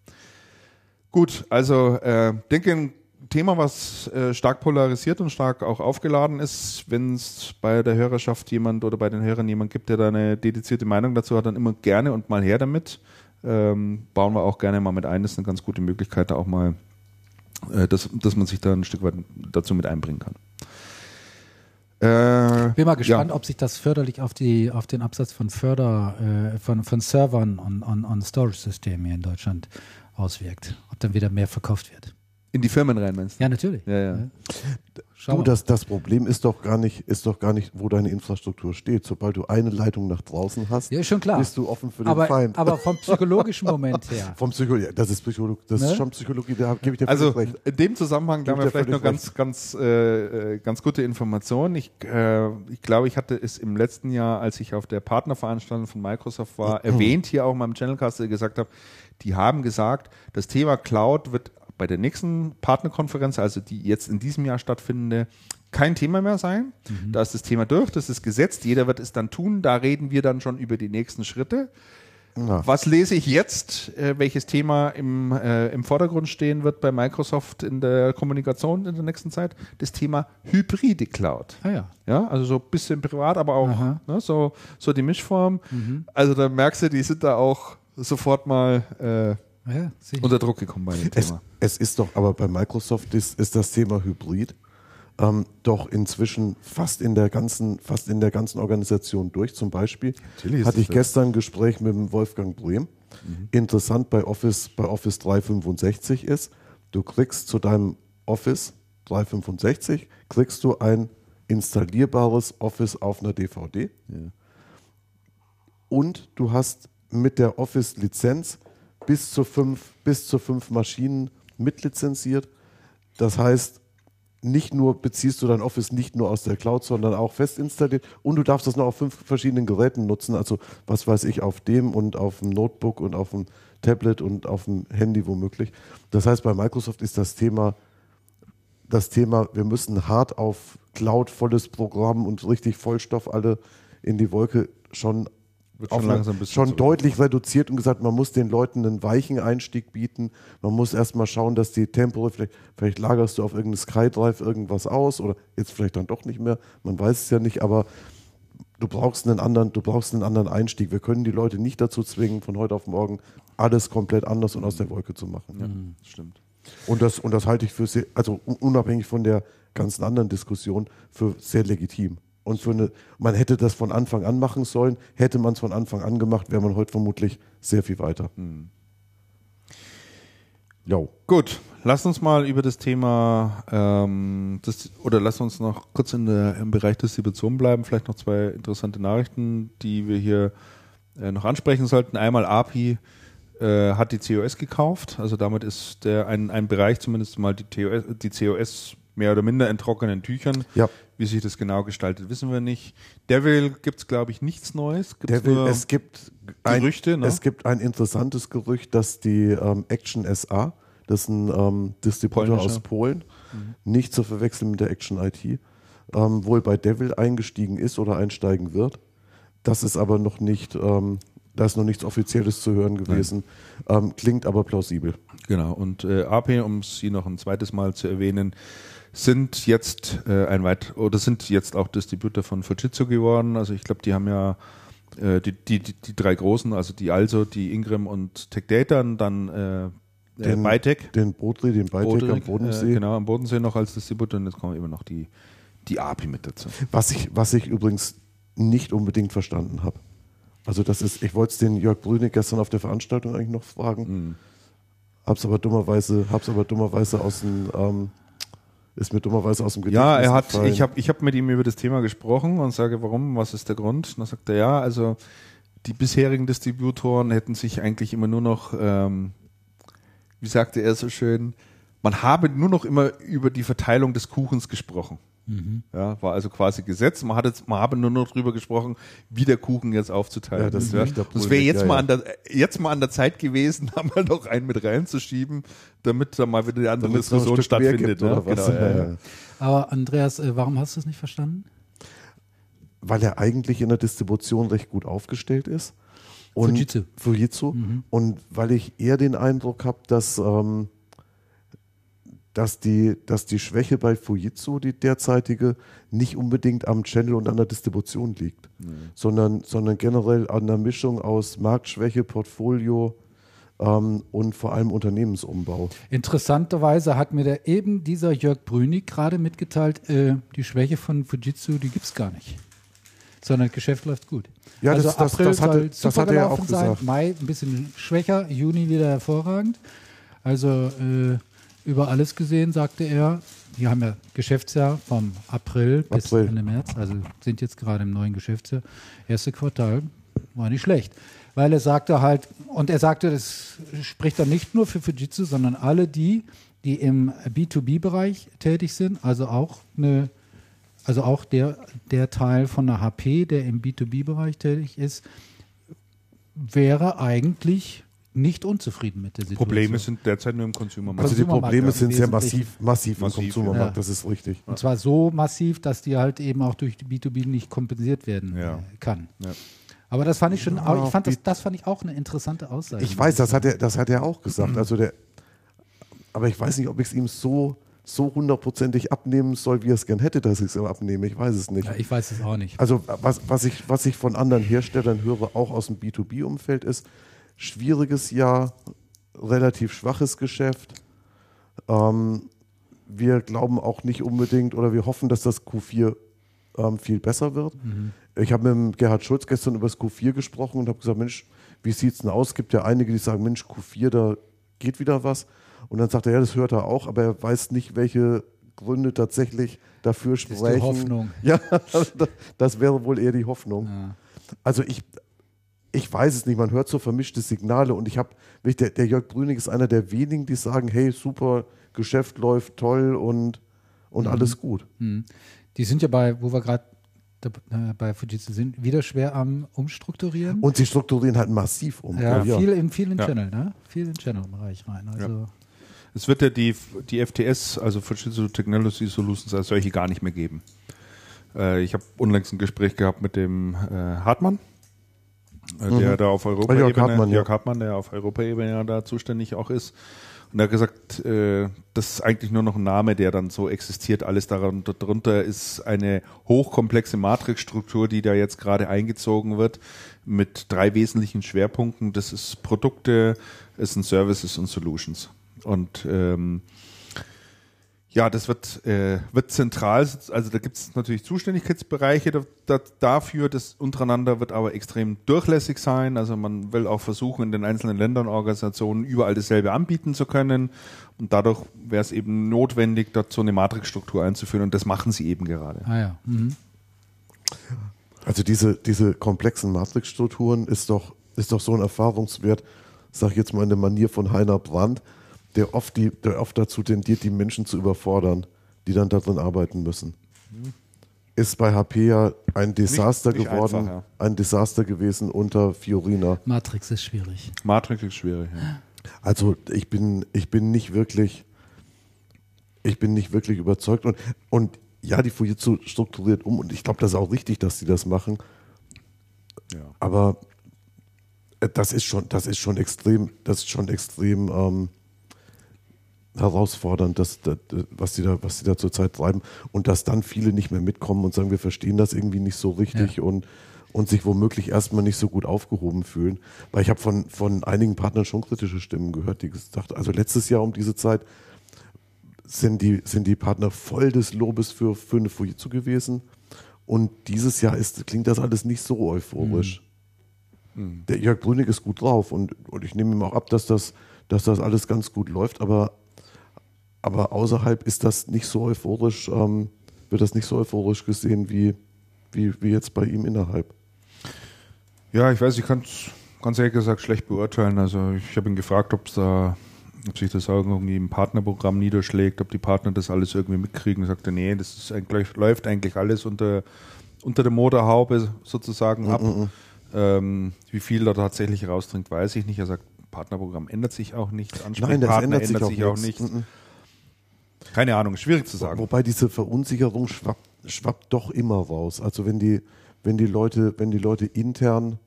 Gut, also äh, denke Thema, was äh, stark polarisiert und stark auch aufgeladen ist. Wenn es bei der Hörerschaft jemand oder bei den Hörern jemand gibt, der da eine dedizierte Meinung dazu hat, dann immer gerne und mal her damit. Ähm, bauen wir auch gerne mal mit ein. Das ist eine ganz gute Möglichkeit, da auch mal, äh, dass, dass man sich da ein Stück weit dazu mit einbringen kann. Äh, Bin mal gespannt, ja. ob sich das förderlich auf, die, auf den Absatz von Förder, äh, von, von Servern und, und, und Storage-Systemen hier in Deutschland auswirkt. Ob dann wieder mehr verkauft wird. In die Firmen rein, meinst du? Ja, natürlich. Ja, ja. Schau Du, das, das Problem ist doch gar nicht, ist doch gar nicht, wo deine Infrastruktur steht. Sobald du eine Leitung nach draußen hast, Ja, schon klar. bist du offen für den aber, Feind. aber vom psychologischen Moment her. <laughs> Vom Psychologie, das ist Psychologie, das Ne? ist schon Psychologie, da gebe ich dir Also recht. in dem Zusammenhang, haben wir vielleicht noch ganz, ganz, äh, äh, ganz gute Informationen. Ich, äh, ich glaube, ich hatte es im letzten Jahr, als ich auf der Partnerveranstaltung von Microsoft war, <clears throat> erwähnt hier auch in meinem Channelcast, der gesagt habe, die haben gesagt, das Thema Cloud wird bei der nächsten Partnerkonferenz, also die jetzt in diesem Jahr stattfindende, kein Thema mehr sein. Da ist das Thema durch, das ist gesetzt, jeder wird es dann tun. Da reden wir dann schon über die nächsten Schritte. Ja. Was lese ich jetzt, äh, welches Thema im, äh, im Vordergrund stehen wird bei Microsoft in der Kommunikation in der nächsten Zeit? Das Thema hybride Cloud. Ah ja. Ja, also so ein bisschen privat, aber auch ne, so, so die Mischform. Also da merkst du, die sind da auch sofort mal äh, ja sicher. unter Druck gekommen bei dem Es, Thema. es ist doch, aber bei Microsoft ist, ist das Thema Hybrid ähm, doch inzwischen fast in der ganzen, fast in der ganzen Organisation durch. Zum Beispiel Natürlich hatte es ich gestern ein Gespräch mit dem Wolfgang Brehm. Interessant bei Office, bei Office 365 ist, du kriegst zu deinem Office 365 kriegst du ein installierbares Office auf einer DVD. Und du hast mit der Office-Lizenz bis zu fünf, bis zu fünf Maschinen mitlizenziert. Das heißt, nicht nur beziehst du dein Office nicht nur aus der Cloud, sondern auch fest installiert und du darfst das noch auf fünf verschiedenen Geräten nutzen. Also was weiß ich, auf dem und auf dem Notebook und auf dem Tablet und auf dem Handy womöglich. Das heißt, bei Microsoft ist das Thema das Thema, wir müssen hart auf Cloud, volles Programm und richtig Vollstoff alle in die Wolke schon, Wird schon langsam ein bisschen schon deutlich reduziert und gesagt, man muss den Leuten einen weichen Einstieg bieten. Man muss erstmal schauen, dass die Tempo, vielleicht, vielleicht lagerst du auf irgendeinen SkyDrive irgendwas aus oder jetzt vielleicht dann doch nicht mehr, man weiß es ja nicht, aber du brauchst einen anderen, du brauchst einen anderen Einstieg. Wir können die Leute nicht dazu zwingen, von heute auf morgen alles komplett anders und aus der Wolke zu machen. Ja, stimmt. Und das, und das halte ich für sehr, also un- unabhängig von der ganzen anderen Diskussion, für sehr legitim. Und für eine, man hätte das von Anfang an machen sollen, hätte man es von Anfang an gemacht, wäre man heute vermutlich sehr viel weiter. Jo. Gut, lass uns mal über das Thema, ähm, das, oder lass uns noch kurz in der, im Bereich Distribution bleiben. Vielleicht noch zwei interessante Nachrichten, die wir hier äh, noch ansprechen sollten. Einmal API äh, hat die COS gekauft, also damit ist der ein, ein Bereich zumindest mal die, TOS, die COS mehr oder minder in trockenen Tüchern. Ja. Wie sich das genau gestaltet, wissen wir nicht. Devil gibt es, glaube ich, nichts Neues. Gibt's nur es gibt ein, Gerüchte, ne? es gibt ein interessantes Gerücht, dass die ähm, Action SA, das ist ein ähm, Distributor aus Polen, nicht zu verwechseln mit der Action IT, ähm, wohl bei Devil eingestiegen ist oder einsteigen wird. Das ist aber noch nicht, ähm, da ist noch nichts Offizielles zu hören gewesen, ähm, klingt aber plausibel. Genau, und äh, AP, um sie noch ein zweites Mal zu erwähnen, sind jetzt äh, ein weit oder sind jetzt auch Distributor von Fujitsu geworden. Also ich glaube, die haben ja äh, die, die, die, drei großen, also die Also, die Ingram und Tech Data und dann äh, äh, Den- Bytec. Den Bodri, den Beitek am Bodreg, Bodensee. Äh, genau, am Bodensee noch als Distributor und jetzt kommen immer noch die, die API mit dazu. Was ich, was ich übrigens nicht unbedingt verstanden habe. Also das ist, ich wollte es den Jörg Brüne gestern auf der Veranstaltung eigentlich noch fragen, Hm. hab's aber dummerweise, hab's aber dummerweise aus dem, ähm, ist mir dummerweise aus dem Ja, Gedächtnis er hat, gefallen. ich habe ich hab mit ihm über das Thema gesprochen und sage, warum, was ist der Grund? Und dann sagt er, ja, also die bisherigen Distributoren hätten sich eigentlich immer nur noch, ähm, wie sagte er so schön, man habe nur noch immer über die Verteilung des Kuchens gesprochen. Ja, war also quasi Gesetz. Man, hat jetzt, man habe nur noch drüber gesprochen, wie der Kuchen jetzt aufzuteilen Ja, das wäre Pulmig, jetzt, ja, mal ja. an der, jetzt mal an der Zeit gewesen, <laughs> da mal noch einen mit reinzuschieben, damit da mal wieder die andere Damit Diskussion stattfindet. gibt, oder was? Genau, ja, ja. Ja. Aber Andreas, äh, warum hast du es nicht verstanden? Weil er eigentlich in der Distribution recht gut aufgestellt ist. Und Fujitsu. Fujitsu. Und weil ich eher den Eindruck habe, dass, ähm, dass, die, dass die Schwäche bei Fujitsu, die derzeitige, nicht unbedingt am Channel und an der Distribution liegt, sondern, sondern generell an der Mischung aus Marktschwäche, Portfolio ähm, und vor allem Unternehmensumbau. Interessanterweise hat mir der eben dieser Jörg Brünig gerade mitgeteilt, äh, die Schwäche von Fujitsu, die gibt es gar nicht. Sondern das Geschäft läuft gut. Ja, also das- das- April das hatte- soll das hatte er auch sein, gesagt. Mai ein bisschen schwächer, Juni wieder hervorragend. Also äh, über alles gesehen, sagte er. Wir haben ja Geschäftsjahr vom April bis April. Ende März, also sind jetzt gerade im neuen Geschäftsjahr. Erste Quartal war nicht schlecht. Weil er sagte halt, und er sagte, das spricht dann nicht nur für Fujitsu, sondern alle die, die im B2B-Bereich tätig sind, also auch eine, also auch der, der Teil von der HP, der im B2B-Bereich tätig ist, wäre eigentlich nicht unzufrieden mit der Situation. Probleme sind derzeit nur im Consumer-Markt. Also die Probleme im sind sehr Wesentlichen. massiv, massiv im Massiv, Konsumermarkt, ja. das ist richtig. Und zwar so massiv, dass die halt eben auch durch die B2B nicht kompensiert werden Ja. äh, kann. Ja. Aber das fand ich schon, Ja, ich fand das, das fand ich auch eine interessante Aussage. Ich weiß, das hat er, das hat er auch gesagt. Also der, aber ich weiß nicht, ob ich es ihm so, so hundertprozentig abnehmen soll, wie er es gern hätte, dass ich es ihm abnehme. Ich weiß es nicht. Ja, ich weiß es auch nicht. Also was, was, ich, was ich von anderen Herstellern höre, auch aus dem B2B-Umfeld, ist schwieriges Jahr, relativ schwaches Geschäft. Ähm, wir glauben auch nicht unbedingt oder wir hoffen, dass das Q4 ähm, viel besser wird. Ich habe mit Gerhard Schulz gestern über das Q4 gesprochen und habe gesagt, Mensch, wie sieht es denn aus? Es gibt ja einige, die sagen, Mensch, Q4, da geht wieder was. Und dann sagt er, ja, das hört er auch, aber er weiß nicht, welche Gründe tatsächlich dafür ist die sprechen. Hoffnung. <laughs> Ja, das wäre wohl eher die Hoffnung. Ja. Also ich, ich weiß es nicht, man hört so vermischte Signale und ich habe, der, der Jörg Brüning ist einer der wenigen, die sagen, hey, super, Geschäft läuft toll und, und alles gut. Hm. Die sind ja bei, wo wir gerade bei Fujitsu sind, wieder schwer am Umstrukturieren. Und sie strukturieren halt massiv um. ja, Ja. viel in vielen Ja. Channel, ne? Viel in Channel-Bereich rein. Also Es wird ja die, die FTS, also Fujitsu Technology Solutions, als solche gar nicht mehr geben. Äh, ich habe unlängst ein Gespräch gehabt mit dem äh, Hartmann, der Mhm. da auf Jörg Europaebene, Hartmann, ja. Jörg Hartmann, der auf Europaebene ja da zuständig auch ist. Und er hat gesagt, äh, das ist eigentlich nur noch ein Name, der dann so existiert. Alles darunter ist eine hochkomplexe Matrixstruktur, die da jetzt gerade eingezogen wird, mit drei wesentlichen Schwerpunkten. Das ist Produkte, es sind Services und Solutions. Und ähm, ja, das wird, äh, wird zentral, also da gibt es natürlich Zuständigkeitsbereiche da, da, dafür, das untereinander wird aber extrem durchlässig sein. Also man will auch versuchen, in den einzelnen Ländern, Organisationen überall dasselbe anbieten zu können. Und dadurch wäre es eben notwendig, dort so eine Matrixstruktur einzuführen. Und das machen sie eben gerade. ah ja. Mhm. Also diese, diese komplexen Matrixstrukturen ist doch, ist doch so ein Erfahrungswert, sag ich jetzt mal in der Manier von Heiner Brandt, der oft, die, der oft dazu tendiert, die Menschen zu überfordern, die dann darin arbeiten müssen. Ist bei HP ja ein Desaster nicht geworden, einfach, ja. ein Desaster gewesen unter Fiorina. Matrix ist schwierig. Matrix ist schwierig. Ja. Also ich bin, ich bin nicht wirklich, ich bin nicht wirklich überzeugt und, und ja, die Fujitsu strukturiert um und ich glaube, das ist auch richtig, dass sie das machen. Ja. Aber äh, das ist schon, das ist schon extrem, das ist schon extrem ähm, herausfordernd, dass, das, was sie da, was sie da zurzeit treiben und dass dann viele nicht mehr mitkommen und sagen, wir verstehen das irgendwie nicht so richtig und und sich womöglich erstmal nicht so gut aufgehoben fühlen. Weil ich habe von, von einigen Partnern schon kritische Stimmen gehört, die gesagt also letztes Jahr um diese Zeit sind die, sind die Partner voll des Lobes für, für eine Fujitsu gewesen. Und dieses Jahr ist, klingt das alles nicht so euphorisch. Der Jörg Brünig ist gut drauf und, und ich nehme ihm auch ab, dass das, dass das alles ganz gut läuft, aber, aber außerhalb ist das nicht so euphorisch, ähm, wird das nicht so euphorisch gesehen wie, wie, wie jetzt bei ihm innerhalb. Ja, ich weiß, ich kann es ganz ehrlich gesagt schlecht beurteilen. Also ich habe ihn gefragt, ob da, ob sich das auch irgendwie im Partnerprogramm niederschlägt, ob die Partner das alles irgendwie mitkriegen. Er sagte, nee, das eigentlich, läuft eigentlich alles unter, unter der Motorhaube sozusagen ab. Ähm, wie viel da tatsächlich rausdringt, weiß ich nicht. Er sagt, Partnerprogramm ändert sich auch nicht. Nein, das Ansprechpartner ändert sich, ändert sich auch nicht. nichts. Mhm. Keine Ahnung, schwierig zu sagen. Wobei diese Verunsicherung schwappt, schwappt doch immer raus. Also wenn die, wenn die Leute, wenn die Leute intern,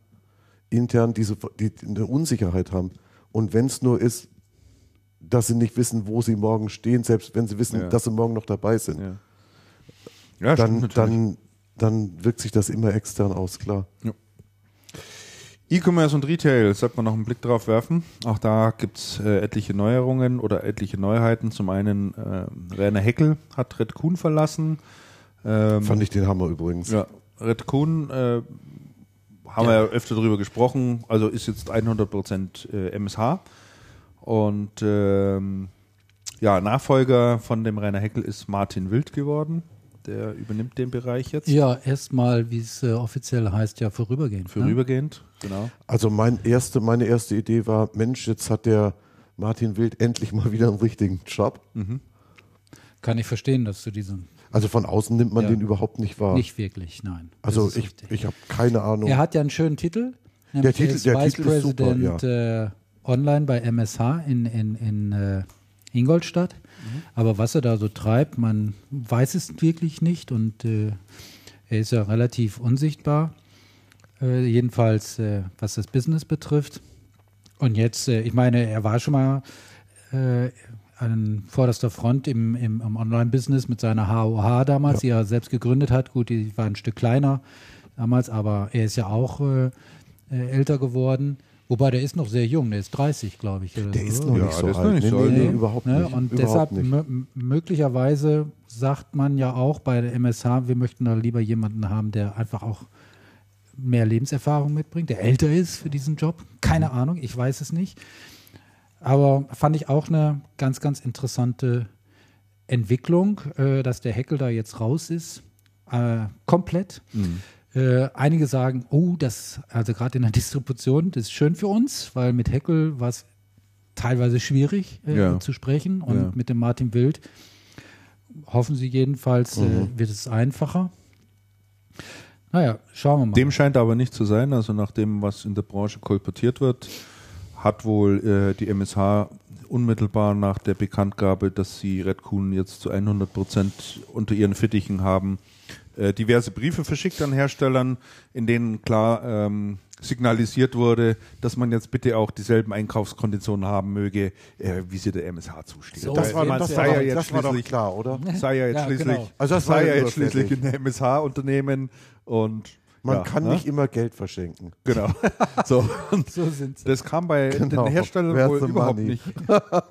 intern diese die, eine Unsicherheit haben und wenn es nur ist, dass sie nicht wissen, wo sie morgen stehen, selbst wenn sie wissen, Ja. dass sie morgen noch dabei sind, Ja, ja dann, stimmt dann, dann wirkt sich das immer extern aus, klar. E-Commerce und Retail, sollte man noch einen Blick drauf werfen. Auch da gibt's äh, etliche Neuerungen oder etliche Neuheiten. Zum einen äh, Werner Heckel hat Red Kuhn verlassen. Ähm, Fand ich den Hammer übrigens. ja, Red Kuhn äh, haben wir ja öfter drüber gesprochen, also ist jetzt 100% äh, MSH. Und ähm, ja, Nachfolger von dem Rainer Heckel ist Martin Wild geworden. Der übernimmt den Bereich jetzt. Ja, erstmal, wie es äh, offiziell heißt, ja vorübergehend. ne? Vorübergehend, genau. Also mein erste, meine erste Idee war, Mensch, jetzt hat der Martin Wild endlich mal wieder einen richtigen Job. Kann ich verstehen, dass du diesen Also von außen nimmt man Ja. den überhaupt nicht wahr. nicht wirklich, nein. Also ich, richtig. ich habe keine Ahnung. Er hat ja einen schönen Titel. nämlich Titel- er ist der Vice Titel ist super, President äh, online bei MSH in, in, in äh, Ingolstadt. Mhm. Aber was er da so treibt, man weiß es wirklich nicht und äh, er ist ja relativ unsichtbar. Äh, jedenfalls, äh, was das Business betrifft. Und jetzt, äh, ich meine, er war schon mal äh, an vorderster Front im, im, im Online-Business mit seiner HOH damals, die er selbst gegründet hat. Gut, die war ein Stück kleiner damals, aber er ist ja auch äh, älter geworden. Wobei der ist noch sehr jung, der ist 30, glaube ich. Oder der so. ist noch Ja, nicht so alt. nicht nee, so nee, alt, nee, ne? überhaupt Ne? nicht. Und überhaupt deshalb nicht. mö- möglicherweise sagt man ja auch bei der MSH, wir möchten da lieber jemanden haben, der einfach auch mehr Lebenserfahrung mitbringt, der älter ist für diesen Job. Keine Mhm. Ahnung, ich weiß es nicht. Aber fand ich auch eine ganz, ganz interessante Entwicklung, äh, dass der Heckel da jetzt raus ist. Äh, komplett. Äh, einige sagen, oh, das, also gerade in der Distribution, das ist schön für uns, weil mit Heckel war es teilweise schwierig äh, Ja. zu sprechen und Ja. mit dem Martin Wild hoffen sie jedenfalls, äh, wird es einfacher. Naja, schauen wir mal. Dem scheint aber nicht zu sein. Also nach dem, was in der Branche kolportiert wird, hat wohl äh, die MSH unmittelbar nach der Bekanntgabe, dass sie Red Kuhn jetzt zu 100 Prozent unter ihren Fittichen haben, äh, diverse Briefe verschickt an Herstellern, in denen klar ähm, signalisiert wurde, dass man jetzt bitte auch dieselben Einkaufskonditionen haben möge, äh, wie sie der MSH zusteht. So, das war, das, sei ja doch, jetzt das war doch schließlich- klar, oder? sei ja jetzt Ja, schließlich, genau. Also das sei ja ja jetzt schließlich ein MSH-Unternehmen und Man ja, kann ne? nicht immer Geld verschenken. Genau. <laughs> So, so sind sie. das kam bei Genau. den Herstellern Where's wohl überhaupt money? nicht,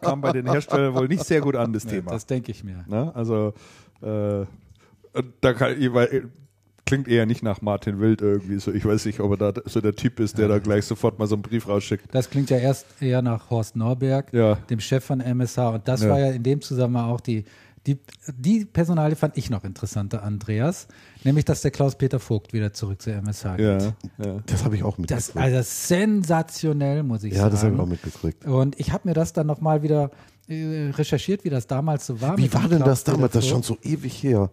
kam bei den Herstellern wohl nicht sehr gut an, das <laughs> Thema. Das denke ich mir. ne? Also, äh, da kann, ich- weil, klingt eher nicht nach Martin Wild irgendwie so. Ich weiß nicht, ob er da so der Typ ist, der da gleich sofort mal so einen Brief rausschickt. Das klingt ja erst eher nach Horst Norberg, Ja. dem Chef von MSH. Und das Ja. war ja in dem Zusammenhang auch die, die, die Personalie fand ich noch interessanter, Andreas. Nämlich, dass der Klaus-Peter Vogt wieder zurück zur MSH geht. Ja, ja. Das habe ich auch Das mitgekriegt. also sensationell, muss ich ja, das habe sagen. ich auch mitgekriegt. Und ich habe mir das dann nochmal wieder äh, recherchiert, wie das damals so war. Wie war denn das damals? Das ist schon so ewig her.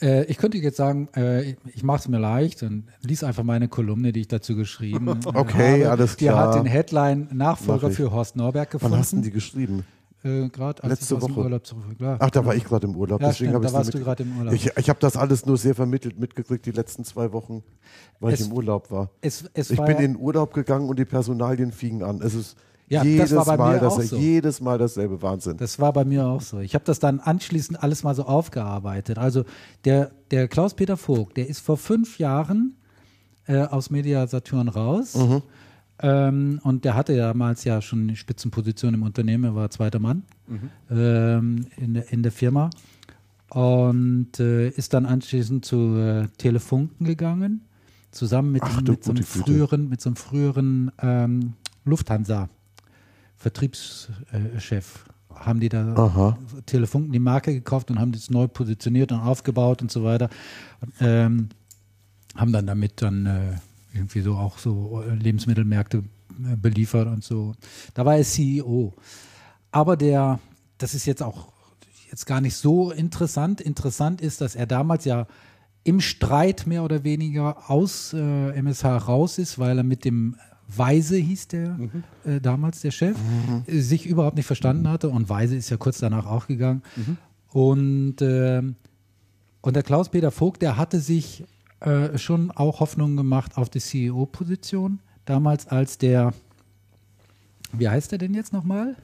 Äh, ich könnte jetzt sagen, äh, ich- mache es mir leicht und lies einfach meine Kolumne, die ich dazu geschrieben <laughs> Okay, habe. alles Die klar. hat den Headline Nachfolger für Horst Norberg gefunden. Wann hast du die geschrieben? Äh, gerade als Letzte Woche. Klar. Ach, da war ich gerade im Urlaub. Ja, deswegen stimmt, da ich warst du gerade im Urlaub. Ich, ich habe das alles nur sehr vermittelt mitgekriegt die letzten zwei Wochen, weil Es- ich im Urlaub war. Es, es Ich war bin ja, in den Urlaub gegangen und die Personalien fingen an. Es ist Ja, das jedes war bei Mal mir das, auch so. jedes Mal dasselbe Wahnsinn. das war bei mir auch so. Ich habe das dann anschließend alles mal so aufgearbeitet. Also der, der Klaus-Peter Vogt, der ist vor fünf Jahren äh, aus Media Saturn raus. Mhm. Ähm, und der hatte damals ja schon eine Spitzenposition im Unternehmen, er war zweiter Mann Mhm. ähm, in, der, in der Firma. Und äh, ist dann anschließend zu äh, Telefunken gegangen, zusammen mit, Ach, mit so einem früheren, mit so einem früheren ähm, Lufthansa Vertriebschef. Haben die da Aha. Telefunken die Marke gekauft und haben das neu positioniert und aufgebaut und so weiter. Ähm, haben dann damit dann äh, irgendwie so auch so äh, Lebensmittelmärkte äh, beliefert und so. Da war er CEO. Aber der, das ist jetzt auch jetzt gar nicht so interessant. Interessant ist, dass er damals ja im Streit mehr oder weniger aus äh, MSH raus ist, weil er mit dem Weise hieß der äh, damals der Chef, äh, sich überhaupt nicht verstanden hatte und Weise ist ja kurz danach auch gegangen. Und, ähm, und der Klaus-Peter Vogt, der hatte sich äh, schon auch Hoffnungen gemacht auf die CEO-Position, damals als der, wie heißt er denn jetzt nochmal?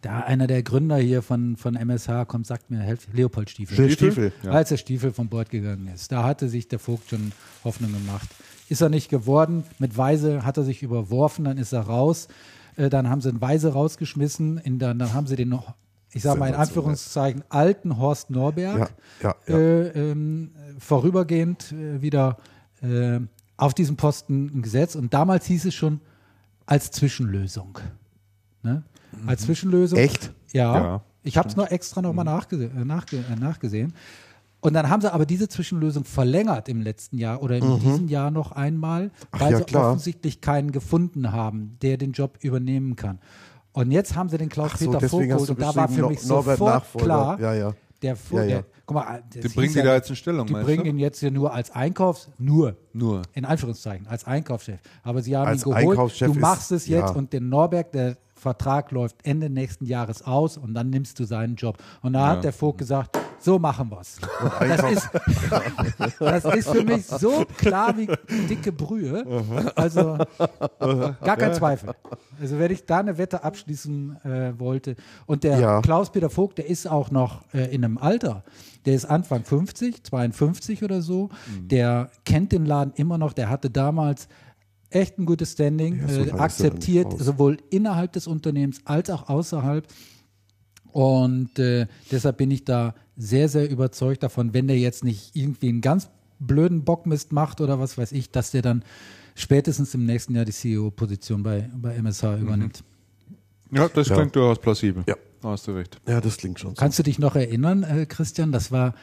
Da einer der Gründer hier von, von MSH kommt, sagt mir, helft, Leopold Stiefel. Stiefel? Stiefel, ja. Als der Stiefel von Bord gegangen ist. Da hatte sich der Vogt schon Hoffnung gemacht. Ist er nicht geworden. Mit Weise hat er sich überworfen, dann ist er raus. Äh, dann haben sie einen Weise rausgeschmissen. In der, dann haben sie den noch, ich sage mal in. Anführungszeichen, alten Horst Norberg Ja, ja, ja. Äh, ähm, vorübergehend äh, wieder äh, auf diesen Posten gesetzt. Und damals hieß es schon als Zwischenlösung. Ne? als Zwischenlösung. Echt? Ja. Ich habe es nur extra nochmal nachgese äh, nachge äh, nachgesehen. Und dann haben sie aber diese Zwischenlösung verlängert im letzten Jahr oder in diesem Jahr noch einmal, Ach weil ja, sie klar. offensichtlich keinen gefunden haben, der den Job übernehmen kann. Und jetzt haben sie den Ach so, Klaus-Peter geholt du und da war für mich Norbert sofort Nachfolger. klar, Ja, ja. der, Vo- Ja, ja. der guck mal, Die bringen die ja- da jetzt in Stellung, Die bringen du? ihn jetzt hier nur als Einkaufs, nur, Nur. in Anführungszeichen, als Einkaufschef. Aber sie haben Als ihn geholt, Einkaufschef du machst es jetzt ja. und den Norberg, der Vertrag läuft Ende nächsten Jahres aus und dann nimmst du seinen Job. Und da hat der Vogt gesagt, so machen wir's. Das ist, das ist für mich so klar wie dicke Brühe. Also gar kein Zweifel. Also wenn ich da eine Wette abschließen äh, wollte. Und der Ja. Klaus-Peter Vogt, der ist auch noch äh, in einem Alter. Der ist Anfang 50, 52 oder so. Mhm. Der kennt den Laden immer noch. Der hatte damals echt ein gutes Standing, Ja, so äh, er akzeptiert, sowohl innerhalb des Unternehmens als auch außerhalb. Und äh, deshalb bin ich da sehr, sehr überzeugt davon, wenn der jetzt nicht irgendwie einen ganz blöden Bockmist macht oder was weiß ich, dass der dann spätestens im nächsten Jahr die CEO-Position bei, bei MSH übernimmt. Ja, das Ja. klingt durchaus plausibel. Ja. Da hast du recht. Ja, das klingt schon so. Kannst du dich noch erinnern, äh, Christian? Das war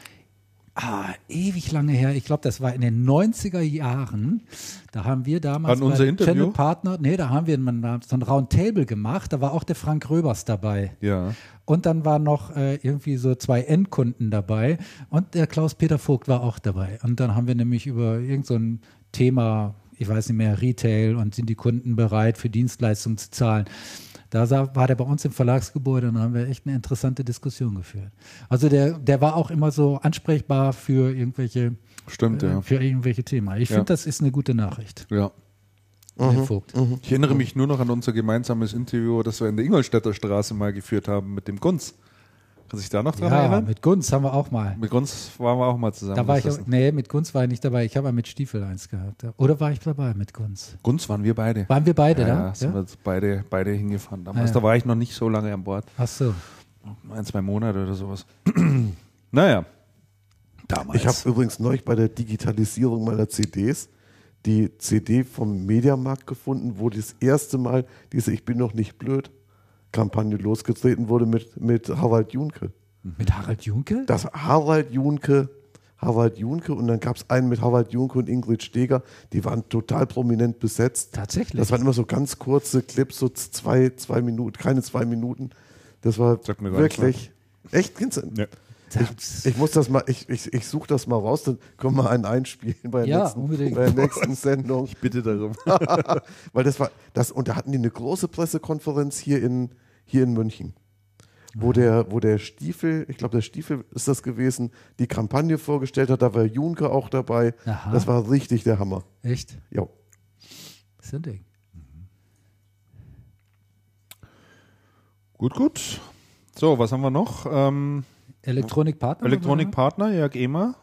ah, ewig lange her. Ich glaube, das war in den 90er Jahren. Da haben wir damals An unser bei Interview? Channel Partner, nee, da haben wir so ein Roundtable gemacht. Da war auch der Frank Röbers dabei. Ja. Und dann waren noch äh, irgendwie so zwei Endkunden dabei und der Klaus-Peter Vogt war auch dabei. Und dann haben wir nämlich über irgend so Thema, ich weiß nicht mehr, Retail und sind die Kunden bereit, für Dienstleistungen zu zahlen. Da war der bei uns im Verlagsgebäude und da haben wir echt eine interessante Diskussion geführt. Also der, der war auch immer so ansprechbar für irgendwelche, Stimmt, äh, ja. für irgendwelche Themen. Ich Ja. finde, das ist eine gute Nachricht, Ja. der Vogt. Ich erinnere mich nur noch an unser gemeinsames Interview, das wir in der Ingolstädter Straße mal geführt haben mit dem Gunz. Kannst du dich da noch dran Ja, erinnern? mit Gunz haben wir auch mal. Mit Gunz waren wir auch mal zusammen. Da war ich, gesessen. nee, mit Gunz war ich nicht dabei. Ich habe mit Stiefel eins gehabt. Oder war ich dabei mit Gunz? Gunz waren wir beide. Waren wir beide ja, da? Ja, sind wir beide, beide hingefahren. Damals, Ah, ja. Da war ich noch nicht so lange an Bord. Ach so. Ein, zwei Monate oder sowas. <clears throat> naja. Damals. Ich habe übrigens neulich bei der Digitalisierung meiner CDs die CD vom Mediamarkt gefunden, wo das erste Mal diese Ich bin noch nicht blöd Kampagne losgetreten wurde mit, mit Harald Junke. Mit Harald Junke? Das Harald Junke, Harald Junke und dann gab es einen mit Harald Junke und Ingrid Steger, die waren total prominent besetzt. Tatsächlich. Das waren immer so ganz kurze Clips, so zwei, zwei Minuten, keine zwei Minuten. Das war wirklich. Echt? Du? Ja. Ich, ich muss das mal, ich, ich, ich suche das mal raus, dann können wir einen einspielen bei der, Ja, nächsten, bei der nächsten Sendung. Bitte darum. <laughs> Weil das war, das, und da hatten die eine große Pressekonferenz hier in, hier in München. Wo der, wo der Stiefel, ich glaube, der Stiefel ist das gewesen, die Kampagne vorgestellt hat, da war Junke auch dabei. Aha. Das war richtig der Hammer. Echt? Ja. Das ist ein Ding. Gut, gut. So, was haben wir noch? Ähm, Elektronikpartner? Elektronikpartner, Jörg Emer.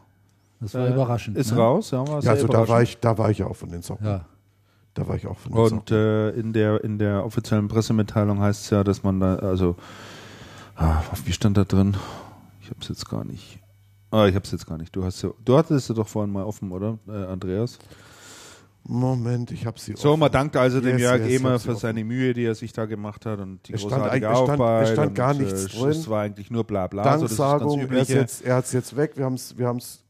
Das war äh, überraschend. Ist ne? raus, ja, war ja also da war, ich, da war ich ja auch von den Socken. Ja. Da war ich auch von Und äh, in, der, in der offiziellen Pressemitteilung heißt es ja, dass man da, also, ah, wie stand da drin? Ich habe es jetzt gar nicht. Ah, ich habe es jetzt gar nicht. Du hast ja, du hattest es doch vorhin mal offen, oder, äh, Andreas? Moment, ich habe sie So, offen. man dankt also dem Yes, Jörg yes, sie für seine Mühe, die er sich da gemacht hat und die Es stand großartige stand- Arbeit. es stand und, gar nichts äh, drin. Es war eigentlich nur bla bla. so das ist das Danksagung, er, jetzt, hat es jetzt weg, wir haben es wir haben's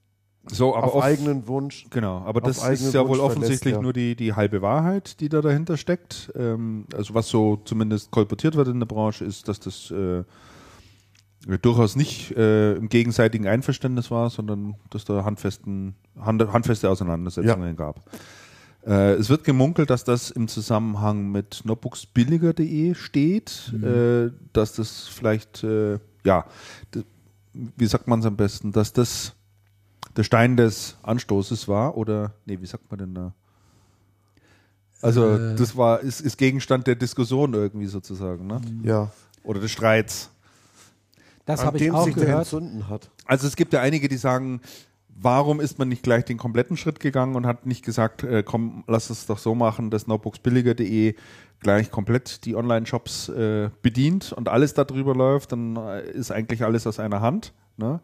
so, aber auf oft- eigenen Wunsch. Genau, aber auf das ist ja wohl Wunsch offensichtlich verlässt, ja. nur die, die halbe Wahrheit, die da dahinter steckt. Ähm, also was so zumindest kolportiert wird in der Branche, ist, dass das äh, durchaus nicht äh, im gegenseitigen Einverständnis war, sondern dass da handfesten, hand, handfeste Auseinandersetzungen gab. Äh, es wird gemunkelt, dass das im Zusammenhang mit notebooksbilliger.de steht, äh, dass das vielleicht, äh, ja, wie sagt man es am besten, dass das der Stein des Anstoßes war oder nee, wie sagt man denn da? Also Äh. das war ist, ist Gegenstand der Diskussion irgendwie sozusagen, ne? Ja. Oder des Streits. Das habe ich auch sich gehört. entzünden hat. Also es gibt ja einige, die sagen, warum ist man nicht gleich den kompletten Schritt gegangen und hat nicht gesagt, äh, komm, lass es doch so machen, dass notebooksbilliger.de gleich komplett die Online-Shops äh, bedient und alles darüber läuft, dann äh, ist eigentlich alles aus einer Hand. Ne?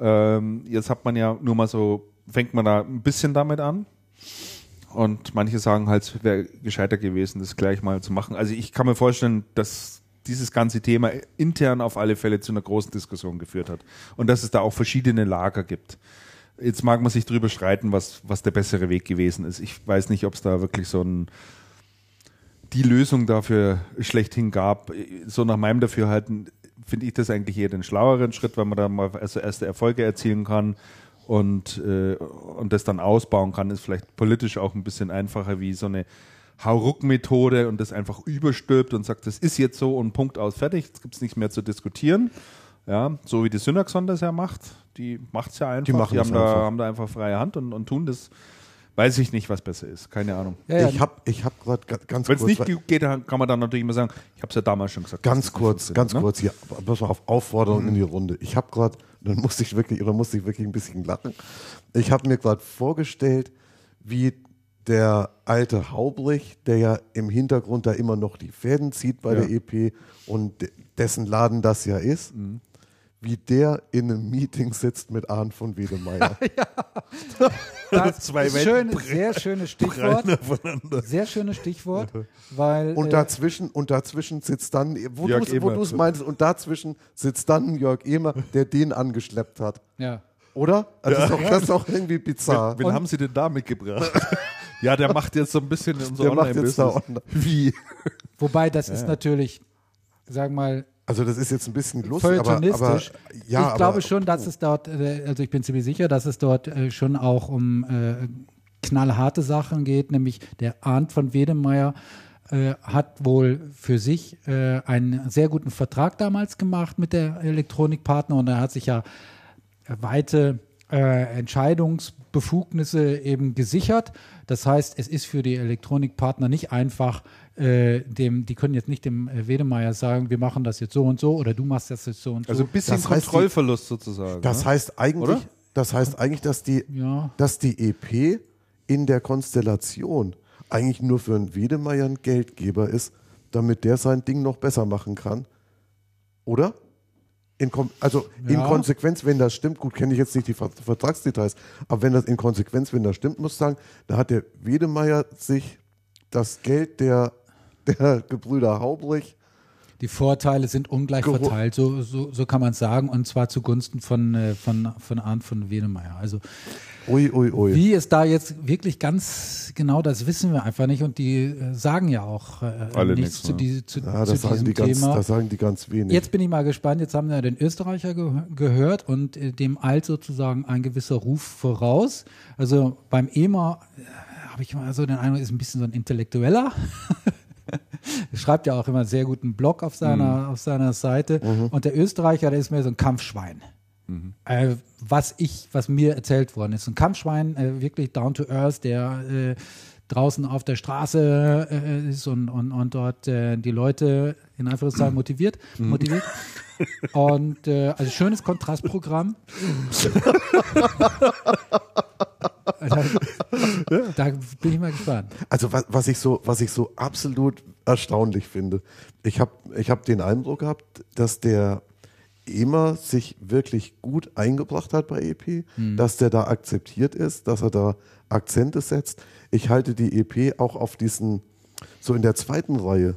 Ähm, jetzt hat man ja nur mal so, fängt man da ein bisschen damit an. Und manche sagen halt, es wäre gescheiter gewesen, das gleich mal zu machen. Also ich kann mir vorstellen, dass dieses ganze Thema intern auf alle Fälle zu einer großen Diskussion geführt hat. Und dass es da auch verschiedene Lager gibt. Jetzt mag man sich drüber streiten, was, was der bessere Weg gewesen ist. Ich weiß nicht, ob es da wirklich so ein die Lösung dafür schlechthin gab. So nach meinem Dafürhalten finde ich das eigentlich eher den schlaueren Schritt, weil man da mal also erste Erfolge erzielen kann und, äh, und das dann ausbauen kann, ist vielleicht politisch auch ein bisschen einfacher wie so eine Hauruck-Methode und das einfach überstülpt und sagt, das ist jetzt so und Punkt aus, fertig, jetzt gibt es nichts mehr zu diskutieren. Ja, so wie die Synaxon das ja macht, die macht es ja einfach. Die machen die haben, da, einfach. haben da einfach freie Hand und, und tun das. Weiß ich nicht, was besser ist. Keine Ahnung. Ja, ja, Ich habe ich hab gerade ganz Wenn es kurz, nicht gut geht, dann kann man dann natürlich immer sagen, ich habe es ja damals schon gesagt. ganz kurz, ganz funktioniert, ne? kurz hier, pass mal auf Aufforderung in die Runde. Ich habe gerade, dann musste ich wirklich, oder musste ich wirklich ein bisschen lachen. Ich habe mir gerade vorgestellt, wie der alte Haubrich, der ja im Hintergrund da immer noch die Fäden zieht bei Ja. der EP und de- dessen Laden das ja ist, wie der in einem Meeting sitzt mit Arndt von Wedemeyer. <laughs> Das Zwei ist schön, sehr schönes Stichwort. Sehr schönes Stichwort, weil Und äh, dazwischen, und dazwischen sitzt dann, wo Jörg du es meinst, und dazwischen sitzt dann Jörg Emer, der den angeschleppt hat. ja. Oder? Also das, ist doch, das ist doch irgendwie bizarr. Wen haben Sie denn da mitgebracht? <laughs> ja, der macht jetzt so ein bisschen unser Der macht jetzt da Online-Business. online. Wie? Wobei das ist natürlich, sag mal, Also das ist jetzt ein bisschen lustig, aber, aber ja, ich glaube aber, schon, dass es dort, äh, also ich bin ziemlich sicher, dass es dort äh, schon auch um äh, knallharte Sachen geht, nämlich der Arndt von Wedemeyer äh, hat wohl für sich äh, einen sehr guten Vertrag damals gemacht mit der Elektronikpartner und er hat sich ja weite Entscheidungsbefugnisse eben gesichert. Das heißt, es ist für die Elektronikpartner nicht einfach, äh, dem, die können jetzt nicht dem äh, Wedemeyer sagen, wir machen das jetzt so und so oder du machst das jetzt so und so. Also ein bisschen Das heißt, die- Kontrollverlust sozusagen. das ne? heißt eigentlich, Oder? das heißt eigentlich, dass die, ja. dass die EP in der Konstellation eigentlich nur für einen Wedemeyer ein Geldgeber ist, damit der sein Ding noch besser machen kann. Oder? In also in Ja. Konsequenz, wenn das stimmt, gut, kenne ich jetzt nicht die Ver- Vertragsdetails, aber wenn das in Konsequenz, wenn das stimmt, muss ich sagen, da hat der Wedemeyer sich das Geld der, der Gebrüder Haubrich Die Vorteile sind ungleich Geru- verteilt, so, so, so kann man sagen, und zwar zugunsten von, äh, von, von Arndt von Wedemeyer. Also Ui, ui, ui. wie es da jetzt wirklich ganz genau, das wissen wir einfach nicht und die äh, sagen ja auch äh, Alle nichts nix, zu, ne? die, zu, Ja, zu das sagen, diesem die ganz, Thema. das sagen die ganz wenig. Jetzt bin ich mal gespannt. Jetzt haben wir den Österreicher ge gehört und äh, dem eilt sozusagen ein gewisser Ruf voraus. Also beim EMA äh, habe ich mal so den Eindruck, ist ein bisschen so ein Intellektueller. <laughs> Schreibt ja auch immer einen sehr guten Blog auf seiner, auf seiner Seite. Und der Österreicher, der ist mehr so ein Kampfschwein. Äh, was ich, was mir erzählt worden ist. Ein Kampfschwein, äh, wirklich down to earth, der äh, draußen auf der Straße äh, ist und, und, und dort äh, die Leute in Anführungszeichen motiviert. motiviert. <laughs> Und äh, also schönes Kontrastprogramm. <laughs> da, da bin ich mal gespannt. Also was, was ich so, was ich so absolut erstaunlich finde, ich habe ich hab den Eindruck gehabt, dass der immer sich wirklich gut eingebracht hat bei EP, dass der da akzeptiert ist, dass er da Akzente setzt. Ich halte die EP auch auf diesen, so in der zweiten Reihe,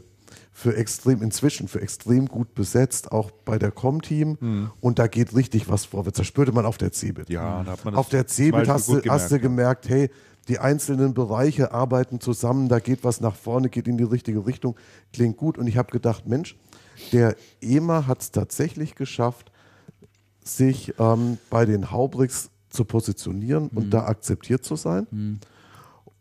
für extrem, inzwischen für extrem gut besetzt, auch bei der Com-Team. Und da geht richtig was vorwärts. Das spürte man auf der Cebit. Ja, da hat man das Auf der Cebit hast, du, hast du gemerkt, hey, die einzelnen Bereiche arbeiten zusammen, da geht was nach vorne, geht in die richtige Richtung, klingt gut. Und ich habe gedacht, Mensch, der EMA hat es tatsächlich geschafft, sich ähm, bei den Haubricks zu positionieren und da akzeptiert zu sein.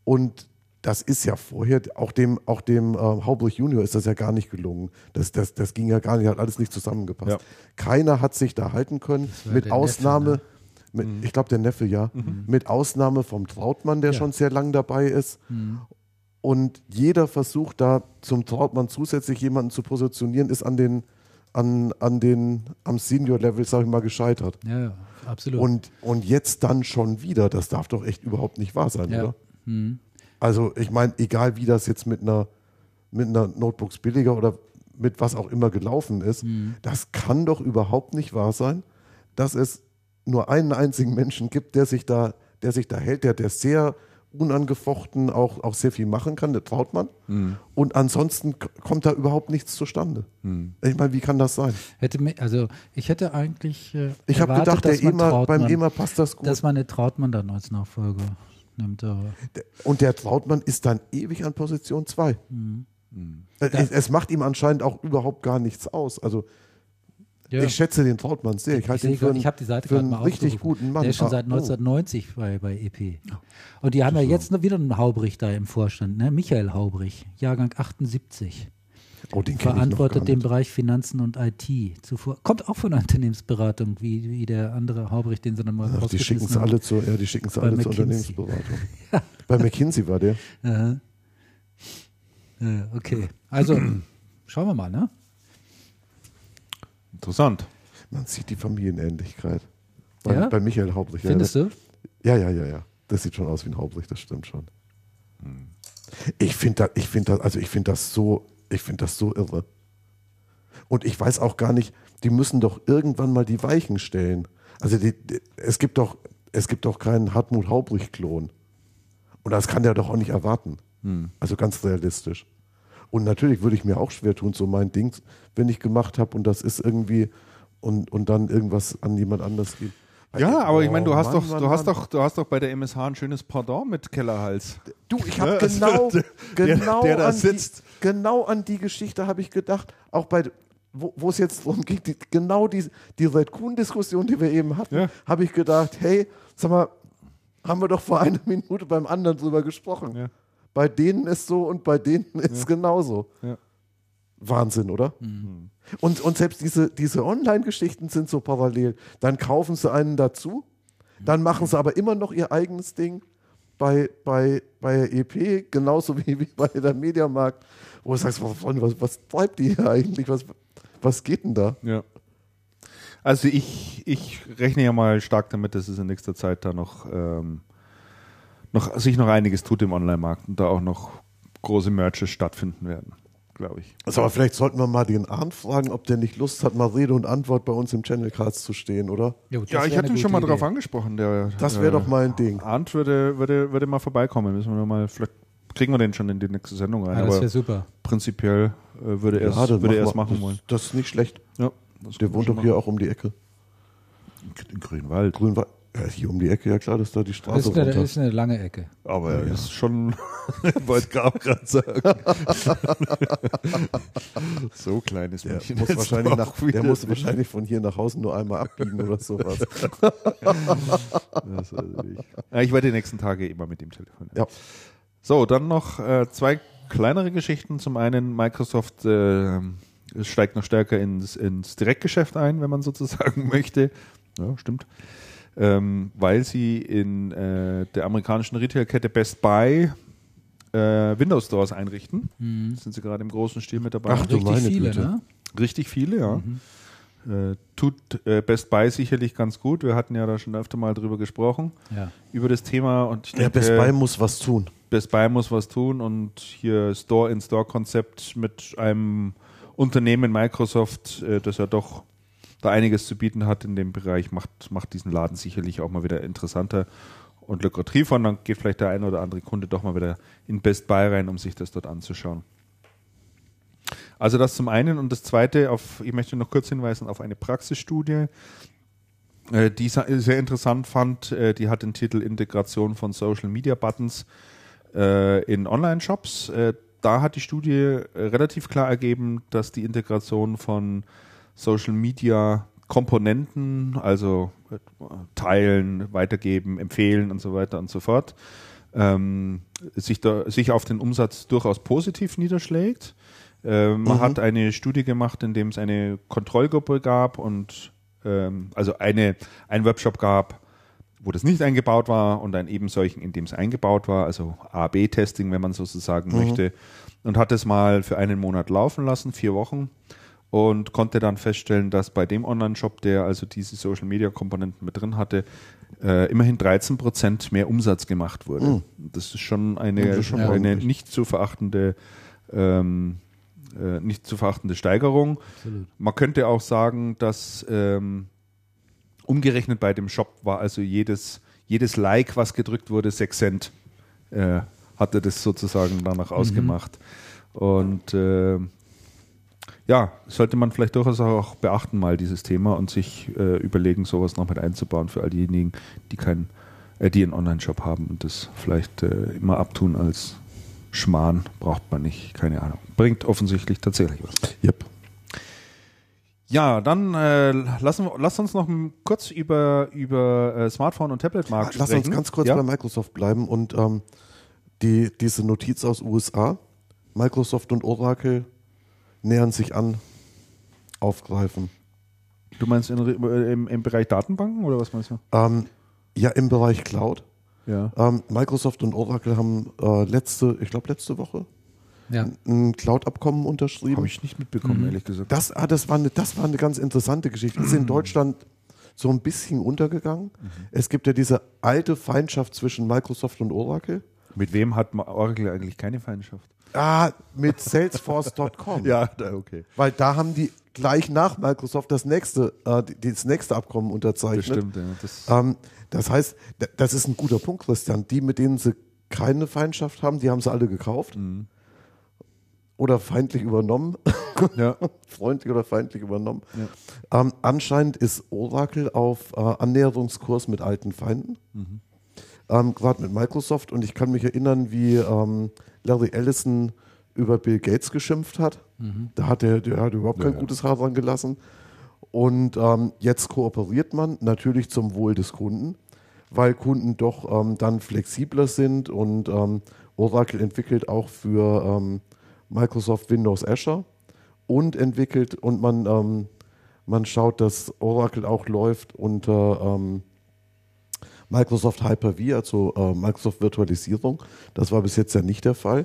Und das ist ja vorher, auch dem, auch dem äh, Haubrich Junior ist das ja gar nicht gelungen. Das, das, das ging ja gar nicht, hat alles nicht zusammengepasst. Ja. Keiner hat sich da halten können, mit Ausnahme, Neffe, mit, ich glaube der Neffe, ja, mit Ausnahme vom Trautmann, der Ja. schon sehr lang dabei ist. Und jeder Versuch da zum Trautmann zusätzlich jemanden zu positionieren, ist an den, an, an den, am Senior-Level, sag ich mal, gescheitert. Ja, ja absolut. Und, und jetzt dann schon wieder, das darf doch echt überhaupt nicht wahr sein, Ja. oder? Mhm. Also ich meine, egal wie das jetzt mit einer, mit einer Notebooks billiger oder mit was auch immer gelaufen ist, Mhm. das kann doch überhaupt nicht wahr sein, dass es nur einen einzigen Menschen gibt, der sich da, der sich da hält, der, der sehr unangefochten auch, auch sehr viel machen kann, der Trautmann. Mhm. Und ansonsten kommt da überhaupt nichts zustande. Mhm. Ich meine, wie kann das sein? Hätte mir, also ich hätte eigentlich äh, Ich habe gedacht, der man EMA, beim EMA passt das gut. dass man eine Trautmann dann als Nachfolger nimmt. Aber Und der Trautmann ist dann ewig an Position 2. Mhm. Es, es macht ihm anscheinend auch überhaupt gar nichts aus. Also ja. ich schätze den Trautmann sehr. Ich Ich, halte ihn für einen, ich die Seite für einen richtig guten Mann. Der ist schon Ah, seit oh. 1990 bei, bei EP. Und die haben ja jetzt noch wieder einen Haubrich da im Vorstand, ne? Michael Haubrich, Jahrgang 78. Oh, den Verantwortet den. Bereich Finanzen und IT. Zuvor kommt auch von der Unternehmensberatung, wie, wie der andere Haubrich, den sie dann mal Ach, die schicken haben. alle zur, ja, die schicken sie Bei alle zur McKinsey. Unternehmensberatung. <laughs> Bei McKinsey war der. Aha. Ja, okay. Also, <clears throat> schauen wir mal, ne? Interessant. Man sieht die Familienähnlichkeit. Bei, Ja? bei Michael Haubrich. Ja, Findest du? Ja, ja, ja, ja. Das sieht schon aus wie ein Haubrich, das stimmt schon. Ich finde das, ich finde das, also ich finde das so, ich finde das so irre. Und ich weiß auch gar nicht, die müssen doch irgendwann mal die Weichen stellen. Also die, die, es gibt doch, es gibt doch keinen Hartmut Haubrich-Klon. Und das kann der doch auch nicht erwarten. Also ganz realistisch. Und natürlich würde ich mir auch schwer tun, so mein Ding, wenn ich gemacht habe und das ist irgendwie und, und dann irgendwas an jemand anders gibt. Ja, aber ich meine, du Oh, hast Mann, doch, Mann, du hast Mann. doch, du hast doch bei der MSH ein schönes Pardon mit Kellerhals. Du, ich habe <laughs> genau, der- genau, der da an sitzt. Genau an die Geschichte habe ich gedacht, auch bei, wo wo es jetzt darum ging, die, genau die, die Red Kuhn-Diskussion, die wir eben hatten, Ja. habe ich gedacht, hey, sag mal, haben wir doch vor einer Minute beim anderen drüber gesprochen. Ja. Bei denen ist so und bei denen ist genauso. Ja. Wahnsinn, oder? Und, und selbst diese, diese Online-Geschichten sind so parallel. Dann kaufen sie einen dazu, dann machen sie aber immer noch ihr eigenes Ding bei, bei, bei der EP, genauso wie, wie bei der Mediamarkt, wo du sagst, was, was, was treibt die hier eigentlich? Was, was geht denn da? Ja. Also ich, ich rechne ja mal stark damit, dass es in nächster Zeit da noch, ähm, noch sich noch einiges tut im Online-Markt und da auch noch große Merches stattfinden werden, glaube ich. Also, aber vielleicht sollten wir mal den Arndt fragen, ob der nicht Lust hat, mal Rede und Antwort bei uns im Channelcast zu stehen, oder? Jo, Ja, ich hatte ihn schon mal darauf angesprochen. Der, Das wäre äh, doch mal ein Ding. Arndt würde, würde, würde mal vorbeikommen. Müssen wir noch mal, vielleicht kriegen wir den schon in die nächste Sendung rein. Ja, das aber wäre super. prinzipiell äh, würde er es würde er es wir- machen das, wollen. Das ist nicht schlecht. Ja, das Der wohnt doch hier machen. auch um die Ecke. in Grünwald. Grünwald. Ja, hier um die Ecke, ja klar, das ist da die Das Straße ist eine, runter. das ist eine lange Ecke. Aber er ist schon, <laughs> wollte gerade gerade sagen. <laughs> so klein ist Der muss wahrscheinlich nach, der muss wahrscheinlich von hier nach Hause nur einmal abbiegen oder sowas. <laughs> Das weiß ich. Ja, ich werde die nächsten Tage immer mit ihm telefonieren. Ja. So, dann noch äh, zwei kleinere Geschichten. Zum einen, Microsoft äh, steigt noch stärker ins, ins Direktgeschäft ein, wenn man sozusagen <laughs> möchte. Ja, stimmt. Ähm, weil sie in äh, der amerikanischen Retailkette Best Buy äh, Windows Stores einrichten. Sind sie gerade im großen Stil mit dabei. Ach, du Richtig meine viele, Güte. ne? Richtig viele, ja. Äh, tut äh, Best Buy sicherlich ganz gut. Wir hatten ja da schon öfter mal drüber gesprochen, Ja. über das Thema. Und ich Ja, denke, Best Buy muss was tun. Best Buy muss was tun und hier Store-in-Store-Konzept mit einem Unternehmen Microsoft, äh, das ja doch da einiges zu bieten hat in dem Bereich, macht, macht diesen Laden sicherlich auch mal wieder interessanter und lukrativer. Und dann geht vielleicht der ein oder andere Kunde doch mal wieder in Best Buy rein, um sich das dort anzuschauen. Also das zum einen und das zweite, auf, ich möchte noch kurz hinweisen auf eine Praxisstudie, äh, die ich sehr interessant fand. Äh, die hat den Titel Integration von Social Media Buttons äh, in Online-Shops. Da hat die Studie relativ klar ergeben, dass die Integration von Social Media Komponenten, also teilen, weitergeben, empfehlen und so weiter und so fort, ähm, sich, da, sich auf den Umsatz durchaus positiv niederschlägt. Äh, man hat eine Studie gemacht, in dem es eine Kontrollgruppe gab und ähm, also eine, ein Webshop gab, wo das nicht eingebaut war und einen eben solchen, in dem es eingebaut war, also A-B-Testing, wenn man sozusagen möchte, und hat es mal für einen Monat laufen lassen, vier Wochen, und konnte dann feststellen, dass bei dem Online-Shop, der also diese Social-Media-Komponenten mit drin hatte, äh, immerhin 13 Prozent mehr Umsatz gemacht wurde. Das ist schon eine, ist schon eine nicht zu verachtende ähm, äh, nicht zu verachtende Steigerung. Absolut. Man könnte auch sagen, dass ähm, umgerechnet bei dem Shop war also jedes, jedes Like, was gedrückt wurde, 6 Cent äh, hatte das sozusagen danach mhm. ausgemacht. Und äh, ja, sollte man vielleicht durchaus auch beachten, mal dieses Thema und sich äh, überlegen, sowas noch mit einzubauen für all diejenigen, die keinen, äh, die einen Online-Shop haben und das vielleicht äh, immer abtun als Schmarrn braucht man nicht, keine Ahnung. Bringt offensichtlich tatsächlich was. Yep. Ja, dann äh, lassen, lass uns noch kurz über, über äh, Smartphone und Tablet-Markt sprechen. Lass uns ganz kurz ja? bei Microsoft bleiben und ähm, die, diese Notiz aus USA, Microsoft und Oracle nähern sich an, aufgreifen. Du meinst in, im, im, Bereich Datenbanken oder was meinst du? Ähm, ja, im Bereich Cloud. Ja. Ähm, Microsoft und Oracle haben äh, letzte, ich glaube letzte Woche, ja. ein Cloud-Abkommen unterschrieben. Habe ich nicht mitbekommen, mhm. ehrlich gesagt. Das, ah, das, war eine, das war eine ganz interessante Geschichte. Ist in mhm. Deutschland so ein bisschen untergegangen. Mhm. Es gibt ja diese alte Feindschaft zwischen Microsoft und Oracle. Mit wem hat Oracle eigentlich keine Feindschaft? Ah, mit Salesforce.com. <laughs> ja, okay. Weil da haben die gleich nach Microsoft das nächste, äh, das nächste Abkommen unterzeichnet. Das stimmt, ja. Das, ähm, das heißt, das ist ein guter Punkt, Christian. Die, mit denen sie keine Feindschaft haben, die haben sie alle gekauft. Mhm. Oder feindlich übernommen. <laughs> Ja. Freundlich oder feindlich übernommen. Ja. Ähm, anscheinend ist Oracle auf äh, Annäherungskurs mit alten Feinden. Mhm. Ähm, Gerade mit Microsoft. Und ich kann mich erinnern, wie ähm, Larry Ellison über Bill Gates geschimpft hat. Mhm. Da hat er, der hat überhaupt kein ja, gutes Haar dran gelassen. Und ähm, jetzt kooperiert man natürlich zum Wohl des Kunden, weil Kunden doch ähm, dann flexibler sind und ähm, Oracle entwickelt auch für ähm, Microsoft Windows Azure und entwickelt und man, ähm, man schaut, dass Oracle auch läuft unter ähm, Microsoft Hyper-V, also äh, Microsoft Virtualisierung. Das war bis jetzt ja nicht der Fall.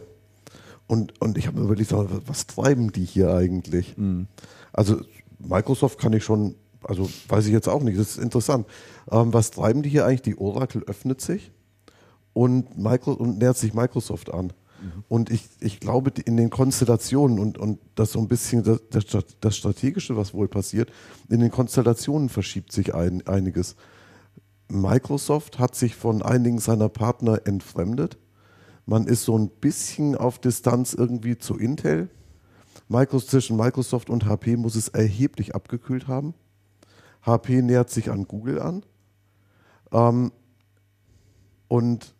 Und, und ich habe mir gesagt, was treiben die hier eigentlich? Mhm. Also Microsoft kann ich schon, also weiß ich jetzt auch nicht, das ist interessant. Ähm, was treiben die hier eigentlich? Die Oracle öffnet sich und, Micro, und nähert sich Microsoft an. Mhm. Und ich, ich glaube, in den Konstellationen und, und das so ein bisschen das, das Strategische, was wohl passiert, in den Konstellationen verschiebt sich ein, einiges. Microsoft hat sich von einigen seiner Partner entfremdet. Man ist so ein bisschen auf Distanz irgendwie zu Intel. Microsoft, zwischen Microsoft und HP muss es erheblich abgekühlt haben. HP nähert sich an Google an. Ähm, und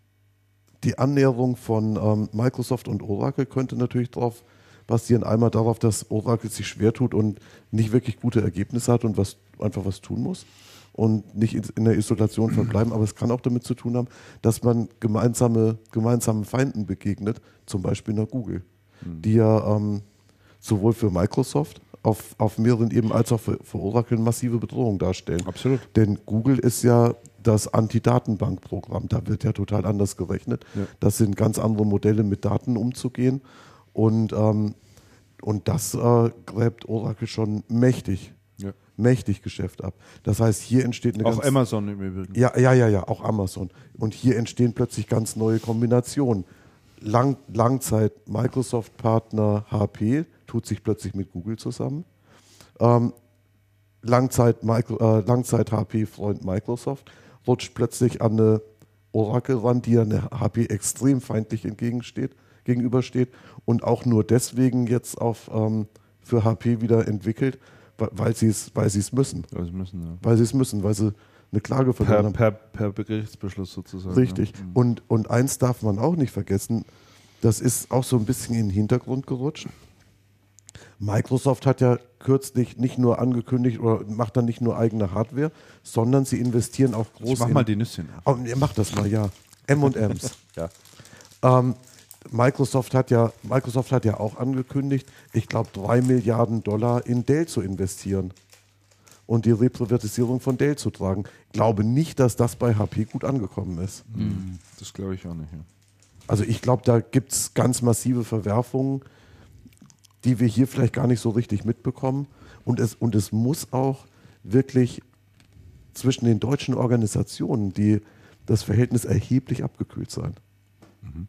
die Annäherung von ähm, Microsoft und Oracle könnte natürlich darauf basieren. Einmal darauf, dass Oracle sich schwer tut und nicht wirklich gute Ergebnisse hat und was, einfach was tun muss und nicht in der Isolation <clears throat> verbleiben. Aber es kann auch damit zu tun haben, dass man gemeinsame, gemeinsamen Feinden begegnet, zum Beispiel nach Google, mhm. die ja ähm, sowohl für Microsoft auf, auf mehreren Ebenen als auch für, für Oracle eine massive Bedrohung darstellen. Absolut. Denn Google ist ja das Anti-Datenbank-Programm. Da wird ja total anders gerechnet. Ja. Das sind ganz andere Modelle, mit Daten umzugehen. Und, ähm, und das äh, gräbt Oracle schon mächtig mächtig Geschäft ab. Das heißt, hier entsteht eine Auch ganz, Amazon im Übrigen. Ja, ja, ja, ja, auch Amazon. Und hier entstehen plötzlich ganz neue Kombinationen. Lang, Langzeit Microsoft-Partner HP tut sich plötzlich mit Google zusammen. Ähm, Langzeit, äh, Langzeit HP-Freund Microsoft rutscht plötzlich an eine Oracle ran, die ja eine HP extrem feindlich entgegensteht, gegenübersteht und auch nur deswegen jetzt auf, ähm, für HP wieder entwickelt, weil sie es weil müssen. Weil sie müssen, ja. Weil sie es müssen, weil sie eine Klage verloren per, per, per Gerichtsbeschluss sozusagen. Richtig. Ja. Mhm. Und, und eins darf man auch nicht vergessen, das ist auch so ein bisschen in den Hintergrund gerutscht. Microsoft hat ja kürzlich nicht nur angekündigt oder macht dann nicht nur eigene Hardware, sondern sie investieren auch groß. Ich mach mal die Nüsschen. Oh, ihr macht das mal, ja. M&M's. <laughs> ja. Ähm, Microsoft hat ja, Microsoft hat ja auch angekündigt, ich glaube, drei Milliarden Dollar in Dell zu investieren und die Reprivatisierung von Dell zu tragen. Ich glaube nicht, dass das bei HP gut angekommen ist. Hm, das glaube ich auch nicht. Ja. Also ich glaube, da gibt es ganz massive Verwerfungen, die wir hier vielleicht gar nicht so richtig mitbekommen. Und es, und es muss auch wirklich zwischen den deutschen Organisationen die, das Verhältnis erheblich abgekühlt sein. Mhm.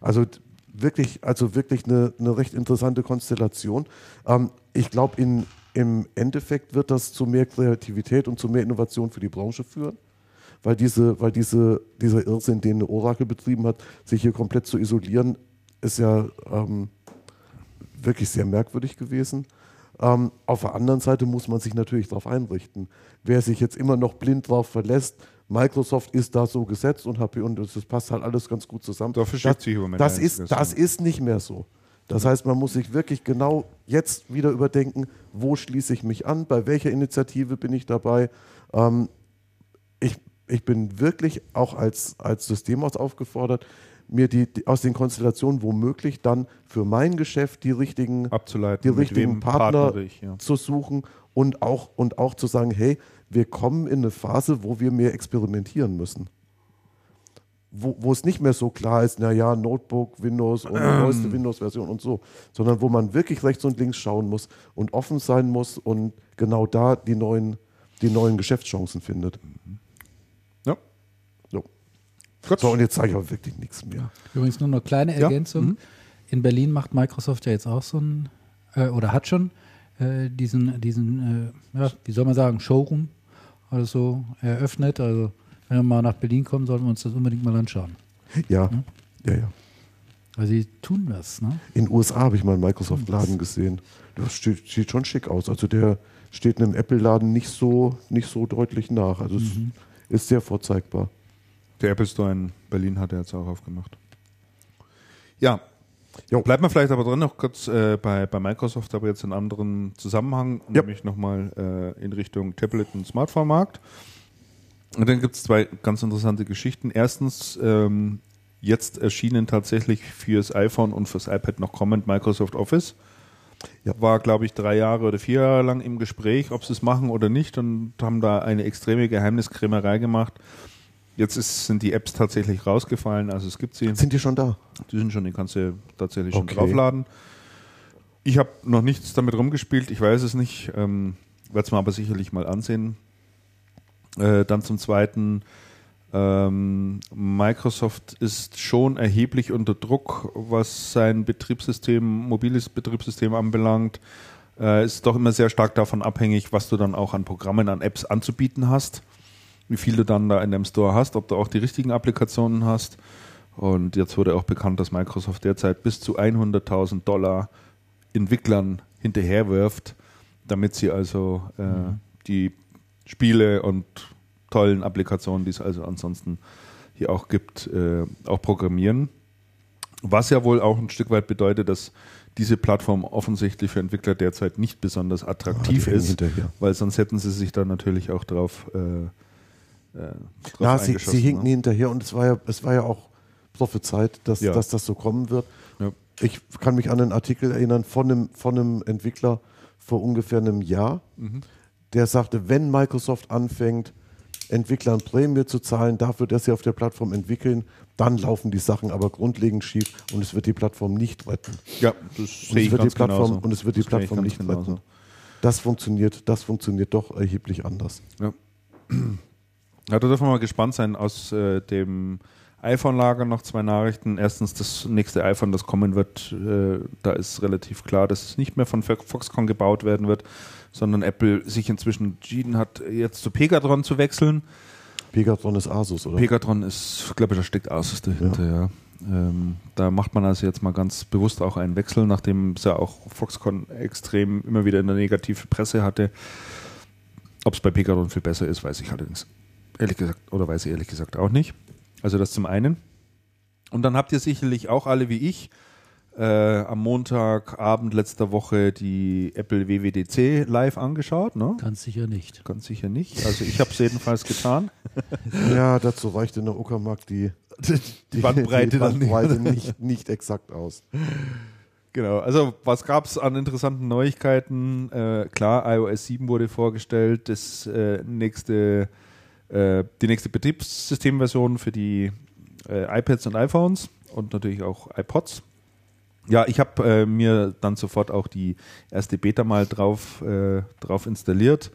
Also wirklich, also wirklich eine, eine recht interessante Konstellation. Ähm, ich glaube, im Endeffekt wird das zu mehr Kreativität und zu mehr Innovation für die Branche führen, weil diese, weil diese, dieser Irrsinn, den Oracle betrieben hat, sich hier komplett zu isolieren, ist ja ähm, wirklich sehr merkwürdig gewesen. Ähm, auf der anderen Seite muss man sich natürlich darauf einrichten. Wer sich jetzt immer noch blind darauf verlässt, Microsoft ist da so gesetzt und HP und das passt halt alles ganz gut zusammen. Dafür das, sich Moment das, ist, das ist nicht mehr so. Das heißt, man muss sich wirklich genau jetzt wieder überdenken, wo schließe ich mich an, bei welcher Initiative bin ich dabei. Ähm, ich, ich bin wirklich auch als, als Systemhaus aufgefordert, mir die, die, aus den Konstellationen womöglich dann für mein Geschäft die richtigen, Abzuleiten, die richtigen Partner ich, ja. zu suchen und auch, und auch zu sagen, hey, wir kommen in eine Phase, wo wir mehr experimentieren müssen. Wo, wo es nicht mehr so klar ist, naja, Notebook, Windows und ähm. neueste Windows-Version und so, sondern wo man wirklich rechts und links schauen muss und offen sein muss und genau da die neuen, die neuen Geschäftschancen findet. Ja. So. So, und jetzt sage ich aber wirklich nichts mehr. Übrigens nur eine kleine Ergänzung. Ja? Mhm. In Berlin macht Microsoft ja jetzt auch so ein, äh, oder hat schon äh, diesen, diesen äh, ja, wie soll man sagen, Showroom also eröffnet. Also wenn wir mal nach Berlin kommen, sollten wir uns das unbedingt mal anschauen. Ja, ja, ja. ja. Also sie tun das, ne? In den USA habe ich mal einen Microsoft-Laden gesehen. Das steht, sieht, schon schick aus. Also der steht einem Apple-Laden nicht so, nicht so deutlich nach. Also mhm. es ist sehr vorzeigbar. Der Apple Store in Berlin hat er jetzt auch aufgemacht. Ja, Jo. Bleibt man vielleicht aber drin noch kurz äh, bei, bei Microsoft, aber jetzt in anderen Zusammenhang, ja. nämlich nochmal äh, in Richtung Tablet- und Smartphone-Markt. Und dann gibt es zwei ganz interessante Geschichten. Erstens, ähm, jetzt erschienen tatsächlich fürs iPhone und fürs iPad noch kommend Microsoft Office. Ja. War, glaube ich, drei Jahre oder vier Jahre lang im Gespräch, ob sie es machen oder nicht und haben da eine extreme Geheimniskrämerei gemacht. Jetzt ist, sind die Apps tatsächlich rausgefallen, also es gibt sie. Sind die schon da? Die sind schon, die kannst du tatsächlich okay. schon draufladen. Ich habe noch nichts damit rumgespielt, ich weiß es nicht, ähm, werde es mir aber sicherlich mal ansehen. Äh, dann zum Zweiten, ähm, Microsoft ist schon erheblich unter Druck, was sein Betriebssystem, mobiles Betriebssystem anbelangt. Äh, ist doch immer sehr stark davon abhängig, was du dann auch an Programmen, an Apps anzubieten hast wie viel du dann da in dem Store hast, ob du auch die richtigen Applikationen hast. Und jetzt wurde auch bekannt, dass Microsoft derzeit bis zu 100.000 Dollar Entwicklern hinterherwirft, damit sie also äh, mhm. die Spiele und tollen Applikationen, die es also ansonsten hier auch gibt, äh, auch programmieren. Was ja wohl auch ein Stück weit bedeutet, dass diese Plattform offensichtlich für Entwickler derzeit nicht besonders attraktiv oh, ist, weil sonst hätten sie sich da natürlich auch drauf äh, äh, ja, sie, sie hinken ne? hinterher und es war ja, es war ja auch prophezeit, dass, ja. dass das so kommen wird. Ja. Ich kann mich an einen Artikel erinnern von einem, von einem Entwickler vor ungefähr einem Jahr, mhm. der sagte, wenn Microsoft anfängt, Entwicklern Prämie zu zahlen dafür, dass sie auf der Plattform entwickeln, dann laufen die Sachen aber grundlegend schief und es wird die Plattform nicht retten. Ja, das sehe ich ganz Plattform, genauso. Und es wird das die Plattform nicht genauso. retten. Das funktioniert, das funktioniert doch erheblich anders. Ja. Ja, da dürfen wir mal gespannt sein. Aus äh, dem iPhone-Lager noch zwei Nachrichten. Erstens, das nächste iPhone, das kommen wird, äh, da ist relativ klar, dass es nicht mehr von Foxconn gebaut werden wird, sondern Apple sich inzwischen entschieden hat, jetzt zu Pegatron zu wechseln. Pegatron ist Asus, oder? Pegatron ist, glaube ich, da steckt Asus dahinter, ja. ja. Ähm, da macht man also jetzt mal ganz bewusst auch einen Wechsel, nachdem es ja auch Foxconn extrem immer wieder in der negative Presse hatte. Ob es bei Pegatron viel besser ist, weiß ich allerdings Ehrlich gesagt, oder weiß ich ehrlich gesagt auch nicht. Also das zum einen. Und dann habt ihr sicherlich auch alle wie ich äh, am Montagabend letzter Woche die Apple WWDC live angeschaut. Ne? Ganz sicher nicht. Ganz sicher nicht. Also ich habe es jedenfalls getan. <laughs> ja, dazu reicht in der Uckermark die, die, <laughs> Bandbreite, die Bandbreite nicht, nicht exakt aus. Genau, also was gab es an interessanten Neuigkeiten? Äh, klar, iOS 7 wurde vorgestellt, das äh, nächste äh, die nächste Betriebssystemversion für die äh, iPads und iPhones und natürlich auch iPods. Ja, ich habe äh, mir dann sofort auch die erste Beta mal drauf, äh, drauf installiert.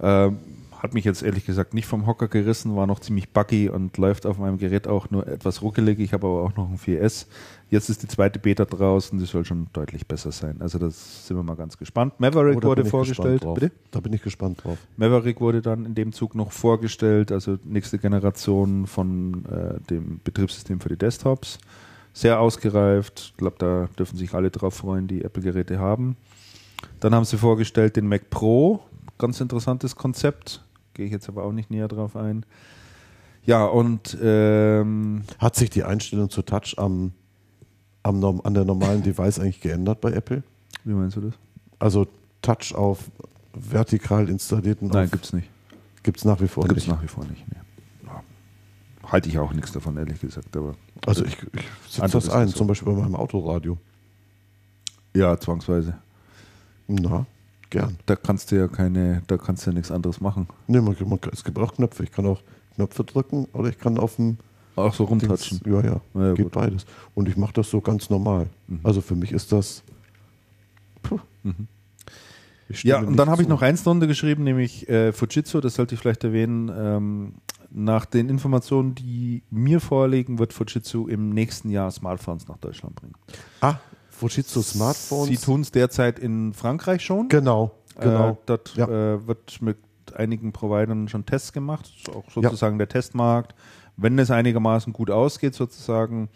Ähm, hat mich jetzt ehrlich gesagt nicht vom Hocker gerissen, war noch ziemlich buggy und läuft auf meinem Gerät auch nur etwas ruckelig. Ich habe aber auch noch ein 4S. Jetzt ist die zweite Beta draußen, die soll schon deutlich besser sein. Also das sind wir mal ganz gespannt. Maverick Oh, wurde vorgestellt. Bitte? Da bin ich gespannt drauf. Maverick wurde dann in dem Zug noch vorgestellt, also nächste Generation von äh, dem Betriebssystem für die Desktops. Sehr ausgereift. Ich glaube, da dürfen sich alle drauf freuen, die Apple-Geräte haben. Dann haben sie vorgestellt den Mac Pro. Ganz interessantes Konzept. Gehe ich jetzt aber auch nicht näher drauf ein. Ja, und ähm, Hat sich die Einstellung zu Touch am, am, an der normalen Device <laughs> eigentlich geändert bei Apple? wie meinst du das? Also Touch auf vertikal installierten Nein, gibt es nicht. gibt es nach wie vor Gibt es nicht. nach wie vor nicht. Nee. Ja. Halte ich auch nichts davon, ehrlich gesagt. Aber Also ich, ich setze das ein, Diskussion. zum Beispiel bei meinem Autoradio. ja, zwangsweise. Na, gern. Da kannst du ja keine, da kannst du ja nichts anderes machen. Nee, man, man, es gibt auch Knöpfe. Ich kann auch Knöpfe drücken oder ich kann auf dem Auch so rumtatschen. ja, ja, Ja, geht gut. beides. Und ich mache das so ganz normal. Mhm. Also für mich ist das. Puh. Mhm. Ja, und dann habe ich noch eins drunter geschrieben, nämlich äh, Fujitsu, das sollte ich vielleicht erwähnen. Ähm, nach den Informationen, die mir vorliegen, wird Fujitsu im nächsten Jahr Smartphones nach Deutschland bringen. Ah, Fujitsu Smartphones. Sie tun es derzeit in Frankreich schon. Genau, genau. Äh, dort Ja. äh, wird mit einigen Providern schon Tests gemacht, ist auch sozusagen der Testmarkt. Wenn es einigermaßen gut ausgeht, sozusagen,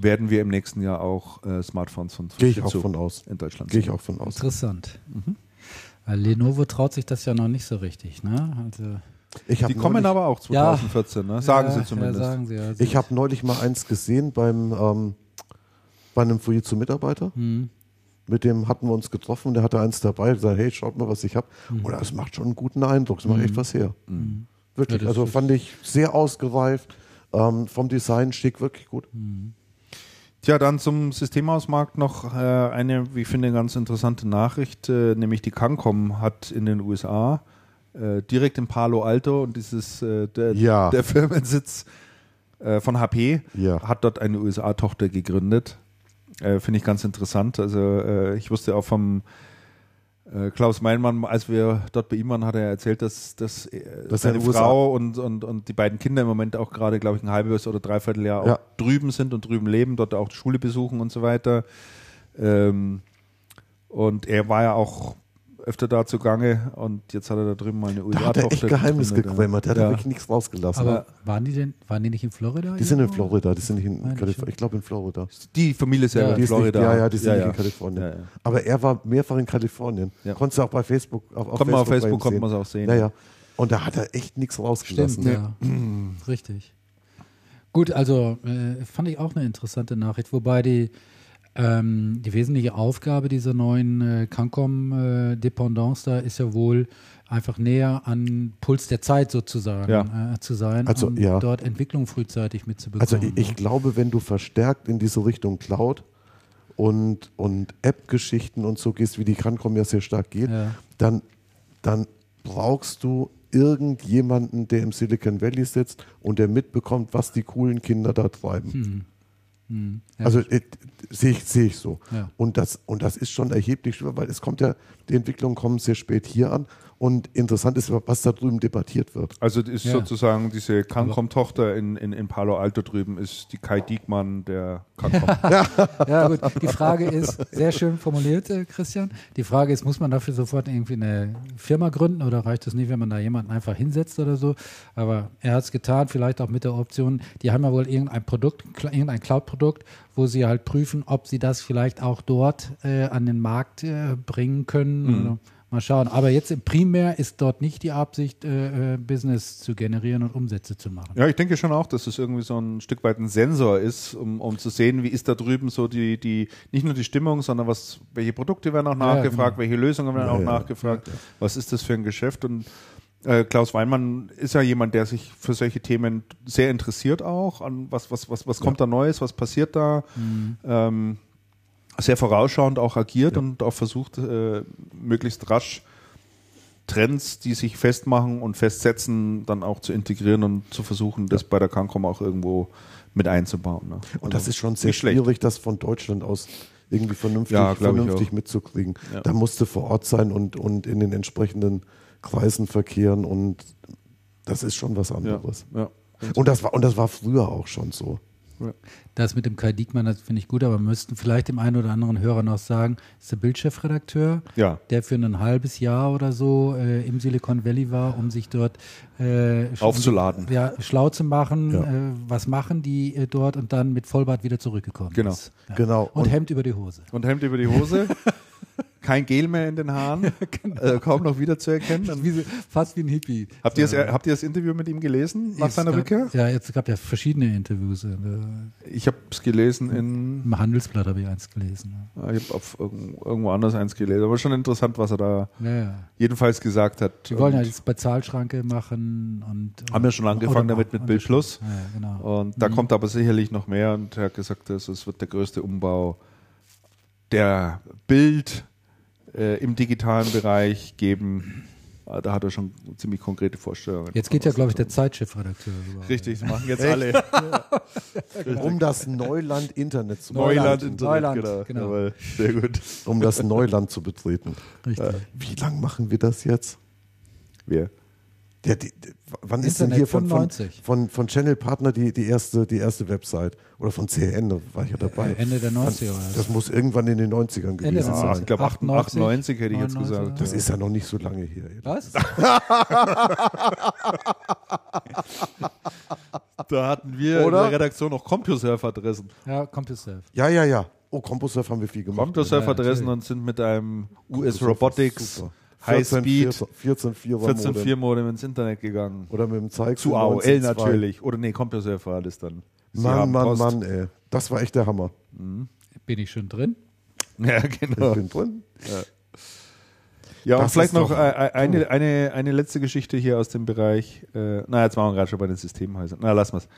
werden wir im nächsten Jahr auch äh, Smartphones von Gehe ich auch Fujitsu von aus. in Deutschland Gehe ich auch von aus. Interessant. Mhm. Weil Lenovo traut sich das ja noch nicht so richtig. Ne? Also, Die kommen neulich- aber auch 2014, ne? sagen ja, sie zumindest. Ja, sagen sie, ja. Ich habe neulich mal eins gesehen beim ähm, bei einem Fujitsu-Mitarbeiter. Hm. Mit dem hatten wir uns getroffen. Der hatte eins dabei. Gesagt, hey, schaut mal, was ich habe. Und das macht schon einen guten Eindruck. Das macht echt was her. Wirklich. Ja, also fand ich sehr ausgereift. Ähm, vom Design schick, wirklich gut. Tja, dann zum Systemausmarkt noch äh, eine, wie ich finde, ganz interessante Nachricht, äh, nämlich die Cancom hat in den USA äh, direkt in Palo Alto und dieses äh, der, Ja. der Firmensitz äh, von HP Ja. hat dort eine USA-Tochter gegründet. Äh, finde ich ganz interessant. Also äh, ich wusste auch vom äh, Klaus Meinmann, als wir dort bei ihm waren, hat er erzählt, dass, dass, äh, Dass seine Frau und, und, und die beiden Kinder im Moment auch gerade, glaube ich, ein halbes oder dreiviertel Jahr Ja. auch drüben sind und drüben leben, dort auch die Schule besuchen und so weiter. Ähm, und er war ja auch öfter da zugange und jetzt hat er da drüben mal eine Da USA-Tochter. hat er echt Geheimnis gequämmert. Der hat ja. da wirklich nichts rausgelassen. Aber waren die denn, waren die nicht in Florida? die sind in? Florida, die sind nicht in Kalifornien. Ich glaube in Florida. Die Familie selber Ja, in ist nicht, Florida. ja, ja, die sind ja, nicht in Kalifornien. Ja, ja. Aber er war mehrfach in Kalifornien. Ja. Konntest du auch bei Facebook auf, auf Kommt ihm Facebook, konnte sehen. man es auch sehen. Ja, ja. Und da hat er echt nichts rausgelassen. Stimmt, ja. Richtig. Gut, also äh, fand ich auch eine interessante Nachricht, wobei die, ähm, die wesentliche Aufgabe dieser neuen äh, Cancom-Dependance da ist ja wohl einfach näher an Puls der Zeit sozusagen Ja. äh, zu sein Also, und ja. dort Entwicklung frühzeitig mitzubekommen. Also ich, ich glaube, wenn du verstärkt in diese Richtung Cloud und, und App-Geschichten und so gehst, wie die Cancom ja sehr stark geht, Ja. dann, dann brauchst du irgendjemanden, der im Silicon Valley sitzt und der mitbekommt, was die coolen Kinder da treiben. Hm, ja. Also äh, sehe ich, sehe ich so. Ja. Und, das, und das ist schon erheblich schwer, weil es kommt ja, die Entwicklungen kommen sehr spät hier an. Und interessant ist, was da drüben debattiert wird. Also das ist Ja. sozusagen diese Cancom-Tochter in, in, in Palo Alto drüben, ist die Kai Diekmann der Cancom. <laughs> Ja, gut. Die Frage ist, sehr schön formuliert, äh, Christian. Die Frage ist, muss man dafür sofort irgendwie eine Firma gründen oder reicht es nicht, wenn man da jemanden einfach hinsetzt oder so? Aber er hat es getan, vielleicht auch mit der Option, die haben ja wohl irgendein Produkt, irgendein Cloud-Produkt, wo sie halt prüfen, ob sie das vielleicht auch dort äh, an den Markt äh, bringen können. Oder Mal schauen. Aber jetzt im primär ist dort nicht die Absicht, äh, äh, Business zu generieren und Umsätze zu machen. Ja, ich denke schon auch, dass es irgendwie so ein Stück weit ein Sensor ist, um, um zu sehen, wie ist da drüben so die, die, nicht nur die Stimmung, sondern was, welche Produkte werden auch Ja, nachgefragt, genau. welche Lösungen werden Ja, auch ja. nachgefragt, was ist das für ein Geschäft und äh, Klaus Weinmann ist ja jemand, der sich für solche Themen sehr interessiert auch, an was, was, was, was kommt da Neues, was passiert da, ähm, sehr vorausschauend auch agiert und auch versucht, äh, möglichst rasch Trends, die sich festmachen und festsetzen, dann auch zu integrieren und zu versuchen, das bei der Cancom auch irgendwo mit einzubauen. Ne? Und das Also, ist schon sehr schlecht. schwierig, das von Deutschland aus irgendwie vernünftig, Ja, vernünftig mitzukriegen. Ja. Da musst du vor Ort sein und, und in den entsprechenden Kreisen verkehren und das ist schon was Ja, anderes. ja. Und das war und das war früher auch schon so. Das mit dem Kai Diekmann, das finde ich gut, aber wir müssten vielleicht dem einen oder anderen Hörer noch sagen, ist der Bildchefredakteur, Ja. der für ein halbes Jahr oder so äh, im Silicon Valley war, um sich dort äh, Aufzuladen. Ja, schlau zu machen, Ja. äh, was machen die äh, dort und dann mit Vollbart wieder zurückgekommen Genau. ist. Ja. Genau. Und, Und- Hemd über die Hose. Und Hemd über die Hose. <laughs> Kein Gel mehr in den Haaren. <laughs> äh, kaum noch wiederzuerkennen. Dann Wie, fast wie ein Hippie. Habt ihr, das, habt ihr das Interview mit ihm gelesen nach Es seiner gab, Rückkehr? Ja, jetzt gab ja verschiedene Interviews. Äh, Ich habe es gelesen in, Im Handelsblatt habe ich eins gelesen. ich habe auf irgend- irgendwo anders eins gelesen, aber schon interessant, was er da Ja, ja. jedenfalls gesagt hat. Die wollen ja Und jetzt Bezahlschranke machen und haben ja schon angefangen damit mit Bild Plus. Ja, ja, genau. Und da kommt aber sicherlich noch mehr und er hat gesagt, es wird der größte Umbau der Bild äh, im digitalen Bereich geben. Äh, Da hat er schon ziemlich konkrete Vorstellungen. Jetzt geht ja, glaube ich, der Zeitchefredakteur rüber. Richtig, das machen jetzt alle. <laughs> um das Neuland Internet zu Neuland, betreten. Internet, Neuland, genau. genau. Jawohl, sehr gut. Um das Neuland zu betreten. Richtig. Wie lang machen wir das jetzt? Wer? Der, die, wann ist denn Internet hier von, von, 95. von, von Channel Partner die, die, erste, die erste Website? Oder von CN, da war ich ja dabei. Äh, Ende der 90er oder Das muss irgendwann in den 90ern Ende gewesen Ja, sein. ich glaube 98, 98 hätte ich jetzt 99, gesagt. Das ist ja noch nicht so lange hier. <laughs> Was? <laughs> Da hatten wir Oder? in der Redaktion noch CompuServe-Adressen. Ja, CompuServe. Ja, ja, ja. Oh, CompuServe haben wir viel gemacht. CompuServe-Adressen Ja, und sind mit einem US Robotics super. High-Speed 14.4 14.4 Modem ins Internet gegangen. Oder mit dem Zeig Zu AOL natürlich. Oder nee, CompuServe war das dann. Sie Mann, Mann, Post. Mann, ey. Das war echt der Hammer. Bin ich schon drin? <laughs> Ja, Ich genau. bin drin. Ja, und Das vielleicht noch doch- eine, eine, eine letzte Geschichte hier aus dem Bereich. Äh, na, jetzt waren wir gerade schon bei den Systemhäusern. Na, lassen wir es.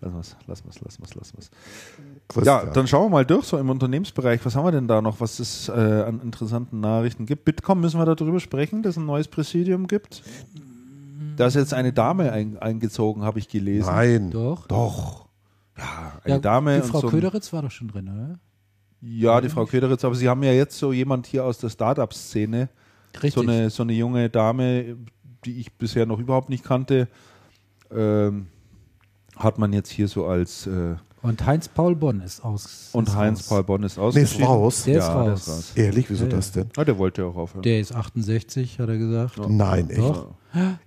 Lassen wir es, lassen wir es, lassen es. Ja, Christian. dann schauen wir mal durch, so im Unternehmensbereich. Was haben wir denn da noch, was es äh, an interessanten Nachrichten gibt? Bitkom müssen wir darüber sprechen, dass es ein neues Präsidium gibt. Da ist jetzt eine Dame ein, eingezogen, habe ich gelesen. Nein. Doch. Doch. Ja, eine Ja, Dame. Die und Frau so Köderitz war doch schon drin, oder? Ja, die Frau Köderitz, aber Sie haben ja jetzt so jemand hier aus der Startup-Szene, Richtig. so eine, so eine junge Dame, die ich bisher noch überhaupt nicht kannte, ähm, hat man jetzt hier so als äh, Und Heinz-Paul Bonn ist aus. und ist Heinz raus. Paul Bonn ist Nee, ist raus. Der ist ja, der raus. ist raus. Ehrlich, wieso Ja, ja. das denn? Ah, der wollte ja auch aufhören. Der ist 68, hat er gesagt. Nein, echt. Doch.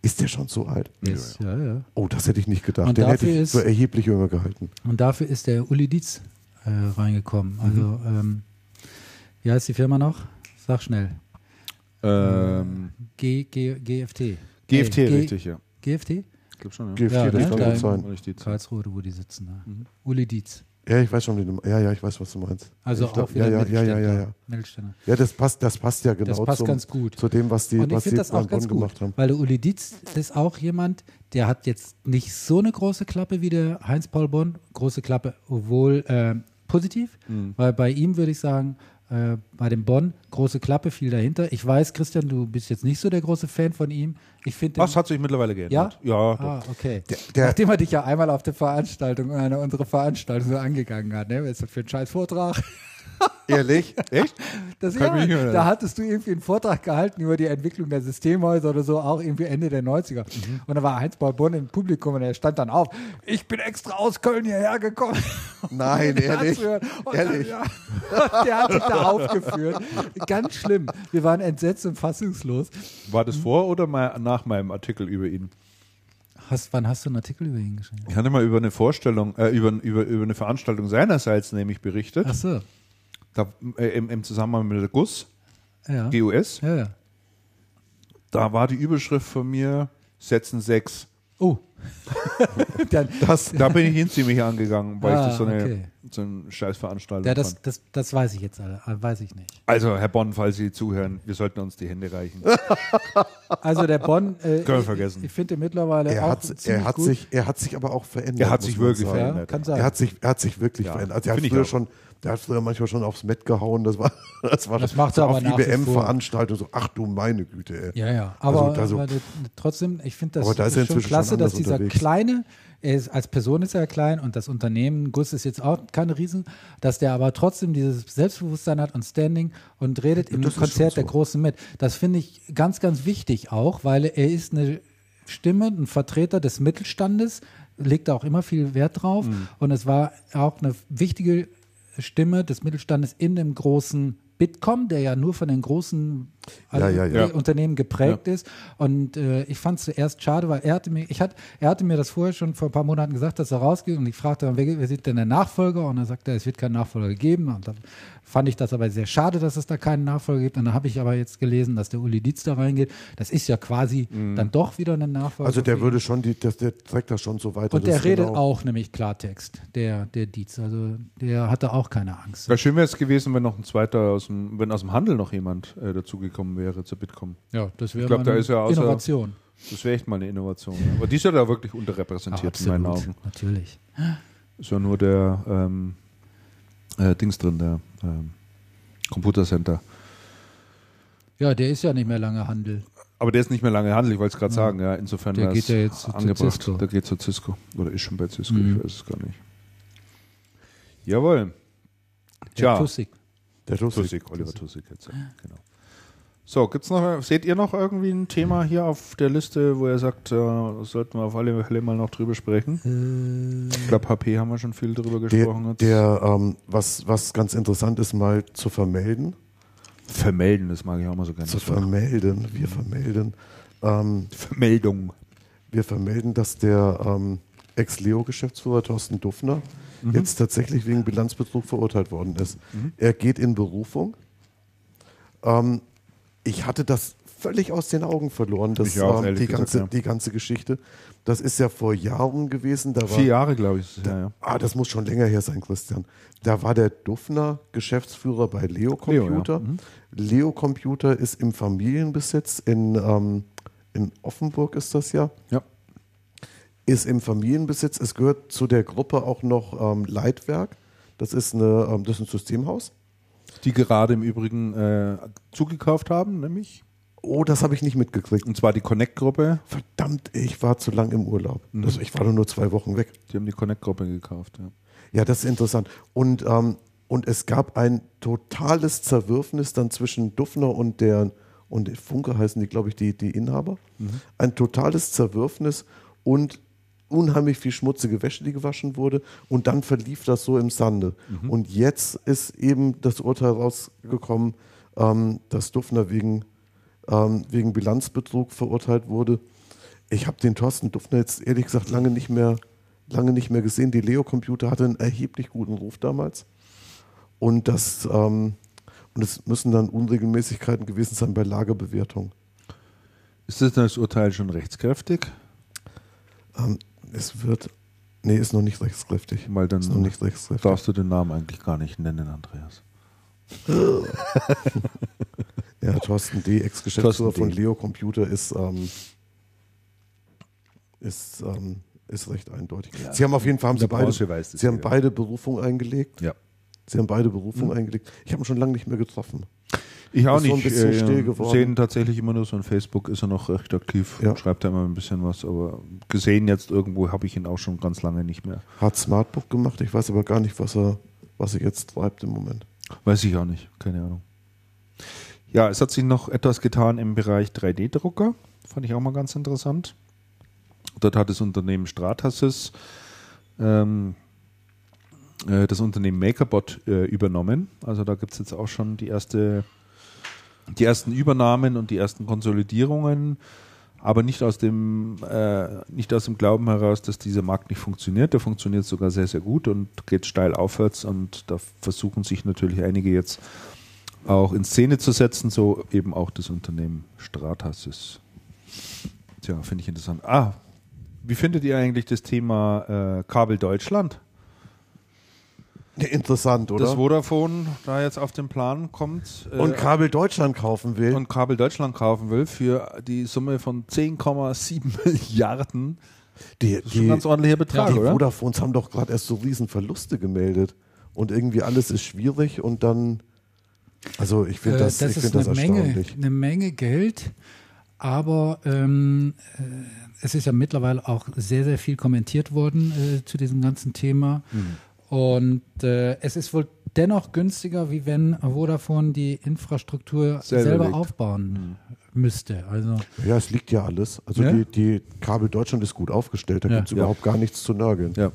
Ist der schon so alt? Der ist, ja, ja. Oh, das hätte ich nicht gedacht. Und Den hätte dafür ich ist- für erheblich jünger gehalten. Und dafür ist der Uli Dietz äh, reingekommen. Also, Mhm. ähm, wie heißt die Firma noch? Sag schnell. Ähm, G, G, GFT. GFT, G- richtig, ja. GFT? Ich glaube schon, ja. GFT, Ja, das ne? kann Da- gut sein. Richtig. Karlsruhe, wo die sitzen. Ne? Mhm. Uli Dietz. Ja, ich weiß schon, wie du, ja, ja, ich weiß, was du meinst. Also ich glaub- auch wieder ja, ja, ja, ja, ja, Mittelständler. ja. Das passt, das passt ja genau Das passt zum, ganz gut. zu dem, was die, Und was die das auch ganz Bonn gut, gemacht haben. weil der Uli Dietz ist auch jemand, der hat jetzt nicht so eine große Klappe wie der Heinz-Paul Bonn. Große Klappe, obwohl äh, positiv, Mhm. weil bei ihm würde ich sagen, äh, bei dem Bonn, große Klappe, viel dahinter. Ich weiß, Christian, du bist jetzt nicht so der große Fan von ihm. Ich finde Was hat sich mittlerweile geändert? Ja, doch. Ah, okay. der- Nachdem er dich ja einmal auf der Veranstaltung, einer unserer Veranstaltungen so angegangen hat, ne? Was ist das für ein scheiß Vortrag? Ehrlich? Echt? Das, ja, da hattest du irgendwie einen Vortrag gehalten über die Entwicklung der Systemhäuser oder so, auch irgendwie Ende der 90er. Mhm. Und da war Heinz-Paul Bonn im Publikum und er stand dann auf. Ich bin extra aus Köln hierher gekommen. Nein, <laughs> ehrlich? Ehrlich? Dann, ja, <laughs> der hat sich da aufgeführt. Ganz schlimm. Wir waren entsetzt und fassungslos. War das vor oder mal nach meinem Artikel über ihn? Hast, wann hast du einen Artikel über ihn geschrieben? Ich hatte mal über eine Vorstellung, äh, über, über, über eine Veranstaltung seinerseits nämlich berichtet. Ach so. Da, äh, im, Im Zusammenhang mit der GUS, Ja. GUS. ja, ja. Da war die Überschrift von mir, Setzen 6. Oh. <laughs> Das, Da bin ich ihn ziemlich angegangen, weil ich Ah, das so eine, okay. so eine Scheißveranstaltung ja, das, fand. das, das weiß ich jetzt alle. äh, Weiß ich nicht. Also, Herr Bonn, falls Sie zuhören, wir sollten uns die Hände reichen. <laughs> Also der Bonn, äh, Können wir vergessen. Ich, ich finde mittlerweile er, auch hat, er, hat gut. sich, er hat sich aber auch verändert. Er hat sich wirklich sagen. verändert. Ja, kann sein. Er hat sich, er hat sich wirklich Ja, verändert. Also er hat finde ich früher auch. schon Der hat früher manchmal schon aufs Met gehauen. Das war, <laughs> das war Das macht so auf. IBM-Veranstaltungen. So, ach du meine Güte, ey. Ja, ja. Aber, Also- also- aber trotzdem, ich finde das da ist schon klasse, schon dass dieser unterwegs. kleine, er ist, als Person ist er klein und das Unternehmen, Gus ist jetzt auch keine Riesen, dass der aber trotzdem dieses Selbstbewusstsein hat und Standing und redet im Konzert schon der so. Großen mit. Das finde ich ganz, ganz wichtig auch, weil er ist eine Stimme, ein Vertreter des Mittelstandes, legt da auch immer viel Wert drauf Mhm. und es war auch eine wichtige Stimme des Mittelstandes in dem großen Bitkom, der ja nur von den großen Ja, ja, ja. äh, Unternehmen geprägt ist. Und äh, ich fand es zuerst schade, weil er hatte mir, ich hat, er hatte mir das vorher schon vor ein paar Monaten gesagt, dass er rausgeht und ich fragte dann, wer, wer ist denn der Nachfolger? Und er sagte, es wird keinen Nachfolger geben. Und dann fand ich das aber sehr schade, dass es da keinen Nachfolger gibt. Und dann habe ich aber jetzt gelesen, dass der Uli Dietz da reingeht. Das ist ja quasi dann doch wieder ein Nachfolger. Also der würde schon, die, der, der trägt das schon so weiter. und das der redet genau- auch nämlich Klartext, der, der Dietz. Also der hatte auch keine Angst. Wäre schön wäre es gewesen, wenn noch ein zweiter aus dem, wenn aus dem Handel noch jemand äh, dazugekommen wäre zur Bitkom. Ja, das wäre Ich glaub, da eine ist ja außer- Innovation. Das wäre echt mal eine Innovation. Ja. Aber die ist ja da wirklich unterrepräsentiert in meinen Augen. natürlich. Ist ja nur der ähm, äh, Dings drin, der ähm, Computer Center. Ja, der ist ja nicht mehr lange Handel. Aber der ist nicht mehr lange Handel, ich wollte es gerade sagen. Ja, insofern Der geht es ja jetzt zu angebracht. Cisco. Der geht zu Cisco. Oder ist schon bei Cisco, Mhm. ich weiß es gar nicht. Jawohl. Der Tja. Tussig. Der Tussig. Tussig, Oliver Tussig jetzt. ja, Genau. So, gibt's noch, seht ihr noch irgendwie ein Thema hier auf der Liste, wo ihr sagt, äh, sollten wir auf alle Fälle mal noch drüber sprechen? Ich glaube, HP haben wir schon viel drüber gesprochen. Der, der ähm, was, was ganz interessant ist, mal zu vermelden. Vermelden, das mag ich auch mal so gerne. Zu vermelden. Wir vermelden. Ähm, Vermeldung. wir vermelden, dass der ähm, Ex-Leo-Geschäftsführer Thorsten Duffner Mhm. jetzt tatsächlich wegen Bilanzbetrug verurteilt worden ist. Er geht in Berufung. Ähm, ich hatte das völlig aus den Augen verloren, das, Ich auch, ehrlich die, gesagt, ganze, ja. die ganze Geschichte. Das ist ja vor Jahren gewesen. Da war, Vier Jahre, glaube ich, ja, ja. Ah, das muss schon länger her sein, Christian. Da war der Duffner Geschäftsführer bei Leo Computer. Leo. Mhm. Leo Computer ist im Familienbesitz in, ähm, in Offenburg ist das ja. Ja. Ist im Familienbesitz. Es gehört zu der Gruppe auch noch ähm, Leitwerk. Das ist, eine, ähm, das ist ein Systemhaus. Die gerade im Übrigen äh, zugekauft haben, nämlich. Oh, das habe ich nicht mitgekriegt. Und zwar die Connect-Gruppe. Verdammt, ich war zu lang im Urlaub. Mhm. Also ich war nur zwei Wochen weg. Die haben die Connect-Gruppe gekauft. Ja. Ja, das ist interessant. Und, ähm, und es gab ein totales Zerwürfnis dann zwischen Duffner und der, und Funke heißen die, glaube ich, die, die Inhaber. Ein totales Zerwürfnis und unheimlich viel schmutzige Wäsche, die gewaschen wurde. Und dann verlief das so im Sande. Und jetzt ist eben das Urteil rausgekommen, ähm, dass Duffner wegen, ähm, wegen Bilanzbetrug verurteilt wurde. Ich habe den Thorsten Duffner jetzt ehrlich gesagt lange nicht mehr, lange nicht mehr gesehen. Die Leo Computer hatte einen erheblich guten Ruf damals. Und das, ähm, und es müssen dann Unregelmäßigkeiten gewesen sein bei Lagerbewertung. Ist das, das Urteil schon rechtskräftig? Es wird, nee, ist noch nicht rechtskräftig. Weil dann Ist noch nicht rechtskräftig. darfst du den Namen eigentlich gar nicht nennen, Andreas. <laughs> Ja, Thorsten D., Ex-Geschäftsführer von. Leo Computer, ist, ähm, ist, ähm, ist recht eindeutig. Sie haben auf jeden Fall haben sie beide, weiß sie haben jeder. beide Berufung eingelegt. Ja. Sie haben beide Berufung eingelegt. Ich habe ihn schon lange nicht mehr getroffen. Ich auch Ist so ein nicht. bisschen äh, still geworden. sehen tatsächlich immer nur so on Facebook, ist er noch recht aktiv, Ja. schreibt da immer ein bisschen was, aber gesehen jetzt irgendwo habe ich ihn auch schon ganz lange nicht mehr. Hat Smartbook gemacht. Ich weiß aber gar nicht, was er, was er jetzt treibt im Moment. Weiß ich auch nicht, keine Ahnung. Ja, es hat sich noch etwas getan im Bereich 3D-Drucker, fand ich auch mal ganz interessant. Dort hat das Unternehmen Stratasys ähm, äh, das Unternehmen MakerBot äh, übernommen. Also da gibt es jetzt auch schon die erste die ersten Übernahmen und die ersten Konsolidierungen, aber nicht aus dem äh, nicht aus dem Glauben heraus, dass dieser Markt nicht funktioniert. Der funktioniert sogar sehr sehr gut und geht steil aufwärts und da versuchen sich natürlich einige jetzt auch in Szene zu setzen, so eben auch das Unternehmen Stratasys. Tja, finde ich interessant. Ah, wie findet ihr eigentlich das Thema äh, Kabel Deutschland? Interessant, oder? Das Vodafone da jetzt auf den Plan kommt äh, und Kabel Deutschland kaufen will. und Kabel Deutschland kaufen will für die Summe von 10,7 <laughs> Milliarden. die Das ist schon ein ganz ordentlicher Betrag, die oder? Vodafones haben doch gerade erst so riesen Verluste gemeldet. und irgendwie alles ist schwierig und dann, also ich finde Äh, das, das ich ist finde das eine Menge, erstaunlich. eine Menge Geld, aber ähm, äh, es ist ja mittlerweile auch sehr, sehr viel kommentiert worden äh, zu diesem ganzen Thema. Mhm. Und äh, es ist wohl dennoch günstiger, wie wenn Vodafone die Infrastruktur Selber selber legt. Mhm. aufbauen müsste. Also Ja, es liegt ja alles. Also Ja? die, die Kabel Deutschland ist gut aufgestellt, da Ja. gibt es Ja. überhaupt gar nichts zu nörgeln. Ja,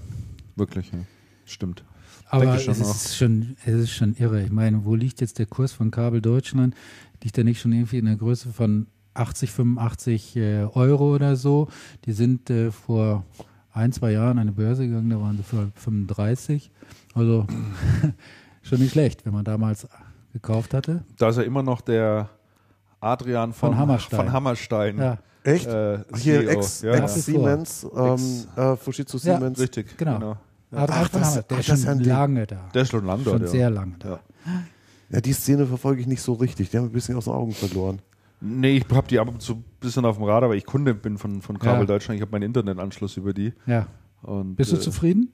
wirklich, ja. Stimmt. Aber Denke es ist schon, es ist schon irre. Ich meine, wo liegt jetzt der Kurs von Kabel Deutschland? Liegt der nicht schon irgendwie in der Größe von 80, 85 äh, Euro oder so? Die sind äh, vor ein, zwei Jahren an die Börse gegangen, da waren sie für 35. Also <laughs> schon nicht schlecht, wenn man damals gekauft hatte. Da ist ja immer noch der Adrian von, Von Hammerstein. Von Hammerstein. Ja, Echt? Äh, Hier CEO. ex, ja, ex ja. Siemens, ähm, Ex- äh, Fujitsu Ja. Siemens. Richtig, Genau. genau. Adrian Ach, das- der ist schon lange da. Der ist schon lang schon dort. ja. sehr lange da. Ja. Ja, die Szene verfolge ich nicht so richtig. Die haben ein bisschen aus den Augen verloren. Nee, ich habe die ab und zu ein bisschen auf dem Radar, weil ich Kunde bin von, von Kabel Ja. Deutschland. Ich habe meinen Internetanschluss über die. Ja. Und, Bist du äh, zufrieden?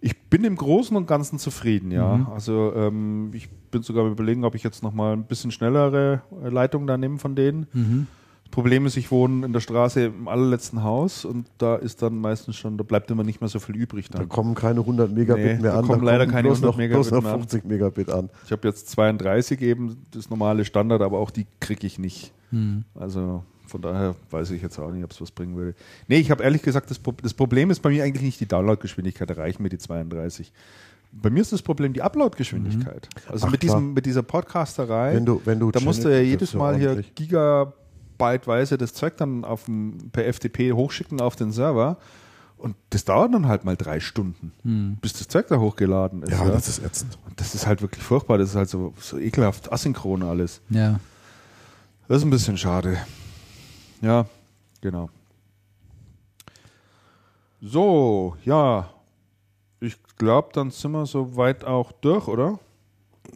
Ich bin im Großen und Ganzen zufrieden, ja. Mhm. Also ähm, ich bin sogar überlegen, ob ich jetzt nochmal ein bisschen schnellere äh, Leitung da nehme von denen. Mhm. Das Problem ist, ich wohne in der Straße im allerletzten Haus und da ist dann meistens schon, da bleibt immer nicht mehr so viel übrig Da dann. kommen keine 100 Megabit Nee, mehr da an. kommen leider keine bloß 100 noch, Megabit bloß noch mehr an. 50 Megabit an. Ich habe jetzt 32 eben, das normale Standard, aber auch die kriege ich nicht. Mhm. Also von daher weiß ich jetzt auch nicht, ob es was bringen würde. Nee, ich habe ehrlich gesagt, das, Pro- das Problem ist bei mir eigentlich nicht die Downloadgeschwindigkeit, da reichen mir die 32. Bei mir ist das Problem die Uploadgeschwindigkeit. Also Ach, mit, diesem, mit dieser Podcasterei, Wenn du, wenn du da musst du ja jedes Mal hier ordentlich. Gigabyteweise das Zeug dann auf dem, per FTP hochschicken auf den Server. Und das dauert dann halt mal drei Stunden, bis das Zeug da hochgeladen ist. Ja, ja. das ist ätzend. Und das ist halt wirklich furchtbar. Das ist halt so, so ekelhaft asynchron alles. Ja. Das ist ein bisschen schade. Ja, genau. So, ja. Ich glaube, dann sind wir soweit auch durch, oder?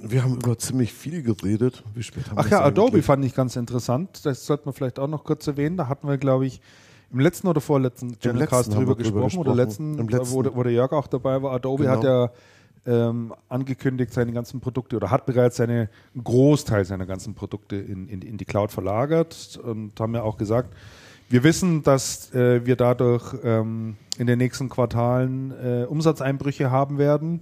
Wir haben über ziemlich viel geredet. Ach ja, Adobe eigentlich? fand ich ganz interessant. Das sollten wir vielleicht auch noch kurz erwähnen. Da hatten wir, glaube ich, im letzten oder vorletzten haben drüber drüber gesprochen. Oder letzten, Im letzten. Wo, der- wo der Jörg auch dabei war. Adobe Genau. hat ja ähm, angekündigt, seine ganzen Produkte oder hat bereits seine, einen Großteil seiner ganzen Produkte in, in, in die Cloud verlagert und haben ja auch gesagt, wir wissen, dass äh, wir dadurch ähm, in den nächsten Quartalen äh, Umsatzeinbrüche haben werden.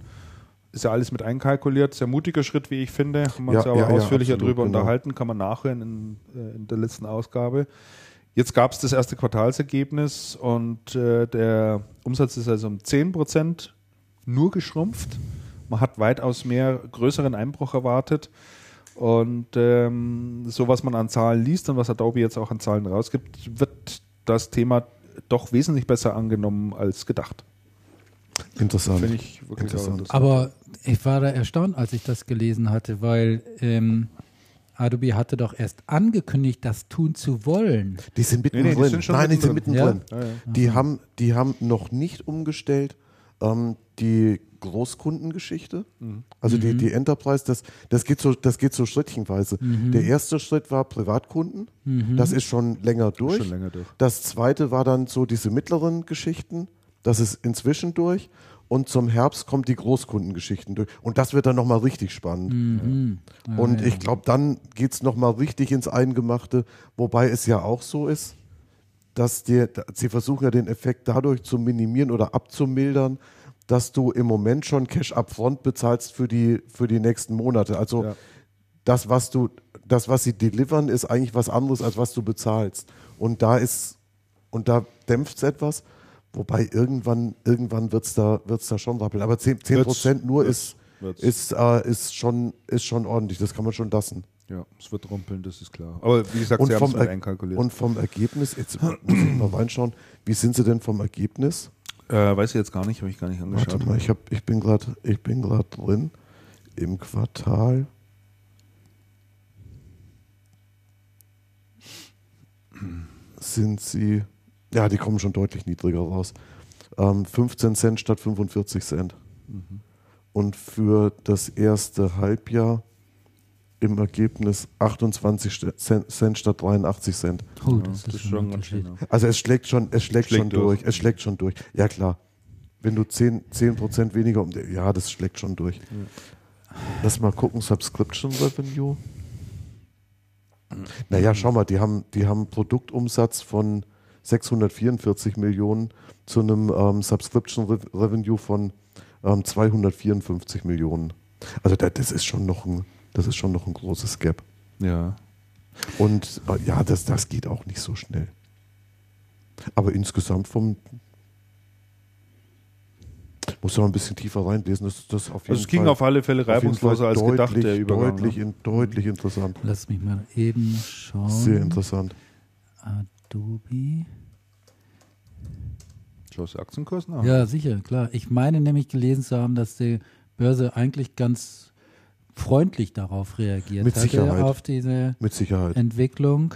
Ist ja alles mit einkalkuliert. Sehr mutiger Schritt, wie ich finde. Haben wir uns Ja, ja, aber ja, ja, ausführlicher absolut, darüber genau. unterhalten, kann man nachhören in, äh, in der letzten Ausgabe. Jetzt gab es das erste Quartalsergebnis und äh, der Umsatz ist also um 10% nur geschrumpft. Man hat weitaus mehr größeren Einbruch erwartet. Und ähm, so was man an Zahlen liest und was Adobe jetzt auch an Zahlen rausgibt, wird das Thema doch wesentlich besser angenommen als gedacht. Interessant. Finde ich wirklich Interessant. interessant. Aber ich war da erstaunt, als ich das gelesen hatte, weil ähm, Adobe hatte doch erst angekündigt, das tun zu wollen. Die sind Nee, nee, mittendrin. die sind schon Nein, die sind mittendrin. mittendrin. Ja, ja. Die, haben, die haben noch nicht umgestellt ähm, die Großkundengeschichte. Mhm. Also die, die Enterprise, das, das, geht so, das geht so schrittchenweise. Mhm. Der erste Schritt war Privatkunden. Das ist schon länger durch. Schon länger durch. Das zweite war dann so diese mittleren Geschichten. Das ist inzwischen durch. Und zum Herbst kommt die Großkundengeschichten durch. Und das wird dann nochmal richtig spannend. Mhm. Und ich glaube, dann geht es nochmal richtig ins Eingemachte, wobei es ja auch so ist, dass dir, sie versuchen ja den Effekt dadurch zu minimieren oder abzumildern, dass du im Moment schon Cash upfront bezahlst für die, für die nächsten Monate. Also Ja. das, was du, das, was sie delivern, ist eigentlich was anderes, als was du bezahlst. Und da ist, und da dämpft es etwas, wobei irgendwann, irgendwann wird es da, wird's da schon rappeln. Aber 10%, 10 Prozent nur Wird's- ist, wird's. ist, äh, ist, schon, ist schon ordentlich. Das kann man schon lassen. Ja, es wird rumpeln, das ist klar. Aber wie gesagt, Und sie haben es Er- einkalkuliert. und vom Ergebnis, jetzt muss ich mal reinschauen, wie sind sie denn vom Ergebnis? äh, weiß ich jetzt gar nicht, habe ich gar nicht angeschaut. Warte mal, ich, hab, ich bin gerade drin im Quartal. Sind sie, ja, die kommen schon deutlich niedriger raus. Ähm, 15 Cent statt 45 Cent. Und für das erste Halbjahr im Ergebnis 28 St- Cent, statt 83 Cent. Oh, Ja, das ist schon ganz schön. ja. Also es schlägt schon, es schlägt, Schlägt schon durch. durch. Es schlägt schon durch. Ja klar. wenn du 10%, 10 weniger um ja, das schlägt schon durch. Lass mal gucken, Subscription Revenue. Naja, schau mal, die haben, die haben Produktumsatz von 644 Millionen zu einem ähm, Subscription Re Revenue von ähm, 254 Millionen. Also da, das ist schon noch ein, das ist schon noch ein großes Gap. Ja. Und äh, ja, das, das geht auch nicht so schnell. Aber insgesamt vom muss noch ein bisschen tiefer reinlesen. Das, das auf jeden Also es ging Fall, auf alle Fälle reibungsloser als gedacht, deutlich, der Übergang. Deutlich, ne? in, deutlich interessant. Lass mich mal eben schauen. Sehr interessant. Adobe. Schaust du Aktienkurs nach? Ja, sicher, klar. Ich meine nämlich gelesen zu haben, dass die Börse eigentlich ganz freundlich darauf reagiert Mit hatte, Sicherheit. auf diese Mit Sicherheit. Entwicklung.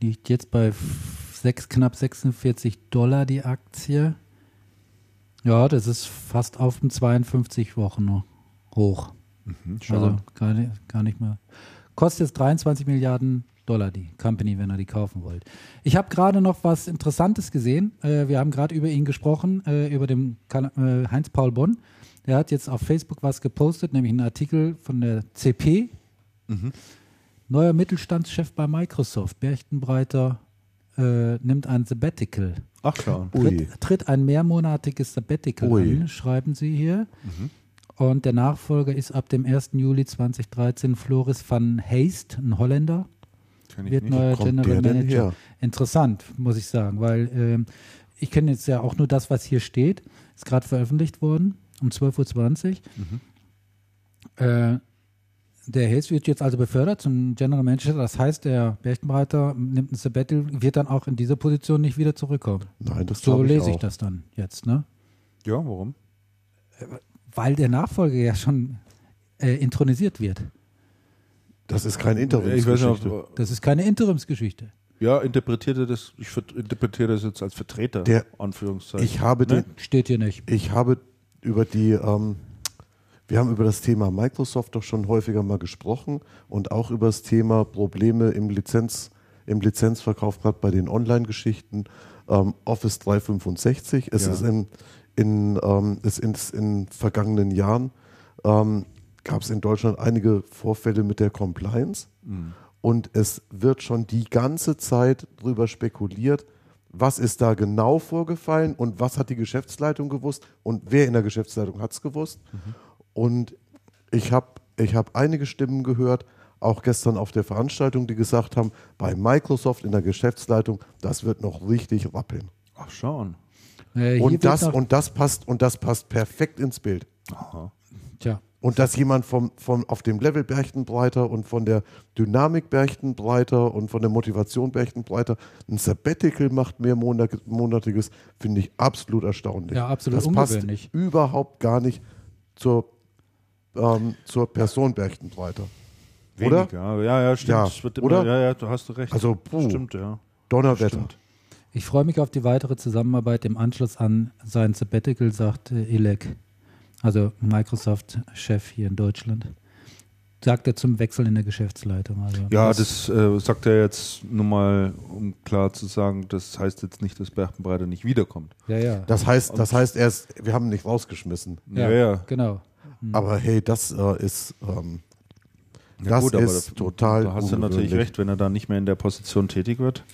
Liegt jetzt bei sechs, knapp 46 Dollar die Aktie. Ja, das ist fast auf dem 52 Wochen hoch. Mhm, Also gar nicht, gar nicht mehr. Kostet jetzt 23 Milliarden Dollar die Company, wenn ihr die kaufen wollt. Ich habe gerade noch was Interessantes gesehen. Äh, wir haben gerade über ihn gesprochen, äh, über den äh, Heinz-Paul Bonn. Der hat jetzt auf Facebook was gepostet, nämlich einen Artikel von der CP. Neuer Mittelstandschef bei Microsoft. Berchtenbreiter äh, nimmt ein Sabbatical. Ach. Ui. Tritt, tritt ein mehrmonatiges Sabbatical Ui. an, schreiben sie hier. Und der Nachfolger ist ab dem 1. Juli 2013 Floris van Heist, ein Holländer, wird neuer General Manager. Interessant, muss ich sagen, weil ähm, ich kenne jetzt ja auch nur das, was hier steht. Ist gerade veröffentlicht worden um 12.20 Uhr. Äh, der Hayes wird jetzt also befördert zum General Manager. Das heißt, der Berchtenbreiter nimmt ein Sabbatical, wird dann auch in dieser Position nicht wieder zurückkommen. Nein, das So ich lese ich auch. das dann jetzt, ne? Ja, warum? Weil der Nachfolger ja schon äh, intronisiert wird. Das ist kein Ich weiß Interimsgeschichte. nicht, Das ist keine Interimsgeschichte. ja, interpretiere das, ich interpretiere das jetzt als Vertreter, Der- Anführungszeichen. Ich habe Ne? den, Steht hier nicht. ich habe über die, ähm, wir haben über das Thema Microsoft doch schon häufiger mal gesprochen und auch über das Thema Probleme im Lizenz, im Lizenzverkauf, gerade bei den Online-Geschichten. Ähm, Office 365. Es Ja. ist in, in, ähm, es ist in vergangenen Jahren ähm, gab es in Deutschland einige Vorfälle mit der Compliance. Und es wird schon die ganze Zeit darüber spekuliert, was ist da genau vorgefallen und was hat die Geschäftsleitung gewusst und wer in der Geschäftsleitung hat es gewusst. Und ich habe ich hab einige Stimmen gehört, auch gestern auf der Veranstaltung, die gesagt haben, bei Microsoft in der Geschäftsleitung, das wird noch richtig rappeln. Ach, schauen. Äh, Und das, und das passt, und das passt perfekt ins Bild. tja, Und dass jemand vom, vom, auf dem Level Berchtenbreiter und von der Dynamik Berchtenbreiter und von der Motivation Berchtenbreiter ein Sabbatical macht, mehrmonatiges, finde ich absolut erstaunlich. Ja, absolut das ungewöhnlich. passt überhaupt gar nicht zur, ähm, zur Person Berchtenbreiter. Oder? Weniger. Ja, ja, stimmt. Ja, immer, oder? Ja, ja, du hast recht. Also, puh. Stimmt, ja. Donnerwetter. Stimmt. ich freue mich auf die weitere Zusammenarbeit im Anschluss an sein Sabbatical, sagt äh, Ilek, also Microsoft-Chef hier in Deutschland. Sagt er zum Wechsel in der Geschäftsleitung. Also Ja, das äh, sagt er jetzt nur mal, um klar zu sagen, das heißt jetzt nicht, dass Berchtenbreiter nicht wiederkommt. Ja, ja. Das heißt, das heißt erst, wir haben ihn nicht rausgeschmissen. ja, ja, ja. genau. Aber hey, das äh, ist, ähm, Ja, das gut, aber ist da- total Da hast du natürlich recht, wenn er da nicht mehr in der Position tätig wird.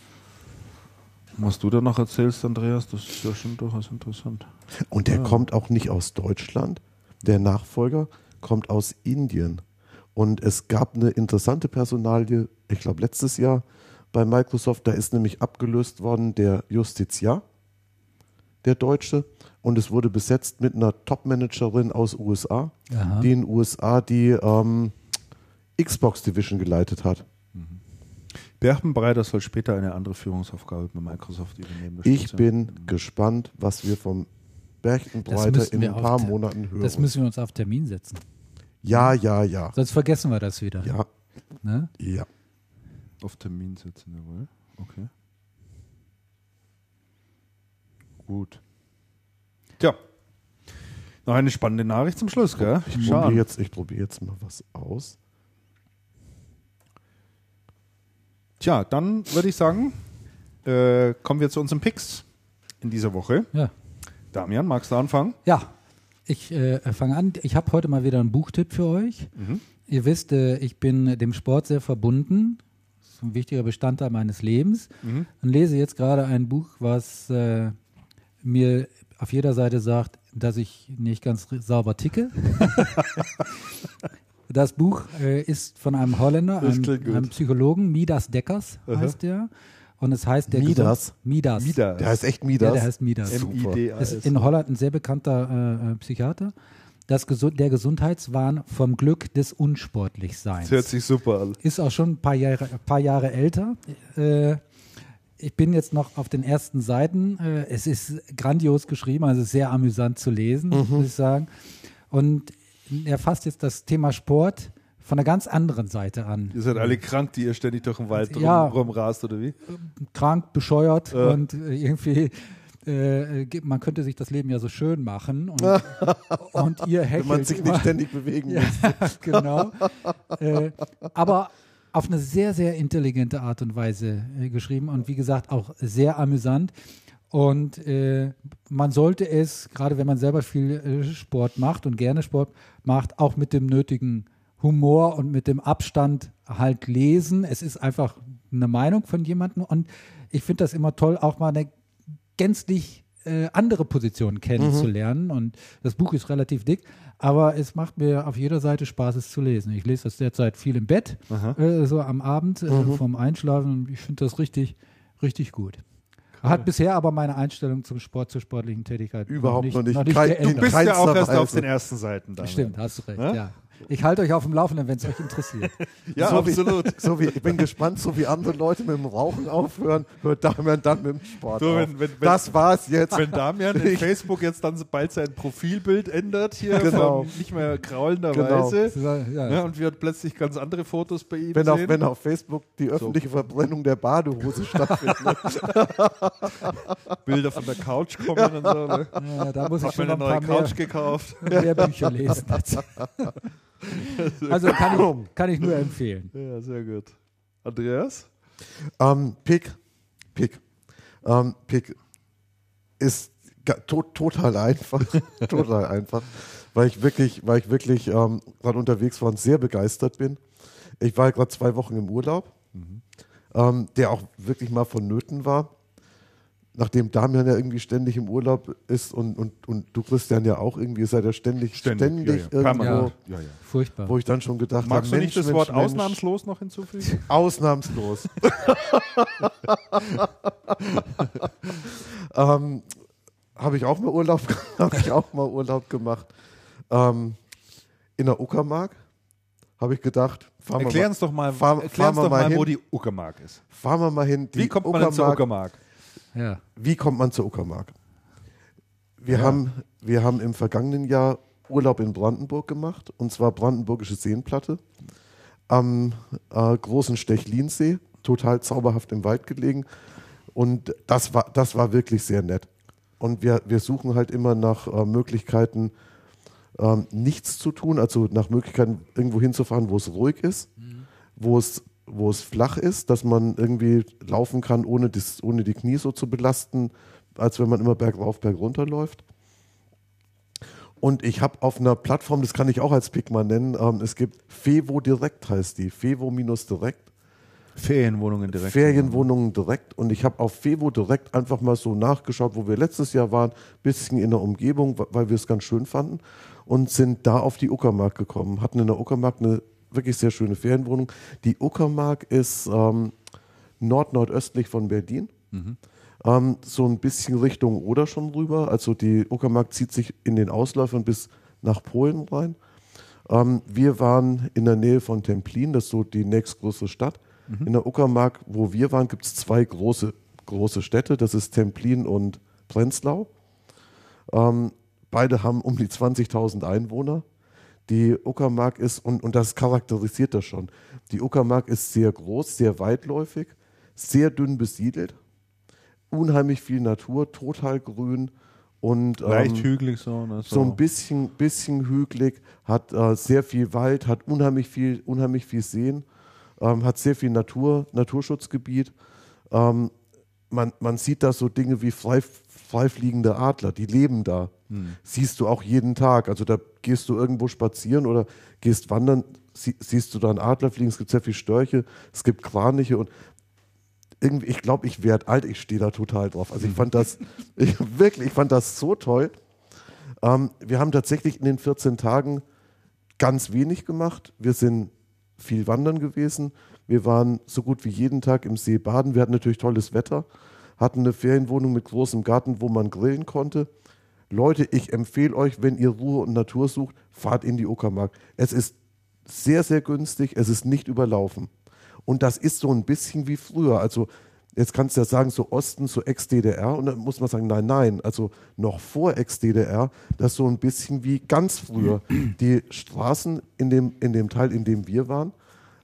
Was du da noch erzählst, Andreas, das ist ja schon durchaus interessant. Und der kommt auch nicht aus Deutschland. Der Nachfolger kommt aus Indien. Und es gab eine interessante Personalie, ich glaube letztes Jahr bei Microsoft, da ist nämlich abgelöst worden der Justiziar, der Deutsche. Und es wurde besetzt mit einer Top-Managerin aus USA, Aha. die in den USA die ähm, Xbox Division geleitet hat. Berchtenbreiter soll später eine andere Führungsaufgabe bei Microsoft übernehmen. Ich bin gespannt, was wir vom Berchtenbreiter in ein paar auf- Monaten hören. Das müssen wir uns auf Termin setzen. ja, ja, ja. Sonst vergessen wir das wieder. Ja, Ne? ja. Auf Termin setzen, jawohl. Okay. Gut. Tja. Noch eine spannende Nachricht zum Schluss, gell? Ich probiere jetzt, ich probier jetzt mal was aus. Tja, dann würde ich sagen, äh, kommen wir zu unseren Picks in dieser Woche. Ja. Damian, magst du anfangen? Ja, ich äh, fange an. Ich habe heute mal wieder einen Buchtipp für euch. Mhm. Ihr wisst, äh, ich bin dem Sport sehr verbunden. Das ist ein wichtiger Bestandteil meines Lebens. Mhm. Und lese jetzt gerade ein Buch, was äh, mir auf jeder Seite sagt, dass ich nicht ganz sauber ticke. <laughs> <laughs> das Buch äh, ist von einem Holländer, einem, einem Psychologen, Midas Deckers heißt der. Und es heißt der Midas? Gesund- Midas. Midas. Der heißt echt Ja, Midas. der heißt Midas. M-I-D-A-S. Ist in Holland ein sehr bekannter äh, äh, Psychiater. Das Gesu der Gesundheitswahn vom Glück des Unsportlichseins. Das hört sich super an. Ist auch schon ein paar Jahre, ein paar Jahre älter. Äh, ich bin jetzt noch auf den ersten Seiten. Äh, es ist grandios geschrieben, also sehr amüsant zu lesen, muss ich sagen. Und er fasst jetzt das Thema Sport von einer ganz anderen Seite an. Ihr seid alle krank, die ihr ständig durch den Wald Ja. rum, rumrast, oder wie? krank, bescheuert Ja. und äh, irgendwie, äh, man könnte sich das Leben ja so schön machen und, <laughs> und ihr Wenn hechelt man sich nicht ständig bewegen <laughs> ja, muss. <laughs> genau. äh, aber auf eine sehr, sehr intelligente Art und Weise äh, geschrieben und wie gesagt auch sehr amüsant. Und äh, man sollte es, gerade wenn man selber viel äh, Sport macht und gerne Sport macht, auch mit dem nötigen Humor und mit dem Abstand halt lesen. Es ist einfach eine Meinung von jemandem und ich finde das immer toll, auch mal eine gänzlich äh, andere Position kennenzulernen. Und das Buch ist relativ dick, aber es macht mir auf jeder Seite Spaß, es zu lesen. Ich lese das derzeit viel im Bett, äh, so am Abend äh, vorm Einschlafen. Und ich finde das richtig, richtig gut. Hat bisher aber meine Einstellung zum Sport, zur sportlichen Tätigkeit Überhaupt noch nicht. Noch nicht Kein- geändert. Du bist ja auch erst auf den ersten Seiten da. Stimmt, hast du recht, Ne? ja. Ich halte euch auf dem Laufenden, wenn es euch interessiert. <laughs> Ja, so absolut. Wie, <laughs> so wie, ich bin <laughs> gespannt, so wie andere Leute mit dem Rauchen aufhören, hört Damian dann mit dem Sport auf. wenn- wenn- das war's jetzt. Wenn Damian in Facebook jetzt dann bald sein Profilbild ändert, hier Genau. von nicht mehr graulender Genau. Ja, ja, und wir plötzlich ganz andere Fotos bei ihm wenn auf, sehen. wenn auf Facebook die öffentliche Verbrennung der Badehose stattfindet. Bilder von der Couch kommen und so. Ne? ja, da muss ich Hab mir schon eine noch ein neue Couch gekauft. mehr Bücher lesen. <laughs> Also kann ich, kann ich nur empfehlen. Ja, sehr gut. Andreas? ähm, Pick, Pick, ähm, Pick ist to total einfach, <laughs> total einfach, weil ich wirklich, weil ich wirklich ähm, gerade unterwegs war und sehr begeistert bin. Ich war gerade zwei Wochen im Urlaub, ähm, der auch wirklich mal vonnöten war. Nachdem Damian ja irgendwie ständig im Urlaub ist und, und, und du Christian ja auch irgendwie, seid ja ständig, ständig, ja, ja. irgendwo. Ja, ja. Furchtbar. wo ich dann schon gedacht habe, Magst du nicht Mensch, das Wort Mensch, Mensch, ausnahmslos noch hinzufügen? <laughs> Ausnahmslos. <laughs> ähm, habe ich auch mal Urlaub, <laughs> habe ich auch mal Urlaub gemacht. Ähm, in der Uckermark habe ich gedacht, fahren Erklär wir, uns doch mal, wir doch mal, mal wo hin. die Uckermark ist. fahren wir mal hin. Die Wie kommt man denn zur Uckermark? Ja. Wie kommt man zur Uckermark? Wir, haben, wir haben im vergangenen Jahr Urlaub in Brandenburg gemacht, und zwar Brandenburgische Seenplatte am äh, großen Stechlinsee, total zauberhaft im Wald gelegen. Und das war, das war wirklich sehr nett. Und wir, wir suchen halt immer nach äh, Möglichkeiten, ähm, nichts zu tun, also nach Möglichkeiten, irgendwo hinzufahren, wo es ruhig ist, wo es wo es flach ist, dass man irgendwie laufen kann, ohne, das, ohne die Knie so zu belasten, als wenn man immer bergauf, bergunter läuft. Und ich habe auf einer Plattform, das kann ich auch als Pick mal nennen, ähm, es gibt Fevo Direkt heißt die, Fevo-Direkt. Ferienwohnungen direkt. Ferienwohnungen direkt. Und ich habe auf Fevo direkt einfach mal so nachgeschaut, wo wir letztes Jahr waren, bisschen in der Umgebung, weil wir es ganz schön fanden und sind da auf die Uckermark gekommen. Hatten in der Uckermark eine wirklich sehr schöne Ferienwohnung. Die Uckermark ist ähm, nord-nordöstlich von Berlin. Ähm, so ein bisschen Richtung Oder schon rüber. Also die Uckermark zieht sich in den Ausläufern bis nach Polen rein. Ähm, wir waren in der Nähe von Templin, das ist so die nächstgrößere Stadt. In der Uckermark, wo wir waren, gibt es zwei große, große Städte. Das ist Templin und Prenzlau. Ähm, beide haben um die 20.000 Einwohner. Die Uckermark ist, und, und das charakterisiert das schon, die Uckermark ist sehr groß, sehr weitläufig, sehr dünn besiedelt, unheimlich viel Natur, total grün und Leicht ähm, hügelig so. Ne? so ein bisschen, bisschen hügelig, hat äh, sehr viel Wald, hat unheimlich viel, unheimlich viel Seen, ähm, hat sehr viel Natur, Naturschutzgebiet. Ähm, man, man sieht da so Dinge wie frei, freifliegende Adler, die leben da. Hm. Siehst du auch jeden Tag. Also da gehst du irgendwo spazieren oder gehst wandern, sie, siehst du da einen Adler fliegen, es gibt sehr viele Störche, es gibt Kraniche und irgendwie, ich glaube, ich werde alt, ich stehe da total drauf. Also ich fand das, <laughs> ich, wirklich, ich fand das so toll. Ähm, wir haben tatsächlich in den 14 Tagen ganz wenig gemacht. Wir sind viel wandern gewesen. Wir waren so gut wie jeden Tag im See baden. Wir hatten natürlich tolles Wetter, hatten eine Ferienwohnung mit großem Garten, wo man grillen konnte. Leute, ich empfehle euch, wenn ihr Ruhe und Natur sucht, fahrt in die Uckermark. Es ist sehr, sehr günstig, es ist nicht überlaufen. Und das ist so ein bisschen wie früher. Also jetzt kannst du ja sagen, so Osten, so Ex-DDR. Und dann muss man sagen, nein, nein, also noch vor Ex-DDR, das ist so ein bisschen wie ganz früher. Die Straßen in dem, in dem Teil, in dem wir waren,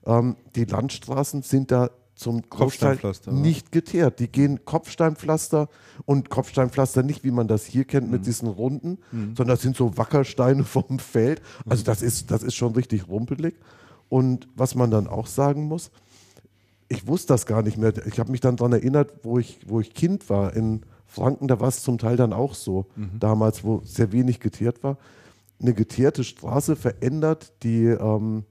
ähm, die Landstraßen sind da zum Großteil nicht geteert. Die gehen Kopfsteinpflaster und Kopfsteinpflaster nicht, wie man das hier kennt, Mhm. mit diesen Runden, sondern das sind so Wackersteine <laughs> vom Feld. Also das ist, das ist schon richtig rumpelig. Und was man dann auch sagen muss, ich wusste das gar nicht mehr. Ich habe mich dann daran erinnert, wo ich, wo ich Kind war in Franken, da war es zum Teil dann auch so, Mhm. damals, wo sehr wenig geteert war. Eine geteerte Straße verändert die, ähm,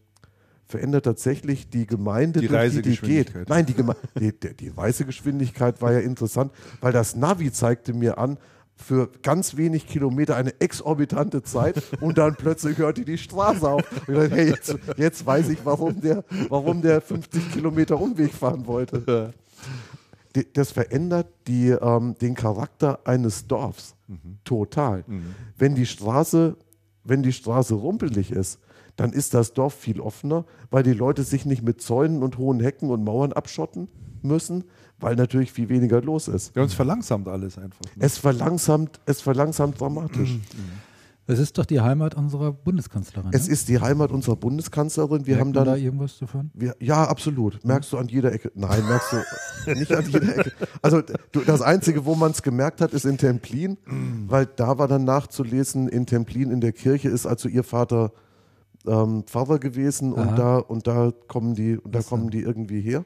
verändert tatsächlich die Gemeinde, Die durch die die geht. Nein, die, Geme die, die, die Reisegeschwindigkeit war ja interessant, weil das Navi zeigte mir an, für ganz wenig Kilometer eine exorbitante Zeit und dann plötzlich hörte die Straße auf. Dachte, hey, jetzt, jetzt weiß ich, warum der, warum der 50 Kilometer Umweg fahren wollte. Das verändert die, ähm, den Charakter eines Dorfs total. Wenn die Straße, wenn die Straße rumpelig ist, dann ist das Dorf viel offener, weil die Leute sich nicht mit Zäunen und hohen Hecken und Mauern abschotten müssen, weil natürlich viel weniger los ist. Ja, uns verlangsamt alles einfach. Ne? Es verlangsamt, es verlangsamt dramatisch. Das ist doch die Heimat unserer Bundeskanzlerin. Es ne? ist die Heimat unserer Bundeskanzlerin. Wir Merkt haben dann da irgendwas davon? Wir, ja, absolut. Merkst du an jeder Ecke. Nein, merkst du <laughs> nicht an jeder Ecke. Also du, das Einzige, wo man es gemerkt hat, ist in Templin, weil da war dann nachzulesen, in Templin in der Kirche ist also ihr Vater ähm, Pfarrer gewesen und da und da kommen die und da kommen die irgendwie her.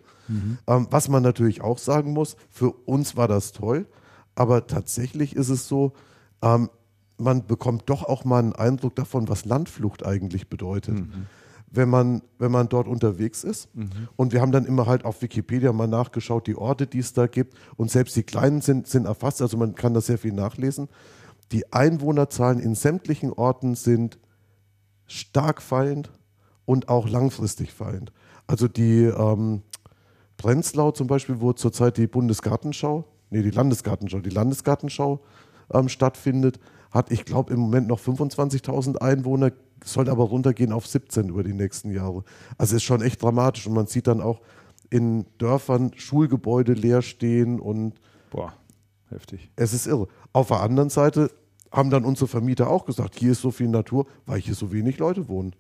Ähm, was man natürlich auch sagen muss, für uns war das toll, aber tatsächlich ist es so, ähm, man bekommt doch auch mal einen Eindruck davon, was Landflucht eigentlich bedeutet. Wenn man, wenn man dort unterwegs ist. Und wir haben dann immer halt auf Wikipedia mal nachgeschaut, die Orte, die es da gibt. Und selbst die kleinen sind, sind erfasst, also man kann da sehr viel nachlesen. Die Einwohnerzahlen in sämtlichen Orten sind stark fallend und auch langfristig fallend. Also die ähm, Prenzlau zum Beispiel, wo zurzeit die Bundesgartenschau, nee, die Landesgartenschau, die Landesgartenschau ähm, stattfindet, hat, ich glaube, im Moment noch 25.000 Einwohner, soll aber runtergehen auf 17 über die nächsten Jahre. Also ist schon echt dramatisch und man sieht dann auch in Dörfern Schulgebäude leer stehen und Boah, heftig. es ist irre. Auf der anderen Seite haben dann unsere Vermieter auch gesagt, hier ist so viel Natur, weil hier so wenig Leute wohnen.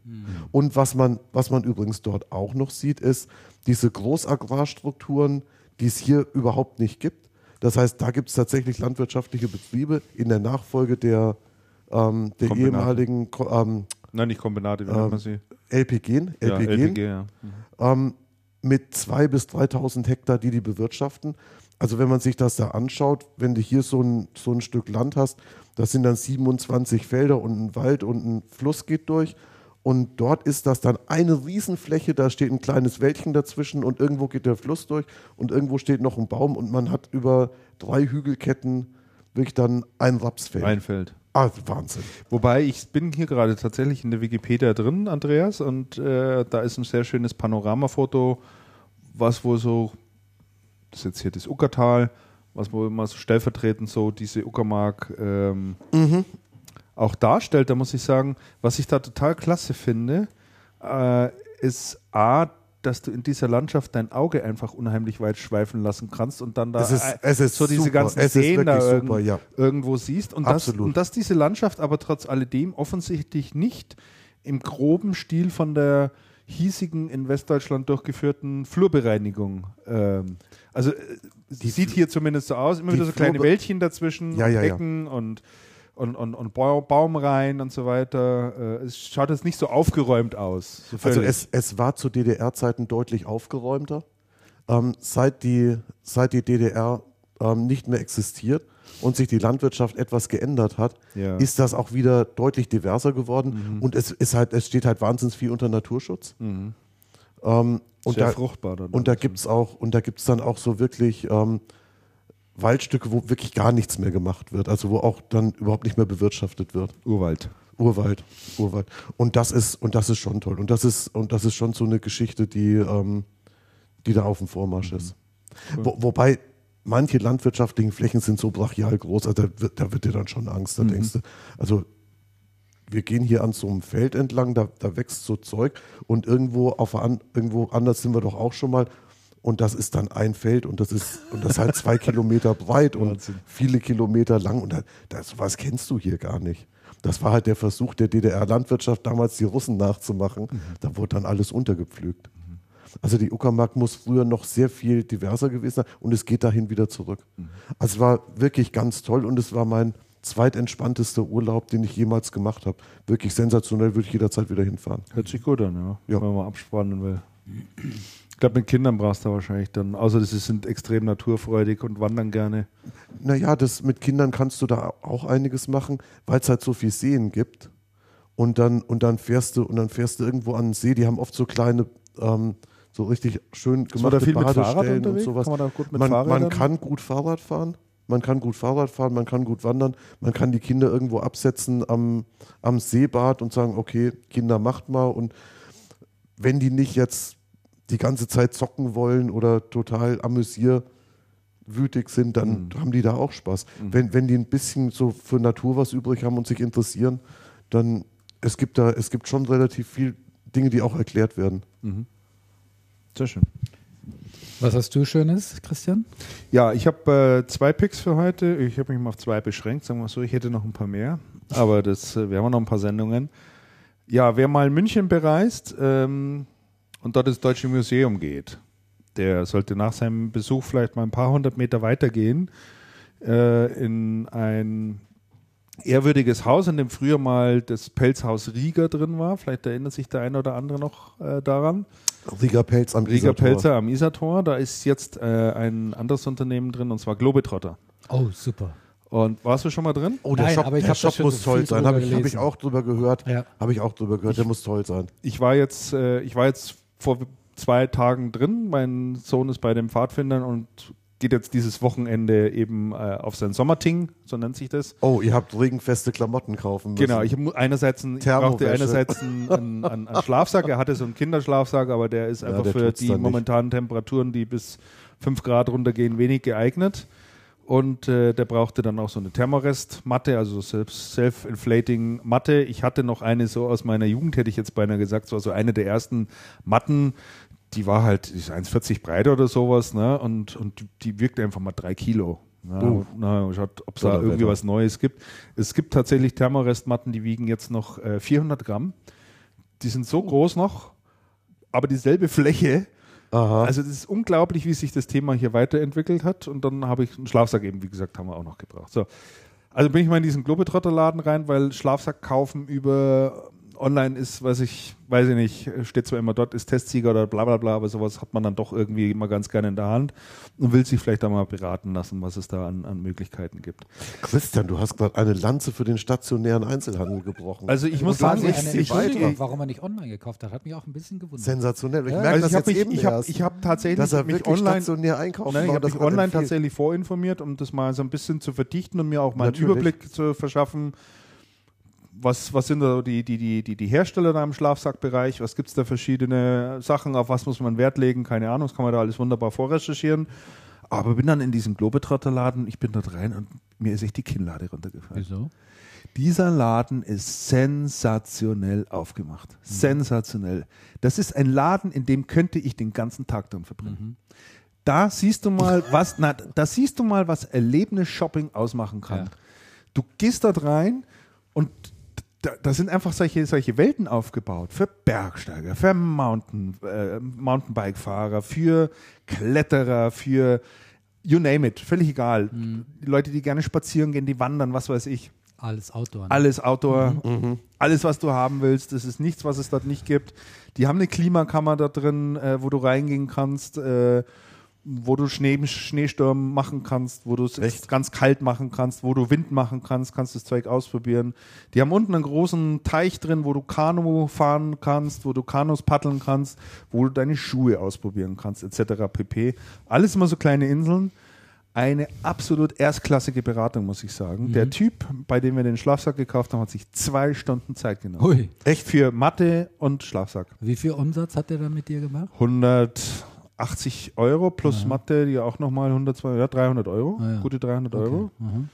Und was man, was man übrigens dort auch noch sieht, ist diese Großagrarstrukturen, die es hier überhaupt nicht gibt. Das heißt, da gibt es tatsächlich landwirtschaftliche Betriebe in der Nachfolge der, ähm, der Kombinate. ehemaligen ähm, Nein, nicht Kombinate, wie nennt man sie? LPG, Ja, LPG, LPG, ja. ähm, mit 2.000 bis 3.000 Hektar, die die bewirtschaften. Also wenn man sich das da anschaut, wenn du hier so ein, so ein Stück Land hast, das sind dann 27 Felder und ein Wald und ein Fluss geht durch. Und dort ist das dann eine Riesenfläche, da steht ein kleines Wäldchen dazwischen und irgendwo geht der Fluss durch und irgendwo steht noch ein Baum und man hat über drei Hügelketten wirklich dann ein Rapsfeld. Einfeld. ah, Wahnsinn. Wobei ich bin hier gerade tatsächlich in der Wikipedia drin, Andreas, und äh, da ist ein sehr schönes Panoramafoto, was wohl so, das ist jetzt hier das Uckertal, was wohl immer so stellvertretend so diese Uckermark ähm, auch darstellt. Da muss ich sagen, was ich da total klasse finde, äh, ist A, dass du in dieser Landschaft dein Auge einfach unheimlich weit schweifen lassen kannst und dann da Es ist- äh, es ist so diese super. ganzen Es Seen da irgend, super, ja. irgendwo siehst und das, Absolut. und dass diese Landschaft aber trotz alledem offensichtlich nicht im groben Stil von der hiesigen in Westdeutschland durchgeführten Flurbereinigung. Ähm, also äh, sie sieht hier zumindest so aus, immer die wieder so kleine Wäldchen dazwischen, Ja, ja, ja. Ecken und und, und, und Bau- Baumreihen und so weiter. Äh, es schaut jetzt nicht so aufgeräumt aus. So Also es, es war zu DDR-Zeiten deutlich aufgeräumter. Ähm, seit, die, seit die DDR ähm, nicht mehr existiert, und sich die Landwirtschaft etwas geändert hat, Ja. ist das auch wieder deutlich diverser geworden. Und es ist halt, es steht halt wahnsinnig viel unter Naturschutz. Ähm, und Sehr da, fruchtbar dann. und da gibt's auch, und da gibt's dann auch so wirklich ähm, Waldstücke, wo wirklich gar nichts mehr gemacht wird, also wo auch dann überhaupt nicht mehr bewirtschaftet wird. Urwald. Urwald, Urwald. Und das ist, und das ist schon toll. Und das ist, und das ist schon so eine Geschichte, die, ähm, die da auf dem Vormarsch ist. Wo, wobei manche landwirtschaftlichen Flächen sind so brachial groß, also da wird, da wird dir dann schon Angst. Da denkst du, also wir gehen hier an so einem Feld entlang, da, da wächst so Zeug und irgendwo auf an, irgendwo anders sind wir doch auch schon mal. Und das ist dann ein Feld und das ist und das halt zwei <laughs> Kilometer breit und Wahnsinn. viele Kilometer lang und da, das was kennst du hier gar nicht. Das war halt der Versuch der DDR-Landwirtschaft damals die Russen nachzumachen. Da wurde dann alles untergepflügt. Also die Uckermark muss früher noch sehr viel diverser gewesen sein und es geht dahin wieder zurück. Also es war wirklich ganz toll und es war mein zweitentspanntester Urlaub, den ich jemals gemacht habe. Wirklich sensationell, würde ich jederzeit wieder hinfahren. Hört sich gut an, ja. Ja. Wenn man abspannen will. Ich glaube, mit Kindern brauchst du wahrscheinlich dann, außer sie sind extrem naturfreudig und wandern gerne. Naja, das mit Kindern kannst du da auch einiges machen, weil es halt so viel Seen gibt. Und dann, und dann fährst du, und dann fährst du irgendwo an den See, die haben oft so kleine, ähm, so richtig schön gemachte Badestellen und sowas. Kann man da gut mit man, man kann gut Fahrrad fahren. Man kann gut Fahrrad fahren, man kann gut wandern, man kann die Kinder irgendwo absetzen am, am Seebad und sagen, okay, Kinder macht mal. Und wenn die nicht jetzt die ganze Zeit zocken wollen oder total amüsierwütig sind, dann Mhm. haben die da auch Spaß. Wenn, wenn die ein bisschen so für Natur was übrig haben und sich interessieren, dann es gibt da, es gibt schon relativ viel Dinge, die auch erklärt werden. Sehr schön. Was hast du Schönes, Christian? Ja, ich habe äh, zwei Picks für heute. Ich habe mich mal auf zwei beschränkt, sagen wir so. Ich hätte noch ein paar mehr, aber das, äh, wir haben noch ein paar Sendungen. Ja, wer mal München bereist ähm, und dort ins Deutsche Museum geht, der sollte nach seinem Besuch vielleicht mal ein paar hundert Meter weitergehen äh, in ein ehrwürdiges Haus, in dem früher mal das Pelzhaus Rieger drin war. Vielleicht erinnert sich der eine oder andere noch äh, daran. Rieger Pelz am Rieger Isartor. Pelzer am Isartor. Da ist jetzt äh, ein anderes Unternehmen drin und zwar Globetrotter. Oh, super. Und warst du schon mal drin? Oh, der Nein, Shop, aber ich der Shop muss so toll sein. Habe ich, hab ich auch drüber gehört. Ja. Habe ich auch drüber gehört. Der muss toll sein. Ich war jetzt, äh, ich war jetzt vor zwei Tagen drin. Mein Sohn ist bei den Pfadfindern und geht jetzt dieses Wochenende eben äh, auf sein Sommerting, so nennt sich das. Oh, ihr habt regenfeste Klamotten kaufen müssen. Genau, ich einerseits einen, ich brauchte einerseits einen, einen, einen, Schlafsack. Er hatte so einen Kinderschlafsack, aber der ist einfach der für die momentanen Temperaturen, die bis 5 Grad runtergehen, wenig geeignet. Und äh, der brauchte dann auch so eine Thermorest-Matte, also self-inflating Matte. Ich hatte noch eine so aus meiner Jugend, hätte ich jetzt beinahe gesagt, so also eine der ersten Matten, die war halt die ist 1,40 breit oder sowas, ne? Und, und die- die wirkte einfach mal drei Kilo. Ja, Uh. na, schaut, ob es da irgendwie was Neues gibt. Es gibt tatsächlich Thermorestmatten, die wiegen jetzt noch äh, 400 Gramm. Die sind so groß noch, aber dieselbe Fläche. Aha. Also das ist unglaublich, wie sich das Thema hier weiterentwickelt hat. Und dann habe ich einen Schlafsack eben, wie gesagt, haben wir auch noch gebraucht. So. Also bin ich mal in diesen Globetrotter-Laden rein, weil Schlafsack kaufen über online ist, weiß ich, weiß ich nicht, steht zwar immer dort, ist Testsieger oder bla bla bla, aber sowas hat man dann doch irgendwie immer ganz gerne in der Hand und will sich vielleicht da mal beraten lassen, was es da an, an Möglichkeiten gibt. Christian, du hast gerade eine Lanze für den stationären Einzelhandel gebrochen. Also ich muss Und du sagen, ich, eine ich, ich, warum er nicht online gekauft hat, hat mich auch ein bisschen gewundert. sensationell. Ich Ja, merke also das ich habe jetzt mich, eben ich habe ich hab tatsächlich dass er mich online stationär einkaufen Nein, ich habe das mich online empfiehlt. tatsächlich vorinformiert, um das mal so ein bisschen zu verdichten und mir auch mal einen Natürlich. Überblick zu verschaffen. Was, was sind da die, die, die, die, die Hersteller da im Schlafsackbereich? Was gibt es da verschiedene Sachen? Auf was muss man Wert legen? Keine Ahnung, das kann man da alles wunderbar vorrecherchieren. Aber bin dann in diesen Globetrotter-Laden, ich bin dort rein und mir ist echt die Kinnlade runtergefallen. Wieso? Dieser Laden ist sensationell aufgemacht. Sensationell. Das ist ein Laden, in dem könnte ich den ganzen Tag drin verbringen. Da siehst du mal, <laughs> was, na, da siehst du mal, was Erlebnis-Shopping ausmachen kann. Ja. Du gehst dort rein und da, da sind einfach solche, solche Welten aufgebaut für Bergsteiger, für Mountain, äh, Mountainbike-Fahrer, für Kletterer, für you name it, völlig egal. Die Leute, die gerne spazieren gehen, die wandern, was weiß ich. Alles Outdoor. ne? Alles Outdoor, alles, was du haben willst. Das ist nichts, was es dort nicht gibt. Die haben eine Klimakammer da drin, äh, wo du reingehen kannst. Äh, wo du Schnee, Schneesturm machen kannst, wo du es ganz kalt machen kannst, wo du Wind machen kannst, kannst das Zeug ausprobieren. Die haben unten einen großen Teich drin, wo du Kanu fahren kannst, wo du Kanus paddeln kannst, wo du deine Schuhe ausprobieren kannst, etc. pp. Alles immer so kleine Inseln. Eine absolut erstklassige Beratung, muss ich sagen. Der Typ, bei dem wir den Schlafsack gekauft haben, hat sich zwei Stunden Zeit genommen. Hui. Echt für Matte und Schlafsack. Wie viel Umsatz hat der dann mit dir gemacht? 180 Euro plus Mathe, die auch nochmal 102, ja, 300 Euro, Ah, ja. gute 300 Euro. Mhm.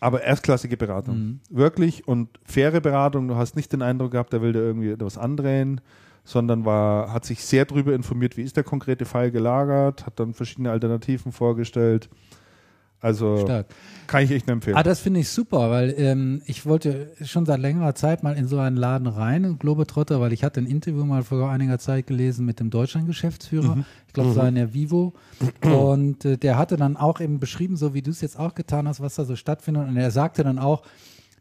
Aber erstklassige Beratung. Wirklich und faire Beratung. Du hast nicht den Eindruck gehabt, der will dir irgendwie etwas andrehen, sondern war, hat sich sehr darüber informiert, wie ist der konkrete Fall gelagert, hat dann verschiedene Alternativen vorgestellt. Also Stark. kann ich echt empfehlen. Ah, das finde ich super, weil ähm, ich wollte schon seit längerer Zeit mal in so einen Laden rein, in Globetrotter, weil ich hatte ein Interview mal vor einiger Zeit gelesen mit dem Deutschland-Geschäftsführer. Ich glaube, es war in der Vivo. Und äh, der hatte dann auch eben beschrieben, so wie du es jetzt auch getan hast, was da so stattfindet. Und er sagte dann auch,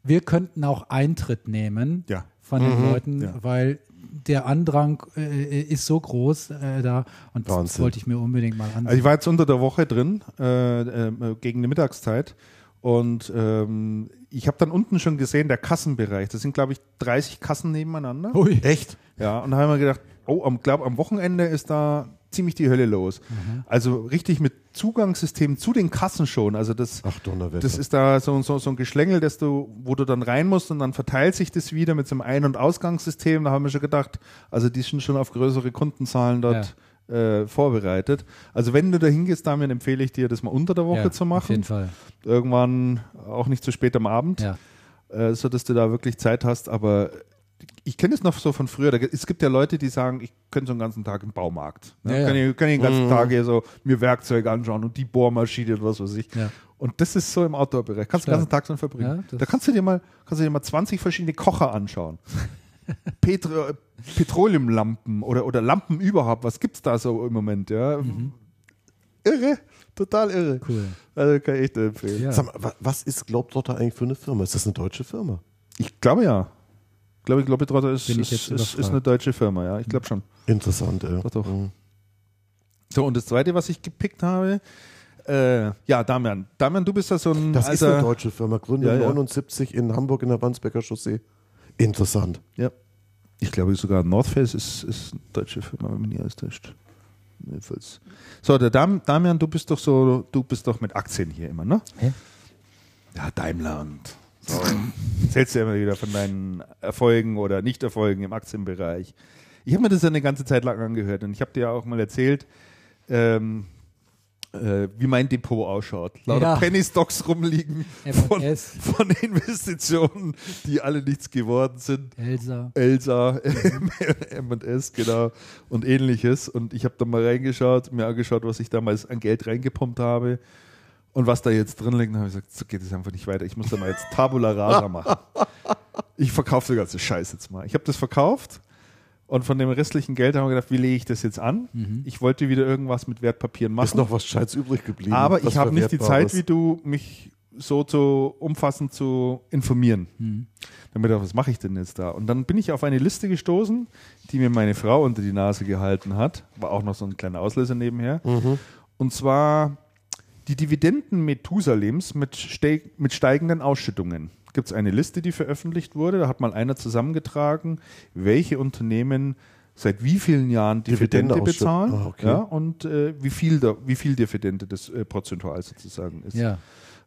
wir könnten auch Eintritt nehmen Ja. von den Leuten, Ja. weil der Andrang äh, ist so groß äh, da. Und das Wahnsinn. wollte ich mir unbedingt mal ansehen. Also ich war jetzt unter der Woche drin, äh, äh, gegen die Mittagszeit. Und ähm, ich habe dann unten schon gesehen, der Kassenbereich, das sind, glaube ich, 30 Kassen nebeneinander. Hui. Echt? Ja, und da haben wir gedacht, oh, am, glaub, am Wochenende ist da ziemlich die Hölle los. Also richtig mit Zugangssystem zu den Kassen schon. Also das, Ach, das ist da so, so, so ein Geschlängel, dass du, wo du dann rein musst und dann verteilt sich das wieder mit so einem Ein- und Ausgangssystem. Da haben wir schon gedacht, also die sind schon auf größere Kundenzahlen dort äh, vorbereitet. Also wenn du da hingehst, damit empfehle ich dir, das mal unter der Woche ja, zu Auf jeden machen. Fall. Irgendwann auch nicht zu spät am Abend Ja. äh, so dass du da wirklich Zeit hast. Aber ich kenne es noch so von früher. Da, es gibt ja Leute, die sagen, ich könnte so einen ganzen Tag im Baumarkt. Ne? Ja, ja. Kann, ich, kann ich den ganzen Mhm. Tag hier so mir Werkzeug anschauen und die Bohrmaschine und was weiß ich. Ja. Und das ist so im Outdoor-Bereich. Kannst du den ganzen Tag so verbringen. Da kannst du dir mal, kannst du dir mal 20 verschiedene Kocher anschauen. <laughs> Petro Petroleumlampen oder, oder Lampen überhaupt. Was gibt's da so im Moment? Ja? Mhm. Irre, total irre. Cool. Also kann ich echt nur empfehlen. Ja. Sag mal, wa- was ist Globetrotter eigentlich für eine Firma? Ist das eine deutsche Firma? Ich glaube ja. Ich glaube, Globetrotter ist, ist, ist, ist eine deutsche Firma, ja. Ich glaube schon. Interessant, ey. Doch, doch. Mhm. So, und das zweite, was ich gepickt habe, äh, ja, Damian. Damian, du bist ja so ein Das ist alter- eine deutsche Firma, Gründung Ja, ja. 79 in Hamburg in der Wandsbecker Chaussee. Interessant. Ja. Ich glaube sogar North Face ist, ist eine deutsche Firma, wenn mich nicht alles täuscht. Jedenfalls. So, der Dam, Damian, du bist doch so, du bist doch mit Aktien hier immer, ne? Hä? Ja, Daimler und Erzählst du ja immer wieder von deinen Erfolgen oder Nicht-Erfolgen im Aktienbereich. Ich habe mir das ja eine ganze Zeit lang angehört und ich habe dir ja auch mal erzählt, ähm, äh, wie mein Depot ausschaut. Lauter Ja. Penny Stocks rumliegen von, von Investitionen, die alle nichts geworden sind. Elsa. Elsa, <laughs> M&S, genau, und ähnliches. Und ich habe da mal reingeschaut, mir angeschaut, was ich damals an Geld reingepumpt habe und was da jetzt drin liegt. Habe ich gesagt, so geht es einfach nicht weiter. Ich muss da mal jetzt Tabula Rasa machen. Ich verkaufe die ganze Scheiße jetzt mal. Ich habe das verkauft und von dem restlichen Geld haben wir gedacht, wie lege ich das jetzt an? Ich wollte wieder irgendwas mit Wertpapieren machen. Ist noch was Scheiß übrig geblieben. Aber ich habe nicht die. Zeit wie du, mich so zu umfassend zu informieren. Damit auch, was mache ich denn jetzt da? Und dann bin ich auf eine Liste gestoßen, die mir meine Frau unter die Nase gehalten hat. War auch noch so ein kleiner Auslöser nebenher. Und zwar die Dividenden Methusalems mit, ste mit steigenden Ausschüttungen. Gibt es eine Liste, die veröffentlicht wurde. Da hat mal einer zusammengetragen, welche Unternehmen seit wie vielen Jahren Dividende bezahlen Ah, okay. ja, und äh, wie, viel da, wie viel Dividende das äh, prozentual sozusagen ist. Ja.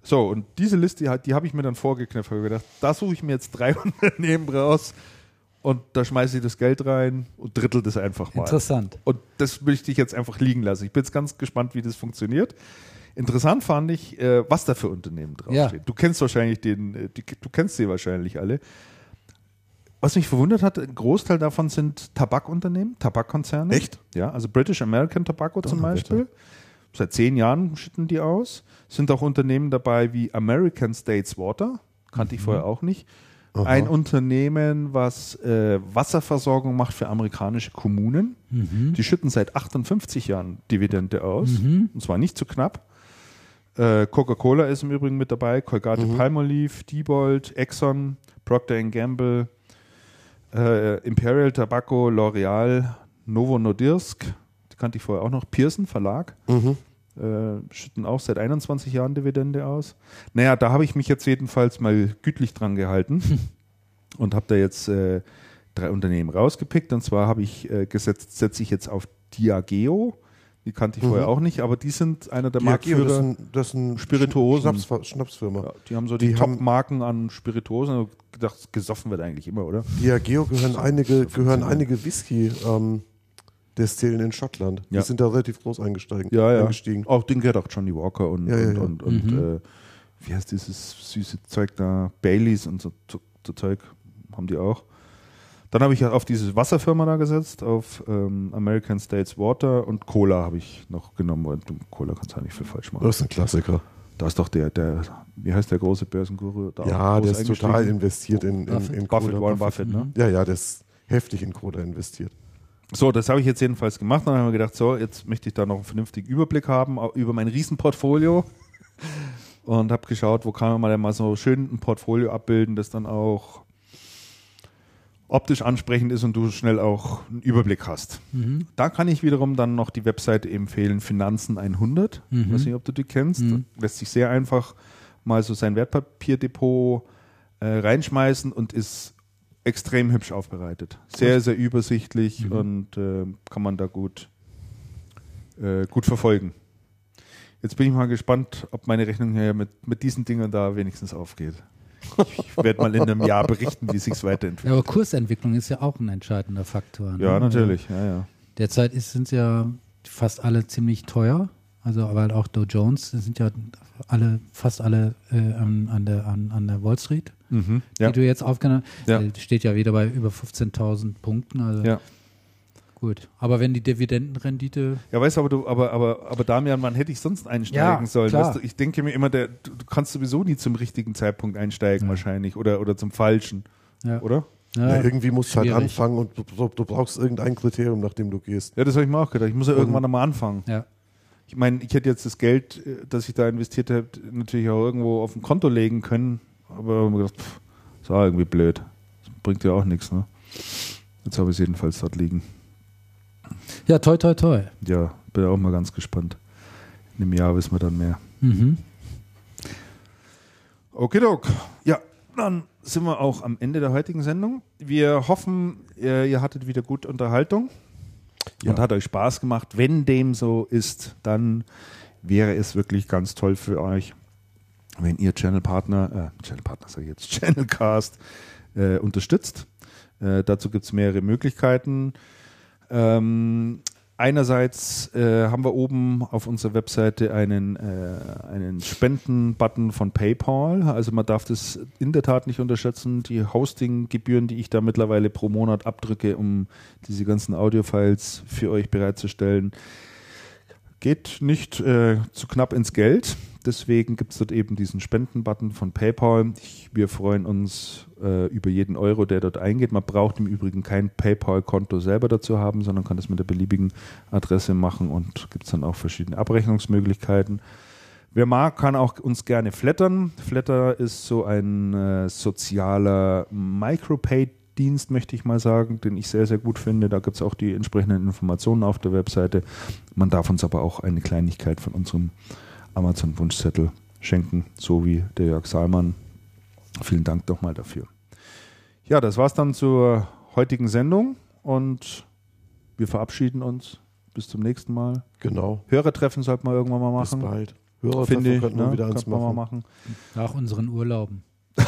So, und diese Liste, die, hat- die habe ich mir dann vorgeknöpft. Habe gedacht, da suche ich mir jetzt drei <laughs> Unternehmen raus und da schmeiße ich das Geld rein und drittel das einfach mal. Interessant. Und das möchte ich jetzt einfach liegen lassen. Ich bin jetzt ganz gespannt, wie das funktioniert. Interessant fand ich, äh, was da für Unternehmen draufstehen. Ja. Du kennst wahrscheinlich den, äh, die, du kennst sie wahrscheinlich alle. Was mich verwundert hat, ein Großteil davon sind Tabakunternehmen, Tabakkonzerne. Echt? Ja, also British American Tobacco zum Donnerwetter. Beispiel. Seit zehn Jahren schütten die aus. Sind auch Unternehmen dabei wie American States Water, kannte ich vorher auch nicht. Ein Unternehmen, was äh, Wasserversorgung macht für amerikanische Kommunen. Die schütten seit 58 Jahren Dividende aus. Und zwar nicht zu knapp. Äh, Coca-Cola ist im Übrigen mit dabei, Colgate Palmolive, Diebold, Exxon, Procter Gamble, äh, Imperial Tobacco, L'Oreal, Novo Nordisk, die kannte ich vorher auch noch, Pearson Verlag. äh, schütten auch seit 21 Jahren Dividende aus. Naja, da habe ich mich jetzt jedenfalls mal gütlich dran gehalten <laughs> und habe da jetzt äh, drei Unternehmen rausgepickt. Und zwar habe ich äh, gesetzt, setze ich jetzt auf Diageo. Die kannte ich Mhm. vorher auch nicht, aber die sind einer der Diageo, das ist Marktführer. ein, das ist ein Spirituosen. Schnaps, Schnapsfirma. Ja, die haben so die, Die Top-Marken an Spirituosen. Ich hab gedacht, gesoffen wird eigentlich immer, oder? Diageo gehören einige, gehören einige Whisky ähm, Destillen in Schottland. Ja. Die sind da relativ groß eingestiegen. Ja, ja. eingestiegen. Auch den gehört auch Johnny Walker und, Ja, ja, und, ja. und, und Mhm. äh, wie heißt dieses süße Zeug da? Baileys und so, so, so Zeug haben die auch. Dann habe ich auf diese Wasserfirma da gesetzt, auf ähm, American States Water und Cola habe ich noch genommen. Und Cola kannst du eigentlich viel falsch machen. Das ist ein Klassiker. Da ist doch der, der, wie heißt der große Börsenguru? Da Ja, der ist total investiert in, in, Buffett. in Buffett, Cola. Warren Buffett, ne? Ja, ja, der ist heftig in Cola investiert. So, das habe ich jetzt jedenfalls gemacht. Dann haben wir gedacht, so, jetzt möchte ich da noch einen vernünftigen Überblick haben über mein Riesenportfolio. <laughs> Und habe geschaut, wo kann man denn mal so schön ein Portfolio abbilden, das dann auch optisch ansprechend ist und du schnell auch einen Überblick hast. Mhm. Da kann ich wiederum dann noch die Webseite empfehlen, Finanzen 100. Mhm. weiß nicht, ob du die kennst. Mhm. Lässt sich sehr einfach mal so sein Wertpapierdepot äh, reinschmeißen und ist extrem hübsch aufbereitet. Sehr, sehr übersichtlich Mhm. und äh, kann man da gut, äh, gut verfolgen. Jetzt bin ich mal gespannt, ob meine Rechnung hier mit, mit diesen Dingen da wenigstens aufgeht. Ich werde mal in einem Jahr berichten, wie sich weiterentwickelt. Ja, aber Kursentwicklung ist ja auch ein entscheidender Faktor. ne? Ja, natürlich. Ja, ja. Derzeit sind ja fast alle ziemlich teuer. Also, halt auch Dow Jones sind ja alle, fast alle äh, an, an, der, an, an der Wall Street, Mhm. ja. die du jetzt aufgenommen hast. Ja. Äh, Steht ja wieder bei über 15.000 Punkten. Also ja. Gut. Aber wenn die Dividendenrendite. Ja, weißt du, aber du, aber, aber, aber Damian, wann hätte ich sonst einsteigen Ja, sollen? Weißt du, ich denke mir immer, der, du, du kannst sowieso nie zum richtigen Zeitpunkt einsteigen, Ja. wahrscheinlich. Oder, oder zum falschen. Ja, Oder? Ja, ja, irgendwie musst du halt anfangen und du, du, brauchst irgendein Kriterium, nach dem du gehst. Ja, das habe ich mir auch gedacht. Ich muss ja irgendwann einmal anfangen. ja. Ich meine, ich hätte jetzt das Geld, äh, das ich da investiert habe, natürlich auch irgendwo auf ein Konto legen können. Aber ich habe mir gedacht, pff, das war irgendwie blöd. Das bringt ja auch nichts, ne? Jetzt habe ich es jedenfalls dort liegen. Ja, toi, toi, toi. Ja, bin auch mal ganz gespannt. In einem Jahr wissen wir dann mehr. Mhm. Okidok. Ja, dann sind wir auch am Ende der heutigen Sendung. Wir hoffen, ihr, ihr hattet wieder gut Unterhaltung Ja. und hat euch Spaß gemacht. Wenn dem so ist, dann wäre es wirklich ganz toll für euch, wenn ihr Channelpartner, äh, Channelpartner sage ich jetzt, <laughs> Channelcast äh, unterstützt. Äh, dazu gibt es mehrere Möglichkeiten. Ähm, einerseits äh, haben wir oben auf unserer Webseite einen, äh, einen Spenden-Button von PayPal. Also man darf das in der Tat nicht unterschätzen. Die Hosting-Gebühren, die ich da mittlerweile pro Monat abdrücke, um diese ganzen Audiofiles für euch bereitzustellen, geht nicht äh, zu knapp ins Geld. Deswegen gibt es dort eben diesen Spenden-Button von PayPal. Ich, wir freuen uns äh, über jeden Euro, der dort eingeht. Man braucht im Übrigen kein PayPal-Konto selber dazu haben, sondern kann das mit der beliebigen Adresse machen und gibt es dann auch verschiedene Abrechnungsmöglichkeiten. Wer mag, kann auch uns gerne flattern. Flatter ist so ein äh, sozialer Micropay-Dienst, möchte ich mal sagen, den ich sehr, sehr gut finde. Da gibt es auch die entsprechenden Informationen auf der Webseite. Man darf uns aber auch eine Kleinigkeit von unserem Amazon-Wunschzettel schenken, so wie der Jörg Salmann. Vielen Dank nochmal dafür. Ja, das war's dann zur heutigen Sendung und wir verabschieden uns. Bis zum nächsten Mal. Genau. Hörertreffen sollten wir irgendwann mal Bis machen. bald. Hörertreffen Finde ich, könnten ne? wir wieder eins Könnten wir mal machen. machen. Nach unseren Urlauben. <laughs>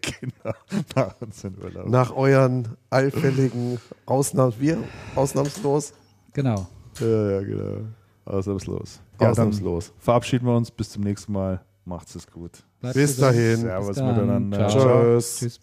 genau, nach unseren Urlaub. Nach euren allfälligen Ausnahms wir ausnahmslos. Genau. Ja, ja, genau. Ausnahmslos. Ja, ausnahmslos. Dann verabschieden wir uns. Bis zum nächsten Mal. Macht's es gut. Bleibt Bis dahin. Servus miteinander. Ciao. Tschüss. Tschüss.